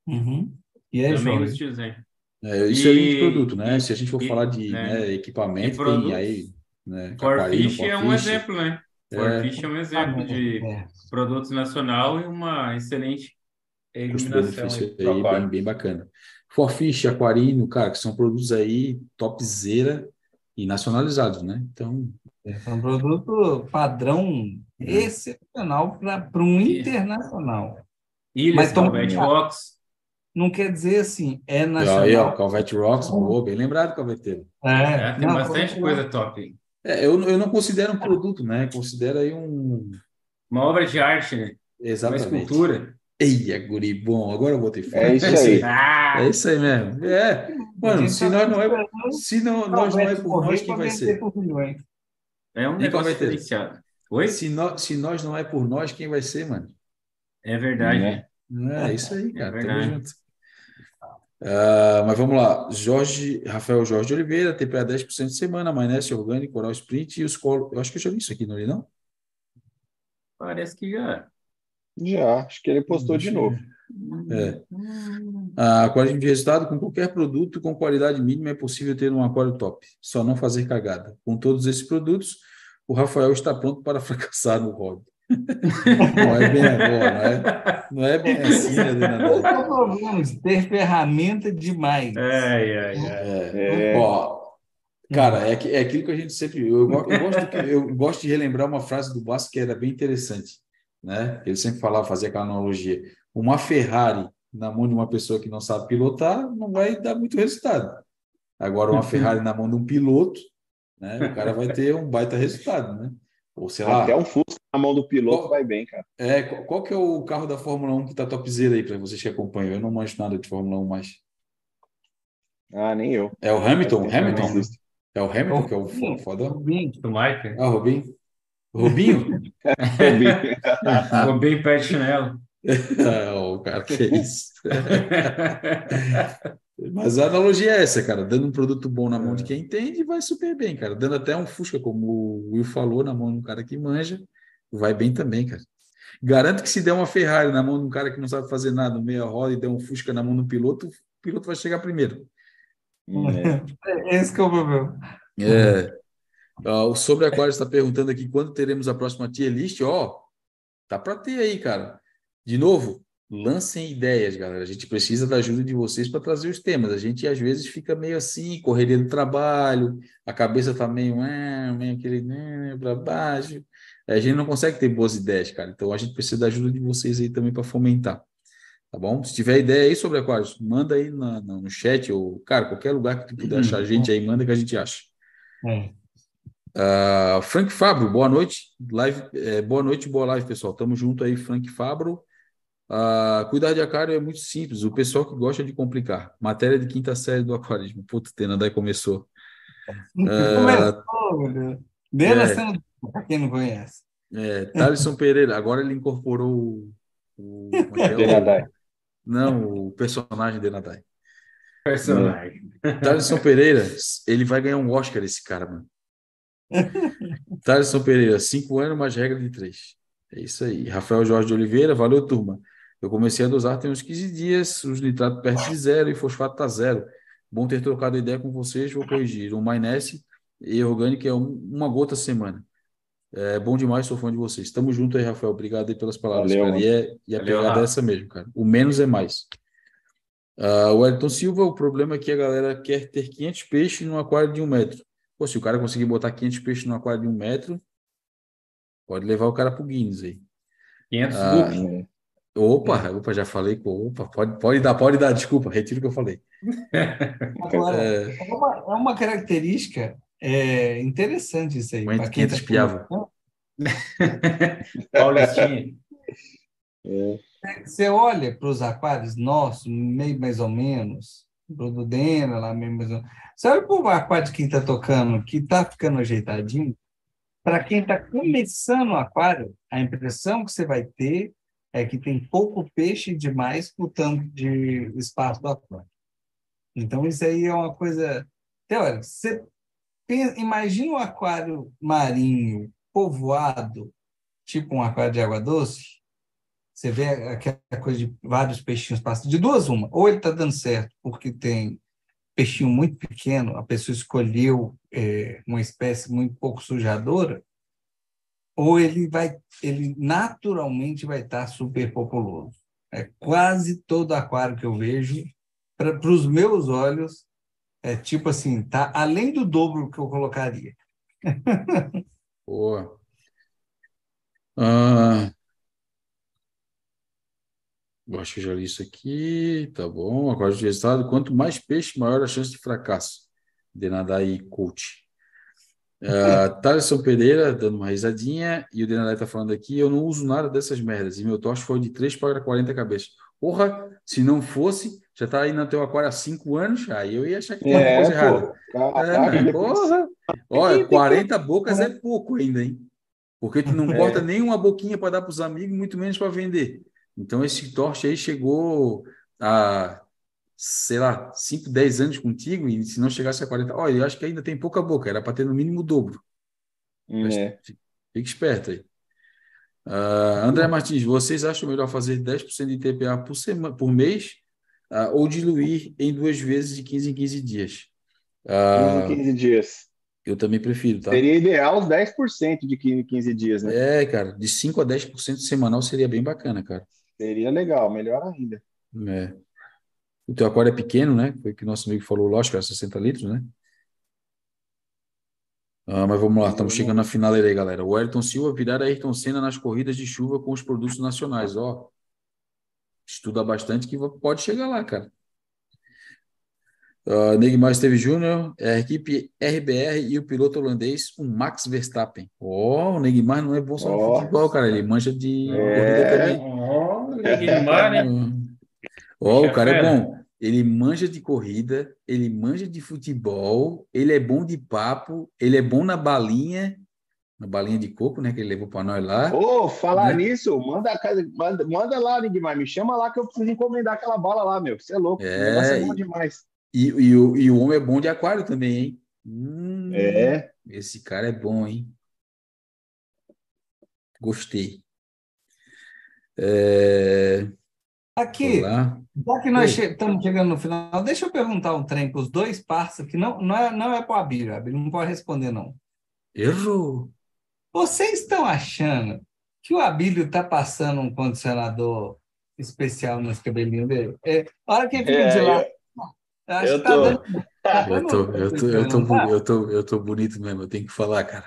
Speaker 2: É... Uhum. E aí, também
Speaker 3: utilizei.
Speaker 1: É, isso e... é linha de produto, né? Se a gente for e... falar de é. né, equipamento, tem aí. Né,
Speaker 3: Forfish é um exemplo, né? É. Forfish é um exemplo de é. produtos nacional e uma excelente
Speaker 1: custo-benefício aí bem, bem bacana. Forfish, Aquarino, cara, que são produtos aí topzera e nacionalizados, né? Então.
Speaker 2: É um produto padrão é. excepcional para um internacional.
Speaker 3: Ilhas, Mas Calvete Rocks.
Speaker 2: Não quer dizer assim, é nacional.
Speaker 1: Aí, ó, Calvete Rocks, boa, bem lembrado, Calveteiro.
Speaker 3: É, é tem não, bastante coisa top.
Speaker 1: É, eu, eu não considero um produto, né? Considero aí um...
Speaker 3: Uma obra de arte, né?
Speaker 1: Exatamente.
Speaker 3: Uma escultura.
Speaker 1: Eia, guri, bom, agora eu vou ter
Speaker 4: fome. É isso aí.
Speaker 1: É isso aí mesmo. É, mano, se nós não é, se não, nós não é por nós, quem vai ser?
Speaker 3: É um negócio diferenciado. Oi?
Speaker 1: Se nós, se nós não é por nós, quem vai ser, mano?
Speaker 3: É verdade. né?
Speaker 1: É isso aí, cara. É Tamo junto. Uh, mas vamos lá. Jorge, Rafael Jorge Oliveira, TPA 10% de semana, maionese orgânico, coral sprint e os colo. Eu acho que eu já vi isso aqui, não li, não?
Speaker 3: Parece que já.
Speaker 4: Já, acho que ele postou de novo.
Speaker 1: É. A qualidade de resultado com qualquer produto com qualidade mínima é possível ter um aquário top, só não fazer cagada. Com todos esses produtos, o Rafael está pronto para fracassar no hobby. não é bem agora, não é, não é bem assim, né,
Speaker 2: dona ter ferramenta demais.
Speaker 3: É, é, é.
Speaker 1: é. Ó, cara, é, é aquilo que a gente sempre. Eu, eu, gosto, de, eu gosto de relembrar uma frase do Basco que era bem interessante. Né? Ele sempre falava, fazia aquela analogia. Uma Ferrari na mão de uma pessoa que não sabe pilotar não vai dar muito resultado. Agora, uma Ferrari na mão de um piloto, né? o cara vai ter um baita resultado, né?
Speaker 4: Ou sei lá. Até um Fusca na mão do piloto qual, vai bem, cara.
Speaker 1: É, qual, qual, que é o carro da Fórmula 1 que tá topzera aí para vocês que acompanham? Eu não manjo nada de Fórmula 1 mais.
Speaker 4: Ah, nem eu.
Speaker 1: É o Hamilton? Hamilton? É o Hamilton que é o foda?
Speaker 3: Rubinho. Michael.
Speaker 1: Ah, Rubinho. Rubinho?
Speaker 3: Rubinho. Rubinho pé de chinelo.
Speaker 1: o cara que é isso. Mas a analogia é essa, cara. Dando um produto bom na mão de é. quem entende, vai super bem, cara. Dando até um Fusca, como o Will falou, na mão de um cara que manja, vai bem também, cara. Garanto que se der uma Ferrari na mão de um cara que não sabe fazer nada, meia roda, e der um Fusca na mão do piloto, o piloto vai chegar primeiro.
Speaker 2: É. Esse que é o problema.
Speaker 1: É. o Sobre Aquário está perguntando aqui quando teremos a próxima tier list. Ó, oh, tá para ter aí, cara. De novo, lancem ideias, galera. A gente precisa da ajuda de vocês para trazer os temas. A gente às vezes fica meio assim, correria do trabalho, a cabeça tá meio, ah, meio aquele né, para baixo. A gente não consegue ter boas ideias, cara. Então a gente precisa da ajuda de vocês aí também para fomentar. Tá bom? Se tiver ideia aí sobre aquários, manda aí na, no chat ou, cara, qualquer lugar que tu puder achar a gente aí, manda que a gente acha. Uh, Frank Fabro, boa noite. Live, é, boa noite, boa live, pessoal. Tamo junto aí, Frank Fabro. Uh, cuidar de aquário é muito simples. O pessoal que gosta de complicar. Matéria de quinta série do aquarismo. Puta, Tenandai começou.
Speaker 2: Começou, meu Deus. é, para quem não conhece.
Speaker 1: É, Thaleson Pereira, agora ele incorporou o. o, é
Speaker 4: Denadai.
Speaker 1: Não, o personagem Denadai.
Speaker 3: Personagem.
Speaker 1: Thaleson Pereira, ele vai ganhar um Oscar, esse cara, mano. Thaleson Pereira, cinco anos, mais regra de três. É isso aí. Rafael Jorge de Oliveira, valeu, turma. Eu comecei a dosar tem uns 15 dias, os nitratos perto de zero e fosfato está zero. Bom ter trocado ideia com vocês, vou corrigir. O Mainesse e orgânico é um, uma gota a semana. É bom demais, sou fã de vocês. Tamo junto aí, Rafael. Obrigado aí pelas palavras, Valeu. E, é, e a Valeu, pegada é essa mesmo, cara. O menos é mais. Uh, o Elton Silva, o problema é que a galera quer ter 500 peixes num aquário de um metro. Pô, se o cara conseguir botar 500 peixes num aquário de um metro, pode levar o cara pro Guinness aí.
Speaker 3: 500 uh,
Speaker 1: Opa, opa, já falei com. Opa, pode, pode dar, pode dar, desculpa, retiro o que eu falei.
Speaker 2: Agora, é, é uma, é uma característica é, interessante isso aí.
Speaker 1: Muito 500 tá piava.
Speaker 3: Paulistinha.
Speaker 2: É. Você olha para os aquários nossos, meio mais ou menos, do Dudena, lá meio para o aquário de quem está tocando, que está ficando ajeitadinho, para quem está começando o aquário, a impressão que você vai ter é que tem pouco peixe demais por tanto de espaço do aquário. Então, isso aí é uma coisa teórica. Você pensa, imagina um aquário marinho povoado, tipo um aquário de água doce, você vê aquela coisa de vários peixinhos passando, de duas uma, ou ele está dando certo porque tem peixinho muito pequeno, a pessoa escolheu é, uma espécie muito pouco sujadora, ou ele vai, ele naturalmente vai estar super populoso. É quase todo aquário que eu vejo, para os meus olhos, é tipo assim, tá além do dobro que eu colocaria.
Speaker 1: Boa. Ah, eu acho que já li isso aqui, tá bom. Agora de resultado, quanto mais peixe, maior a chance de fracasso. De nadar aí, coach. Uh, Thaleson Pereira dando uma risadinha e o Denadai tá falando aqui, eu não uso nada dessas merdas e meu tocha foi de 3 para 40 cabeças. Porra, se não fosse, já tá aí no teu aquário há 5 anos, aí eu ia achar que tinha é, coisa errada. Caraca, é, porra, olha, 40 bocas é pouco ainda, hein? Porque tu não é. corta nenhuma boquinha para dar para os amigos, muito menos para vender. Então esse torche aí chegou a sei lá, 5, 10 anos contigo, e se não chegasse a 40, olha, eu acho que ainda tem pouca boca, era para ter no mínimo o dobro. É. Fique esperto aí. Uh, André Martins, vocês acham melhor fazer 10% de TPA por, semana, por mês uh, ou diluir em duas vezes de 15 em 15 dias?
Speaker 4: Uh, 15 em 15 dias.
Speaker 1: Eu também prefiro, tá?
Speaker 4: Seria ideal os 10% de 15 em 15 dias, né?
Speaker 1: É, cara, de 5 a 10% semanal seria bem bacana, cara.
Speaker 4: Seria legal, melhor ainda.
Speaker 1: É. O teu aquário é pequeno, né? Foi o que nosso amigo falou, lógico, é 60 litros, né? Ah, mas vamos lá, estamos chegando na finaleira aí, galera. O Ayrton Silva virar a Ayrton Senna nas corridas de chuva com os produtos nacionais. Ó, estuda bastante que pode chegar lá, cara. Uh, Neymar Esteve Júnior, é a equipe RBR e o piloto holandês, o Max Verstappen. Ó, oh, o Neymar não é bom só oh. futebol, cara. Ele mancha de é. corrida também. Oh, Neymar, né? Ó, oh, o cara é bom. Ele manja de corrida, ele manja de futebol, ele é bom de papo, ele é bom na balinha, na balinha de coco, né? Que ele levou para nós lá.
Speaker 4: Ô, oh, falar né? nisso, manda, manda, manda lá, Nigmar, me chama lá que eu preciso encomendar aquela bala lá, meu. Você é louco, é, é bom demais.
Speaker 1: E, e, o, e o homem é bom de aquário também, hein? Hum, é. Esse cara é bom, hein? Gostei. É...
Speaker 2: Aqui, já que nós che estamos chegando no final, deixa eu perguntar um trem para os dois parceiros, que não, não é, não é para o Abílio, Abílio não pode responder, não.
Speaker 1: Errou.
Speaker 2: Vocês estão achando que o Abílio está passando um condicionador especial nos cabelinhos dele? É, a hora que ele fica é, de lá,
Speaker 1: Acho eu, tô... Eu, tô, eu, tô, eu, tô, eu, tô, eu tô bonito mesmo, eu tenho que falar, cara.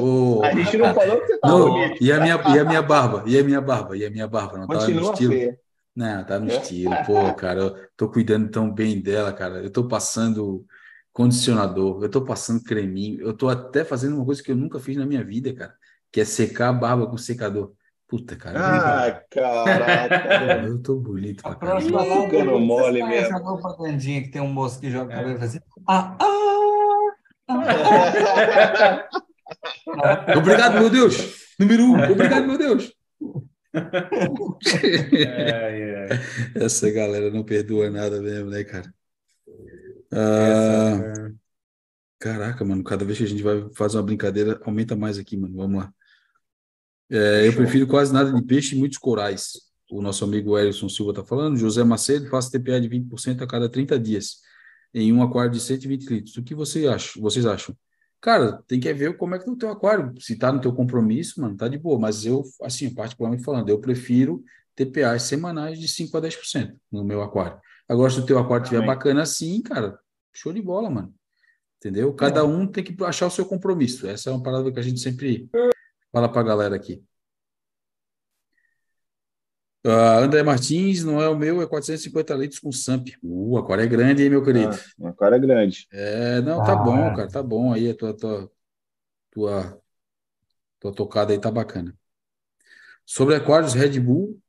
Speaker 4: oh, a gente não falou que você tá não, bonito.
Speaker 1: E a, minha, e a minha barba? E a minha barba? E a minha barba? Não Continua tá no estilo? Feia. Não, tá no é. estilo. Pô, cara, eu tô cuidando tão bem dela, cara. Eu tô passando condicionador, eu tô passando creminho, eu tô até fazendo uma coisa que eu nunca fiz na minha vida, cara, que é secar a barba com secador. Puta, cara.
Speaker 4: Ah, caraca.
Speaker 1: Eu tô bonito.
Speaker 2: A próxima ficando mole mesmo. Essa propagandinha que tem um moço que joga cabelo e faz assim. Ah, ah,
Speaker 1: ah. Obrigado, meu Deus. Número um. Obrigado, meu Deus. É, é. Essa galera não perdoa nada mesmo, né, cara? Ah, caraca, mano, cada vez que a gente vai fazer uma brincadeira, aumenta mais aqui, mano. Vamos lá. É, eu prefiro quase nada de peixe e muitos corais. O nosso amigo Elson Silva está falando. José Macedo, faço TPA de 20% a cada 30 dias, em um aquário de 120 litros. O que você acha, vocês acham? Cara, tem que ver como é que tá o teu aquário. Se tá no teu compromisso, mano, tá de boa. Mas eu, assim, particularmente falando, eu prefiro TPAs semanais de 5 a 10% no meu aquário. Agora, se o teu aquário estiver bacana assim, cara, show de bola, mano. Entendeu? Cada é. um tem que achar o seu compromisso. Essa é uma parada que a gente sempre Fala para a galera aqui. Uh, André Martins, não é o meu, é 450 litros com SAMP. Uh, aquário é grande, hein, meu querido? Ah,
Speaker 4: o aquário é grande.
Speaker 1: É, não, tá ah. bom, cara, tá bom aí, a tua, tua, tua, tua tocada aí tá bacana. Sobre aquários Red Bull,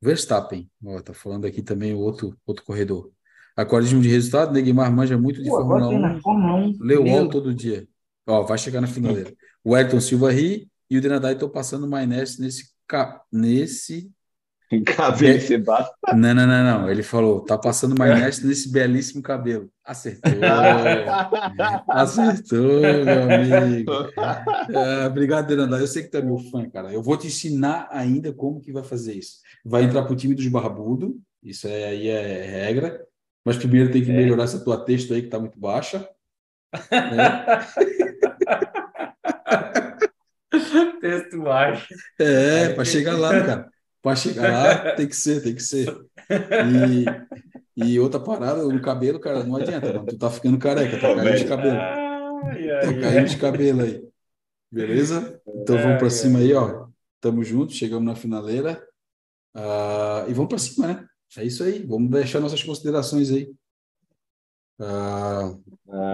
Speaker 1: Verstappen. Ó, tá falando aqui também o outro, outro corredor. Aquarismo de resultado, Neguimar manja muito de Pô, Fórmula 1. Fórmula 1. Leu all todo dia. Ó, vai chegar na finaleira. O Ayrton Silva ri, e o Denadai estou passando maionese nesse nesse
Speaker 4: cabelo você basta.
Speaker 1: Não, não, não, não. Ele falou, tá passando maionese nesse belíssimo cabelo. Acertou. Acertou, meu amigo. É, obrigado, Denadai. Eu sei que tu é meu fã, cara. Eu vou te ensinar ainda como que vai fazer isso. Vai entrar pro time dos barbudo. Isso é, aí é regra. Mas primeiro tem que é. melhorar essa tua texto aí que tá muito baixa. É.
Speaker 3: Texto baixo.
Speaker 1: É, para chegar lá, cara. Para chegar lá, tem que ser, tem que ser. E, e outra parada, no cabelo, cara, não adianta, não. Tu tá ficando careca, tá caindo de cabelo. Tá caindo de cabelo aí. Beleza? Então vamos para cima aí, ó. Tamo junto, chegamos na finaleira. Uh, e vamos para cima, né? É isso aí. Vamos deixar nossas considerações aí. Ah,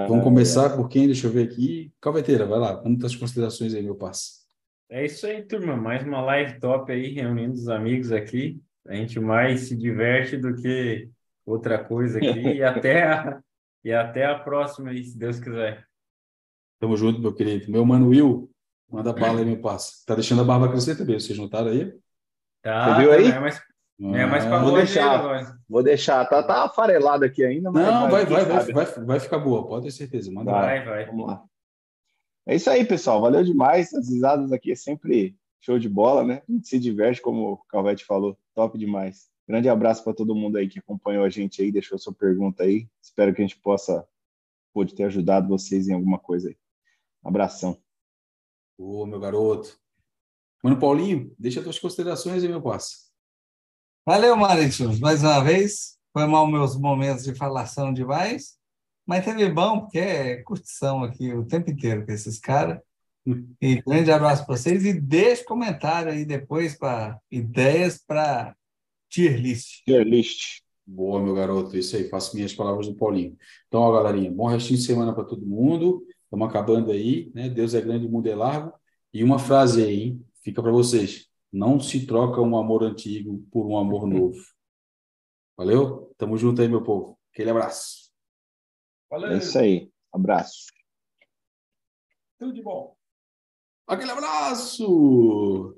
Speaker 1: vamos começar é. por quem? Deixa eu ver aqui. Calveteira, vai lá. As considerações aí, meu passe.
Speaker 3: É isso aí, turma. Mais uma live top aí, reunindo os amigos aqui. A gente mais se diverte do que outra coisa aqui. e, até a, e até a próxima aí, se Deus quiser.
Speaker 1: Tamo junto, meu querido. Meu mano Will, manda bala aí, meu passe. Tá deixando a barba crescer também, vocês notaram aí?
Speaker 3: Tá, Você viu aí? É mais, é mais pra
Speaker 4: vou deixar, vou deixar. Tá, tá afarelado aqui ainda,
Speaker 1: mas. Não, vai, vai, vai, vai, vai, ficar boa, pode ter certeza. Manda
Speaker 3: vai, vai.
Speaker 4: Vamos lá. É isso aí, pessoal. Valeu demais. As risadas aqui é sempre show de bola, né? A gente se diverte, como o Calvete falou. Top demais. Grande abraço para todo mundo aí que acompanhou a gente aí, deixou sua pergunta aí. Espero que a gente possa pode ter ajudado vocês em alguma coisa aí. Abração.
Speaker 1: Ô, meu garoto. Mano Paulinho, deixa tuas considerações aí, meu parceiro.
Speaker 2: Valeu, Maurício, mais uma vez. Foi mal meus momentos de falação demais, mas teve bom, porque é curtição aqui o tempo inteiro com esses caras. E grande abraço para vocês e deixe comentário aí depois para ideias para tier list.
Speaker 4: Tier list.
Speaker 1: Boa, meu garoto. Isso aí, faço minhas palavras do Paulinho. Então, ó, galerinha, bom restinho de semana para todo mundo. Estamos acabando aí, né? Deus é grande, o mundo é largo. E uma frase aí, hein? fica para vocês. Não se troca um amor antigo por um amor novo. Valeu? Tamo junto aí, meu povo. Aquele abraço.
Speaker 4: Valeu. É isso aí. Abraço.
Speaker 1: Tudo de bom. Aquele abraço!